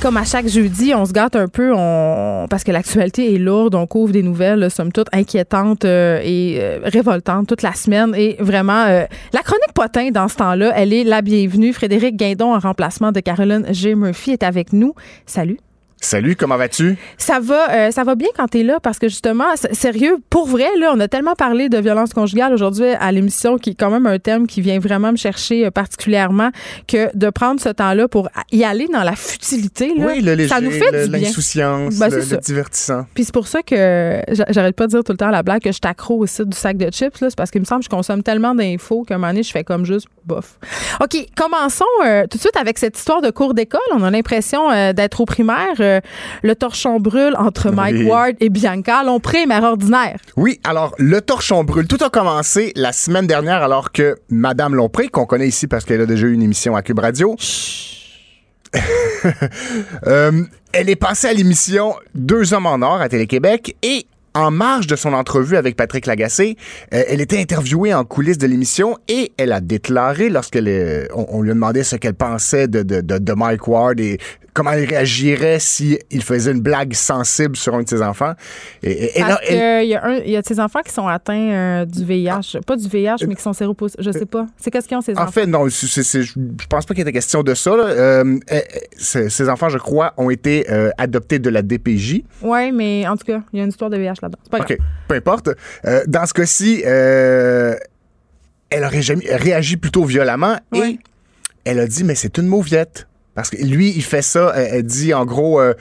Comme à chaque jeudi, on se gâte un peu on... parce que l'actualité est lourde. On couvre des nouvelles, là, somme toute, inquiétantes euh, et euh, révoltantes toute la semaine. Et vraiment, euh, la chronique potin dans ce temps-là, elle est la bienvenue. Frédéric Guindon, en remplacement de Caroline G. Murphy, est avec nous. Salut. Salut, comment vas-tu? Ça va, euh, ça va bien quand t'es là parce que justement, sérieux, pour vrai, là, on a tellement parlé de violence conjugale aujourd'hui à l'émission qui est quand même un thème qui vient vraiment me chercher euh, particulièrement que de prendre ce temps-là pour y aller dans la futilité, là, Oui, le léger, ça nous fait le- du bien. l'insouciance, Ben, le, divertissant. Puis c'est pour ça que j'a- j'arrête pas de dire tout le temps à la blague que je t'accro au site du sac de chips. là. C'est parce qu'il me semble que je consomme tellement d'infos qu'à un moment donné, je fais comme juste bof. OK, commençons euh, tout de suite avec cette histoire de cours d'école. On a l'impression d'être au primaire. Euh, le torchon brûle entre Mike Oui. Ward et Bianca. Lompré, mère ordinaire. Oui, alors le torchon brûle. Tout a commencé la semaine dernière alors que Madame Lompré, qu'on connaît ici parce qu'elle a déjà eu une émission à Cube Radio, *laughs* euh, elle est passée à l'émission Deux hommes en or à Télé-Québec et en marge de son entrevue avec Patrick Lagacé, euh, elle était interviewée en coulisses de l'émission et elle a déclaré lorsqu'elle on, on lui a demandé ce qu'elle pensait de, de, de, de Mike Ward et comment elle réagirait si il faisait une blague sensible sur un de ses enfants. Et, elle- y, a il y de ces enfants qui sont atteints euh, du VIH. Pas du VIH, mais qui sont séropositifs. Je sais pas. C'est qu'est-ce qu'ils ont, ces En enfants? fait, non, je je pense pas qu'il était question de ça. Euh, euh, ces ces enfants, je crois, ont été euh, adoptés de la DPJ. Oui, mais en tout cas, il y a une histoire de VIH là-dedans. C'est pas grave. OK, peu importe. Euh, dans ce cas-ci, elle aurait jamais- réagi plutôt violemment et elle a dit, mais c'est une mauviette. Parce que lui, il fait ça, elle, elle dit en gros... euh,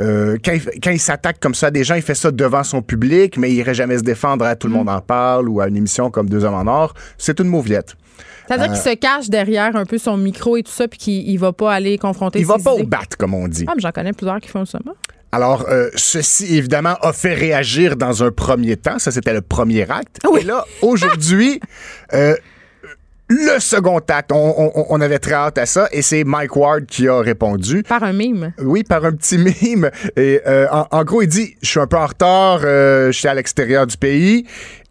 euh, quand il, s'attaque comme ça à des gens, il fait ça devant son public, mais il irait jamais se défendre à Tout le monde en parle ou à une émission comme Deux hommes en or. C'est une mauviette. C'est-à-dire Euh, qu'il se cache derrière un peu son micro et tout ça, puis qu'il il va pas aller confronter Il va ses pas idées. au bat, comme on dit. Ah, mais j'en connais plusieurs qui font ça. moi. Alors, euh, ceci, évidemment, a fait réagir dans un premier temps. Ça, c'était le premier acte. Et là, aujourd'hui, *laughs* le second acte, on, on- on avait très hâte à ça et c'est Mike Ward qui a répondu. Par un mime. Oui, par un petit mime. Et euh, en, en gros, il dit Je suis un peu en retard, euh, je suis à l'extérieur du pays.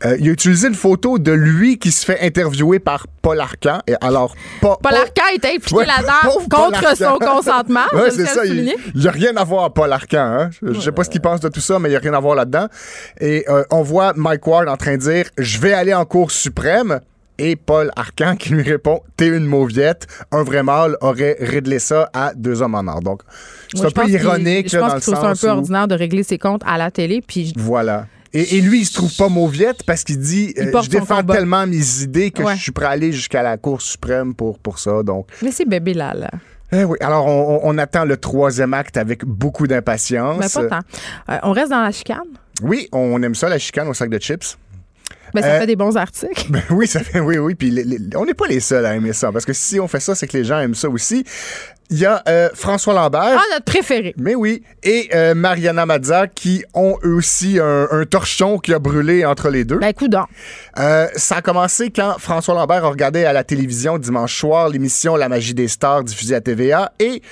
Euh, il a utilisé une photo de lui qui se fait interviewer par Paul Arcan. Et alors, Paul Arcand était impliqué Ouais, là-dedans contre son consentement. *laughs* Ouais, c'est ça. Il n'y a rien à voir, Paul Arcan. Hein? Je, je sais pas ce qu'il pense de tout ça, mais il n'y a rien à voir là-dedans. Et euh, on voit Mike Ward en train de dire Je vais aller en Cour suprême. Et Paul Arcan qui lui répond T'es une mauviette. Un vrai mâle aurait réglé ça à deux hommes en or. Donc, c'est un peu ironique Je là, pense un peu où- ordinaire de régler ses comptes à la télé. Puis Voilà. Et, et lui, il se trouve pas mauviette parce qu'il dit euh, Je défends combat. tellement mes idées que Ouais. je suis prêt à aller jusqu'à la Cour suprême pour, pour ça. Donc, Mais c'est bébé là, là. eh oui. Alors, on, on- on attend le troisième acte avec beaucoup d'impatience. Mais pas tant. Euh, on reste dans la chicane? Oui, on aime ça, la chicane au sac de chips. Ben, ça Euh, fait des bons articles. *laughs* Ben oui, ça fait, oui, oui. Puis les- les- on n'est pas les seuls à aimer ça, parce que si on fait ça, c'est que les gens aiment ça aussi. Il y a euh, François Lambert. Ah, notre préféré. Mais oui. Et euh, Mariana Mazza qui ont eux aussi un, un torchon qui a brûlé entre les deux. Ben, coudon. Euh, ça a commencé quand François Lambert a regardé à la télévision dimanche soir l'émission La magie des stars diffusée à TVA et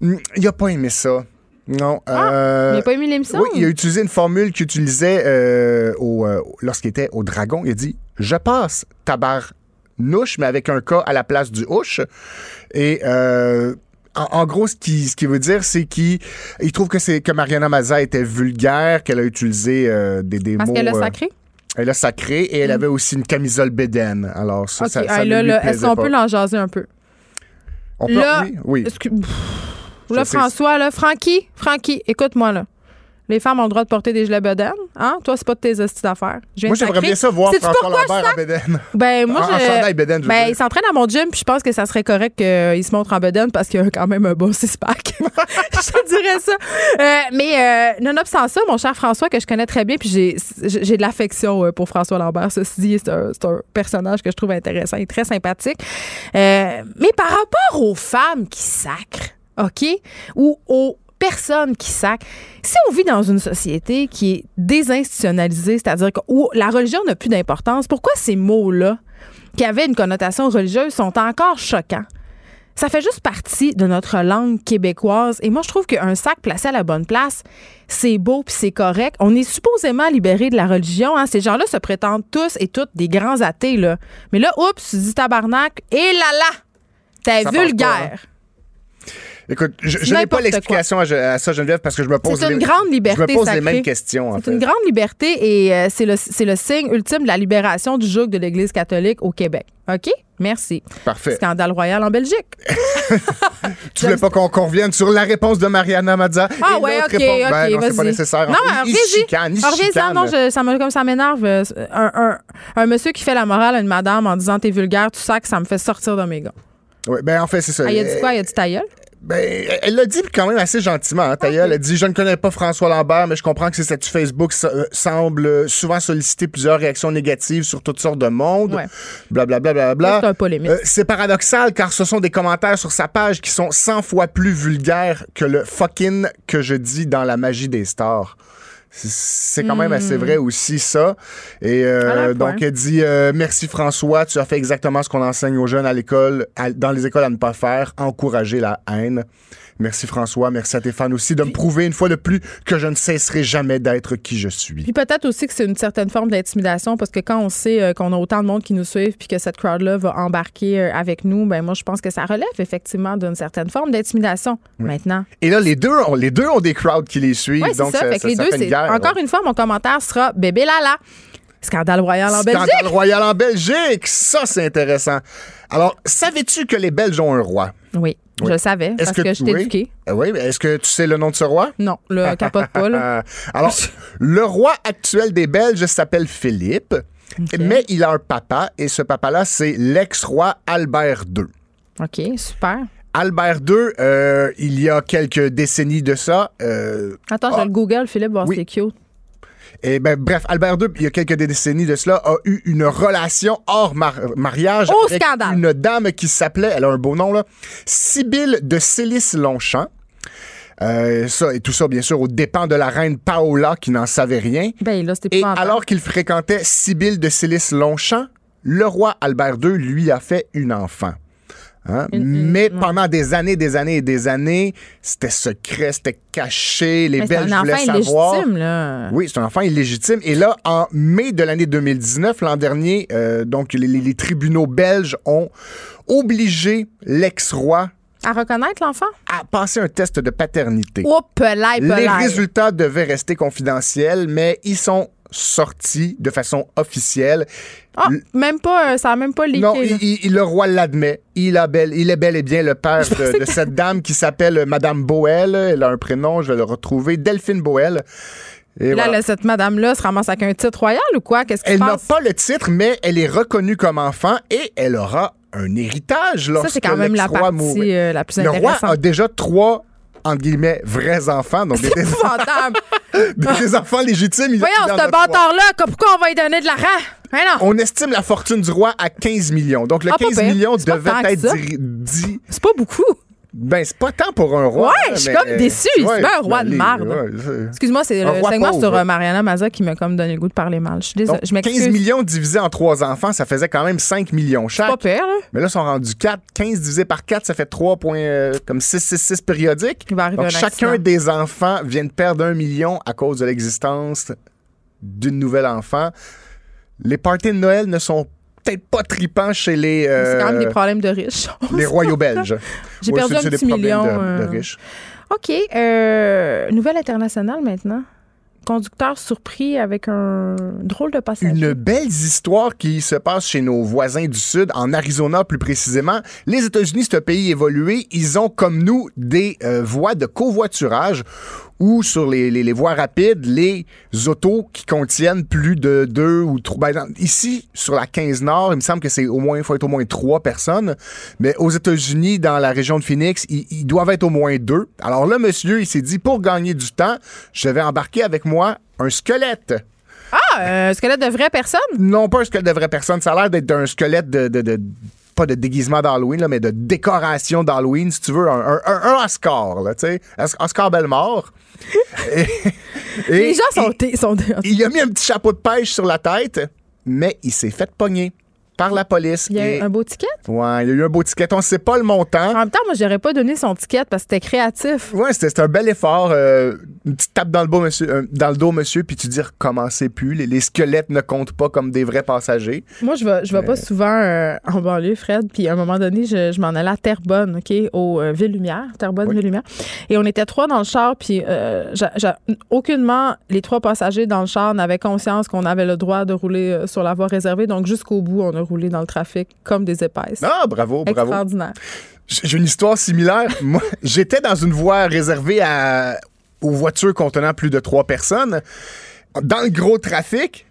hum, il a pas aimé ça. Non. euh, Il n'a pas aimé l'émission? oui, il a utilisé une formule qu'il utilisait euh, euh, lorsqu'il était au Dragon. Il a dit Je passe tabarnouche, mais avec un K à la place du ouche. Et. euh, en, en gros, ce qui, ce qui veut dire, c'est qu'il il trouve que c'est que Mariana Mazza était vulgaire, qu'elle a utilisé euh, des, des Parce mots. qu'elle a euh, sacré? elle a sacré et elle avait aussi une camisole bédaine. Alors ça, ça, ça Ah, plaisait est-ce qu'on peut l'en jaser un peu? On peut- là, oui, oui. Là. François, là, Francky, Francky, écoute-moi, là. Les femmes ont le droit de porter des gilets bedaines. Hein? Toi, c'est pas de tes hosties d'affaires. Moi, j'aimerais bien ça voir François Lambert en sac? bédaine. Ben, moi, En- en je. chandail je veux ben, il s'entraîne à mon gym, puis je pense que ça serait correct qu'il se montre en bedaine parce qu'il a quand même un bon six-pack. *laughs* je te dirais ça. Euh, mais, euh, nonobstant ça, mon cher François, que je connais très bien, puis j'ai j'ai de l'affection euh, pour François Lambert. Ceci dit, c'est un, c'est un personnage que je trouve intéressant et très sympathique. Euh, mais par rapport aux femmes qui sacrent, OK, ou aux personnes qui sacrent, si on vit dans une société qui est désinstitutionnalisée, c'est-à-dire où la religion n'a plus d'importance, pourquoi ces mots-là, qui avaient une connotation religieuse, sont encore choquants? Ça fait juste partie de notre langue québécoise. Et moi, je trouve qu'un sac placé à la bonne place, c'est beau puis c'est correct. On est supposément libéré de la religion. Hein. Ces gens-là se prétendent tous et toutes des grands athées. Là. Mais là, oups, tu dis tabarnak, et là là, t'es passe vulgaire. Écoute, je, je n'ai pas l'explication à, à ça, Geneviève, parce que je me pose, une les, grande liberté je me pose les mêmes questions. En C'est une grande liberté et euh, c'est le, le signe ultime de la libération du joug de l'Église catholique au Québec. OK? Merci. Parfait. Scandale royal en Belgique. *laughs* Tu voulais pas qu'on qu'on revienne sur la réponse de Mariana Mazza? Ah Et ouais, OK, réponse- OK, Ben non, c'est pas nécessaire. Non, il se chicane. Non, je- ça me, comme ça m'énerve. euh, Un, un, un monsieur qui fait la morale à une madame en disant t'es vulgaire, tout ça, que ça me fait sortir de mes gars. Ouais, ben en fait, c'est ça. Ah, il a dit quoi? Il a dit ta gueule? Ben, elle l'a dit quand même assez gentiment. Hein, gueule. Elle dit Je ne connais pas François Lambert, mais je comprends que ses statuts Facebook so- euh, semblent souvent solliciter plusieurs réactions négatives sur toutes sortes de monde. Ouais. Blablabla. Bla, bla, bla. C'est un polémiste. Euh, c'est paradoxal car ce sont des commentaires sur sa page qui sont 100 fois plus vulgaires que le fucking que je dis dans la magie des stars. C'est- quand même assez vrai aussi, ça. Et euh, la donc, elle dit euh, Merci François, tu as fait exactement ce qu'on enseigne aux jeunes à l'école, dans les écoles à ne pas faire, encourager la haine. Merci François, merci à tes fans aussi de me prouver une fois de plus que je ne cesserai jamais d'être qui je suis. Puis peut-être aussi que c'est une certaine forme d'intimidation parce que quand on sait euh, qu'on a autant de monde qui nous suivent puis que cette crowd-là va embarquer euh, avec nous, ben moi je pense que ça relève effectivement d'une certaine forme d'intimidation. Maintenant, Et là, les deux, ont, les deux ont des crowds qui les suivent. Oui, donc ça. Fait les deux, fait une c'est. guerre, Encore une fois, mon commentaire sera bébé Lala. Scandale royal en Scandale Belgique. royal en Belgique. Ça, c'est intéressant. Alors, savais-tu que les Belges ont un roi? Oui, je le savais parce que, je t'ai éduqué. Euh, Oui, mais est-ce que tu sais le nom de ce roi? Non, le *laughs* capote pas, *laughs* là. Alors, le roi actuel des Belges s'appelle Philippe, mais il a un papa, et ce papa-là, c'est l'ex-roi Albert II. OK, super. Albert II, euh, il y a quelques décennies de ça, euh, Attends, je vais le Google, Philippe, voir Oui. c'est cute. Et ben, bref, Albert II, il y a quelques décennies de cela, a eu une relation hors mar- mariage Oh, avec scandale! une dame qui s'appelait, elle a un beau nom là, Sibylle de Célis-Longchamp. Euh, ça, et tout ça, bien sûr, aux dépens de la reine Paola qui n'en savait rien. Ben là, Et alors qu'il fréquentait Sibylle de Célis-Longchamp, le roi Albert II lui a fait une enfant. Hein? Mais pendant des années, des années et des années, c'était secret, c'était caché, les Mais Belges un voulaient enfant savoir. illégitime, là. Oui, c'est un enfant illégitime. Et là, en mai de l'année 2019, l'an dernier, euh, donc les, les- les tribunaux belges ont obligé l'ex-roi À reconnaître l'enfant? à passer un test de paternité. Oh, pelay, Les résultats devaient rester confidentiels, mais ils sont sortis de façon officielle. Ah, même pas, euh, ça a même pas leaké. Non, là. il- il- le roi l'admet. Il, a bel- il est bel et bien le père de, de cette dame qui s'appelle euh, Madame Boel. Elle a un prénom, je vais le retrouver. Delphine Boel. Et Là, voilà. là, cette madame-là se ramasse avec un titre royal ou quoi? Qu'est-ce qui se Elle n'a pas le titre, mais elle est reconnue comme enfant et elle aura un héritage Ça, lorsque c'est quand même la partie euh, la plus Le roi intéressante. a déjà trois, entre guillemets, vrais enfants, donc des, *laughs* des- enfants légitimes. Voyons, ce bâtard-là, pourquoi on va lui donner de l'argent? On estime la fortune du roi à 15 millions. Donc, le Ah, pas 15 pire. millions devait être dit. C'est pas beaucoup. Ben, c'est pas tant pour un roi. Ouais, je suis comme déçue. C'est Ouais, pas un roi de marde. ouais, Excuse-moi, c'est le segment pauvre. sur euh, Mariana Maza qui m'a comme donné le goût de parler mal. Je suis désolée. Donc, Je m'excuse. 15 millions divisé en trois enfants, ça faisait quand même 5 millions chaque. Pas pire, là. Mais là, ils sont rendus 4. 15 divisé par 4, ça fait 3 points, euh, comme 6, 6, 6 périodiques. Il va arriver Donc, un chacun accident. des enfants vient de perdre un million à cause de l'existence d'une nouvelle enfant. Les parties de Noël ne sont peut-être pas tripants chez les, euh, C'est quand même des problèmes de riches. les royaux belges. *laughs* J'ai Ouais, perdu un petit million. de- de euh. riches. OK. euh, nouvelle internationale maintenant. Conducteur surpris avec un drôle de passage. Une belle histoire qui se passe chez nos voisins du Sud, en Arizona plus précisément. Les États-Unis, c'est un pays évolué. Ils ont, comme nous, des euh, voies de covoiturage où sur les, les- les voies rapides, les autos qui contiennent plus de deux ou trois. ben, ici, sur la 15 Nord, il me semble que c'est au moins, il faut être au moins trois personnes. Mais aux États-Unis, dans la région de Phoenix, ils, ils doivent être au moins deux. Alors là, monsieur, il s'est dit, pour gagner du temps, je vais embarquer avec moi un squelette. Ah, euh, un squelette de vraie personne? Non, pas un squelette de vraie personne. Ça a l'air d'être un squelette de, de- de- pas de déguisement d'Halloween, là, mais de décoration d'Halloween, si tu veux. Un, un- un- un Oscar, là, tu sais. Os- Oscar Bellemare. *laughs* Et- et- Les gens sont. et- sont... il a mis un petit chapeau de pêche sur la tête, mais il s'est fait pogner par la police. Il y a Et- eu un beau ticket? Ouais, il y a eu un beau ticket. On ne sait pas le montant. En même temps, moi, j'aurais pas donné son ticket parce que c'était créatif. Ouais, c'était un bel effort. euh, une petite tape dans le, dos, monsieur, euh, dans le dos, monsieur, puis tu dis recommencez plus. Les, les squelettes ne comptent pas comme des vrais passagers. Moi, je vais, je vais pas souvent euh, en banlieue, Fred. Puis à un moment donné, je, je m'en allais à Terrebonne, OK, au euh, Ville-Lumière. Terrebonne, Ville-Lumière. Et on était trois dans le char. Puis aucunement, les trois passagers dans le char n'avaient conscience qu'on avait le droit de rouler sur la voie réservée. Donc, jusqu'au bout, on a roulé dans le trafic comme des épaisses. Ah, bravo, bravo. Extraordinaire. J'ai une histoire similaire. *laughs* Moi, j'étais dans une voie réservée à, aux voitures contenant plus de trois personnes, dans le gros trafic.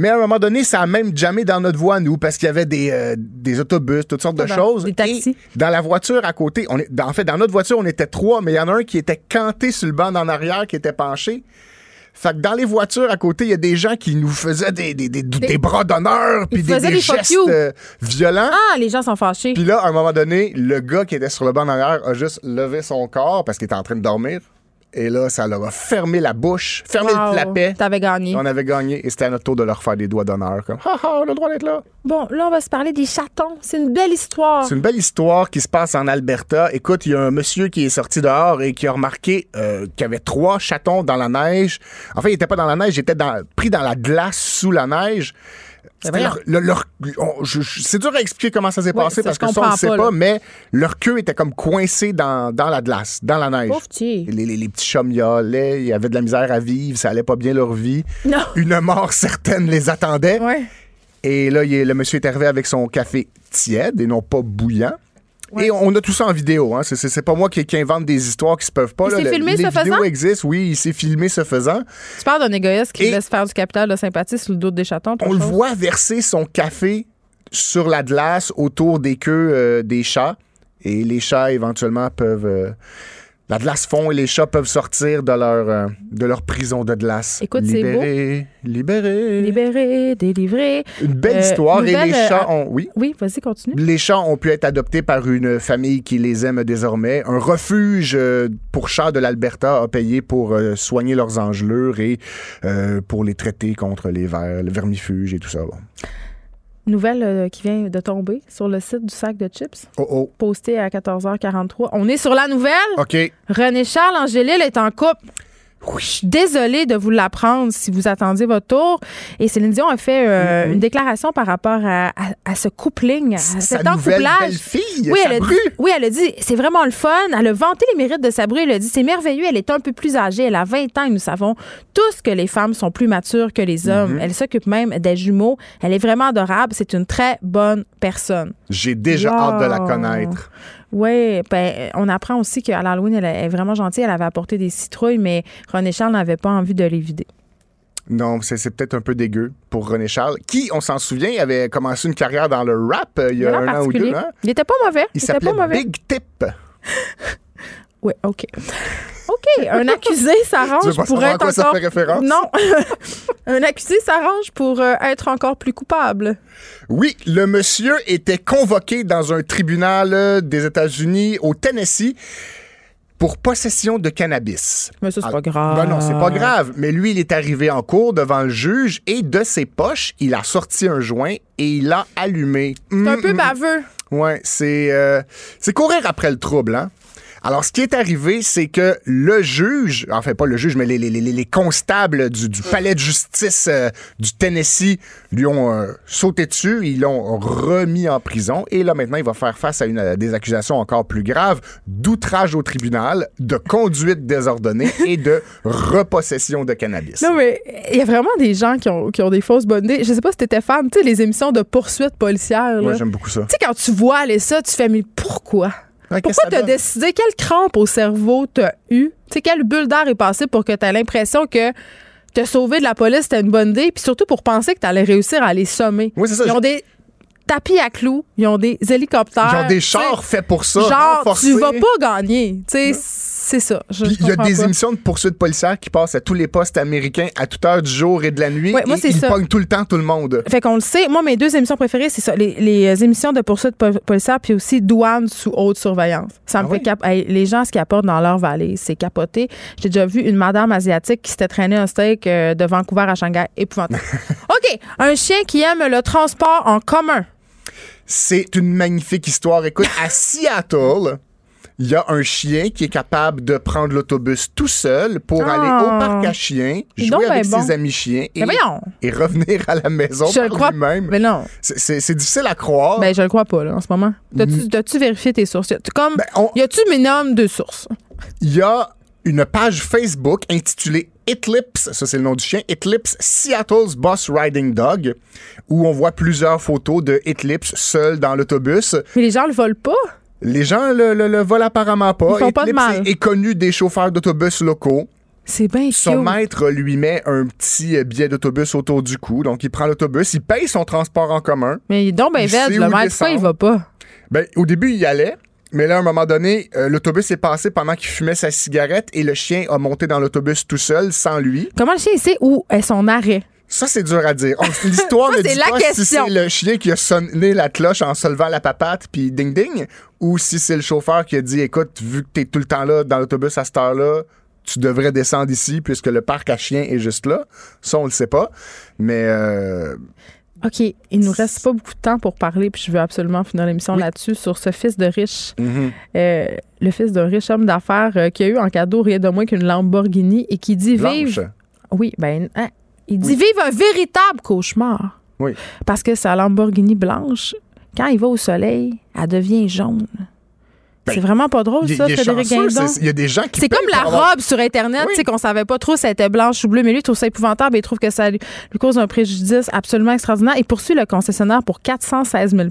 Mais à un moment donné, ça a même jamais dans notre voie, nous, parce qu'il y avait des, euh, des autobus, toutes sortes de Des choses. taxis. Et dans la voiture à côté, on est, en fait, dans notre voiture, on était trois, mais il y en a un qui était canté sur le banc en arrière, qui était penché. Fait que dans les voitures à côté, il y a des gens qui nous faisaient des, des, des, des bras d'honneur, puis des, des gestes euh, violents. Ah, les gens sont fâchés. Puis là, à un moment donné, le gars qui était sur le banc en arrière a juste levé son corps parce qu'il était en train de dormir. Et là, ça leur a fermé la bouche, fermé Wow. le clapet. T'avais gagné. On avait gagné et c'était à notre tour de leur faire des doigts d'honneur. Comme, ha ha, on a le droit d'être là. Bon, là, on va se parler des chatons. C'est une belle histoire. C'est une belle histoire qui se passe en Alberta. Écoute, il y a un monsieur qui est sorti dehors et qui a remarqué euh, qu'il y avait trois chatons dans la neige. En fait, il était pas dans la neige, il était dans- pris dans la glace sous la neige. Voyons. leur- le- leur- c'est dur à expliquer comment ça s'est passé ça, parce que ça, on ne sait pas, mais leur queue était comme coincée dans, dans la glace, dans la neige. Les, les- les petits miaulaient, ils avaient de la misère à vivre, ça allait pas bien leur vie. Non. Une mort certaine les attendait. Ouais. Et là, il est- le monsieur est arrivé avec son café tiède et non pas bouillant. Et on a tout ça en vidéo. Hein. C'est- pas moi qui, qui invente des histoires qui se peuvent pas. Il s'est Le- filmé les ce vidéos faisant? existent, oui, il s'est filmé ce faisant. Tu parles d'un égoïste qui Et- laisse faire du capital de sympathie sur le dos des chatons. On le voit verser son café sur la glace autour des queues euh, des chats. Et les chats, éventuellement, peuvent... euh, la glace fond et les chats peuvent sortir de leur, euh, de leur prison de glace. Écoute, c'est beau. Libérés, libérés. Libéré, délivré. Une belle Euh, histoire. et les euh, chats à- ont... Oui? Oui, vas-y, continue. Les chats ont pu être adoptés par une famille qui les aime désormais. Un refuge euh, pour chats de l'Alberta a payé pour euh, soigner leurs engelures et euh, pour les traiter contre les vers, le vermifuge et tout ça. Bon. Nouvelle euh, qui vient de tomber sur le site du sac de chips, Oh oh. posté à 14h43. On est sur la nouvelle? OK. René Charles Angélil est en couple. Je suis désolée de vous l'apprendre si vous attendiez votre tour. Et Céline Dion a fait euh, Mm-hmm. une déclaration par rapport à, à- à ce coupling, à Sa cet encouplage. oui, elle a dit, oui, elle a dit, c'est vraiment le fun. Elle a vanté les mérites de Sabru. Elle a dit, c'est merveilleux. Elle est un peu plus âgée. Elle a 20 ans et nous savons tous que les femmes sont plus matures que les hommes. Mm-hmm. Elle s'occupe même des jumeaux. Elle est vraiment adorable. C'est une très bonne personne. J'ai déjà Wow. hâte de la connaître. Oui, ben, on apprend aussi qu'à l'Halloween, elle est vraiment gentille. Elle avait apporté des citrouilles, mais René Charles n'avait pas envie de les vider. Non, c'est peut-être un peu dégueu pour René Charles, qui, on s'en souvient, avait commencé une carrière dans le rap euh, il y a un an ou deux. Hein? Il était pas mauvais. Il était s'appelait pas mauvais. Big Tip. *laughs* Oui, OK. OK, un accusé *laughs* s'arrange pour être ça encore... fait référence? Non. *laughs* un accusé s'arrange pour euh, être encore plus coupable. Oui, le monsieur était convoqué dans un tribunal euh, des États-Unis au Tennessee pour possession de cannabis. Mais ça, c'est Ah, pas grave. Ben non, c'est pas grave. Mais lui, il est arrivé en cours devant le juge et de ses poches, il a sorti un joint et il l'a allumé. C'est un peu baveux. Ouais, c'est euh, c'est courir après le trouble, hein. Alors, ce qui est arrivé, c'est que le juge, enfin pas le juge, mais les, les, les, les constables du, du palais de justice euh, du Tennessee lui ont euh, sauté dessus, ils l'ont remis en prison et là maintenant il va faire face à une, à des accusations encore plus graves d'outrage au tribunal, de conduite désordonnée et de repossession de cannabis. Non, mais il y a vraiment des gens qui ont, qui ont des fausses bonnes idées. Je sais pas si t'étais fan, tu sais, les émissions de poursuites policières. Moi, j'aime beaucoup ça. Tu sais, quand tu vois aller ça, tu fais, mais pourquoi? Qu'est-ce Pourquoi t'as décidé? Quelle crampe au cerveau t'as eu? Tu sais, quelle bulle d'air est passée pour que t'aies l'impression que te sauver de la police, c'était une bonne idée, puis surtout pour penser que t'allais réussir à les sommer. Oui, c'est ça. Ils ont des tapis à clous, ils ont des hélicoptères. Genre des chars faits pour ça, Genre, renforcés. tu vas pas gagner. Tu sais, c'est ça. Il y a des pas. émissions de poursuites policières qui passent à tous les postes américains à toute heure du jour et de la nuit. Ouais, moi, et c'est ils ça. pognent tout le temps tout le monde. Fait qu'on le sait. Moi, mes deux émissions préférées, c'est ça. Les, les émissions de poursuite po- policière, puis aussi douane sous haute surveillance. Ça me Ah fait oui? cap- hey, les gens, ce qu'ils apportent dans leur vallée, c'est capoté. J'ai déjà vu une madame asiatique qui s'était traînée un steak euh, de Vancouver à Shanghai. Épouvantable. *laughs* OK. Un chien qui aime le transport en commun. C'est une magnifique histoire. Écoute, à Seattle, il y a un chien qui est capable de prendre l'autobus tout seul pour Ah. aller au parc à chiens, jouer donc, avec ben ses amis chiens et, voyons. et revenir à la maison Je par crois. lui-même. Mais non. C'est- difficile à croire. Ben, je le crois pas, là, en ce moment. T'as-tu t'as-tu vérifié tes sources? Comme, Ben, on- y a-tu minimum de sources? Il y a une page Facebook intitulée Eclipse, ça c'est le nom du chien, Eclipse Seattle's Boss Riding Dog, où on voit plusieurs photos de Eclipse seul dans l'autobus. Mais les gens le volent pas? Les gens le, le- le volent apparemment pas. Ils font pas de mal. est, est connu des chauffeurs d'autobus locaux. C'est bien Son maître lui met un petit euh, billet d'autobus autour du cou, donc il prend l'autobus, il paye son transport en commun. Mais donc, Il veg, sait le où maître, pourquoi il va pas? Ben, au début, il y allait. Mais là, à un moment donné, euh, l'autobus est passé pendant qu'il fumait sa cigarette et le chien a monté dans l'autobus tout seul, sans lui. Comment le chien sait où est son arrêt? Ça, c'est dur à dire. On- L'histoire ne c'est dit la pas si question. c'est le chien qui a sonné la cloche en se levant la papate puis ding ding, ou si c'est le chauffeur qui a dit écoute, vu que t'es tout le temps là dans l'autobus à cette heure-là, tu devrais descendre ici puisque le parc à chiens est juste là. Ça, on le sait pas. Mais euh, OK, il nous reste pas beaucoup de temps pour parler, puis je veux absolument finir l'émission là-dessus, sur ce fils de riche, mhm. euh, le fils d'un riche homme d'affaires euh, qui a eu en cadeau rien de moins qu'une Lamborghini et qui dit Blanche. vive. Oui, ben, hein, il dit Oui. vive un véritable cauchemar. Oui. Parce que sa Lamborghini blanche, quand il va au soleil, elle devient jaune. Ben, c'est vraiment pas drôle, ça, Frédéric Guindon. c'est- Il y a des gens qui C'est comme la avoir- robe sur Internet, Oui. tu sais, qu'on savait pas trop si elle était blanche ou bleue, mais lui, il trouve ça épouvantable et il trouve que ça lui, lui cause un préjudice absolument extraordinaire. Il poursuit le concessionnaire pour 416 000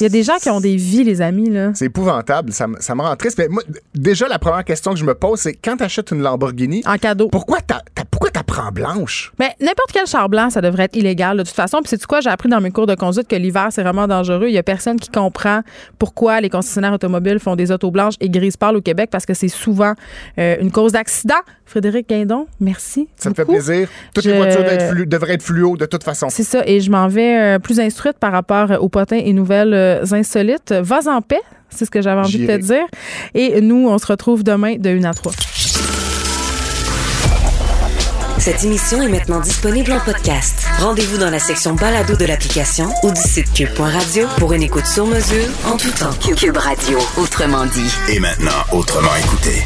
Il y a des gens qui ont des vies, les amis, là. C'est épouvantable, ça, me- ça me rend triste. Mais moi, déjà, la première question que je me pose, c'est quand tu achètes une Lamborghini, En cadeau. pourquoi t'as- pourquoi prends blanche? Mais n'importe quel char blanc, ça devrait être illégal de toute façon. Puis c'est quoi, j'ai appris dans mes cours de conduite que l'hiver, c'est vraiment dangereux. Il y a personne qui comprend pourquoi les concessionnaires automobiles font des autos blanches et grises pâles au Québec parce que c'est souvent euh, une cause d'accident. Frédéric Guindon, merci. Ça me fait plaisir. Toutes Je- les voitures être, devraient être fluo de toute façon. C'est ça, et je m'en vais euh, plus instruite par rapport aux potins et nouvelles euh, insolites. Vas en paix, c'est ce que j'avais envie de te dire. Et nous, on se retrouve demain de 1 à 3. Cette émission est maintenant disponible en podcast. Rendez-vous dans la section balado de l'application ou du site cube.radio pour une écoute sur mesure en tout temps. Cube Radio, autrement dit. Et maintenant, autrement écouté.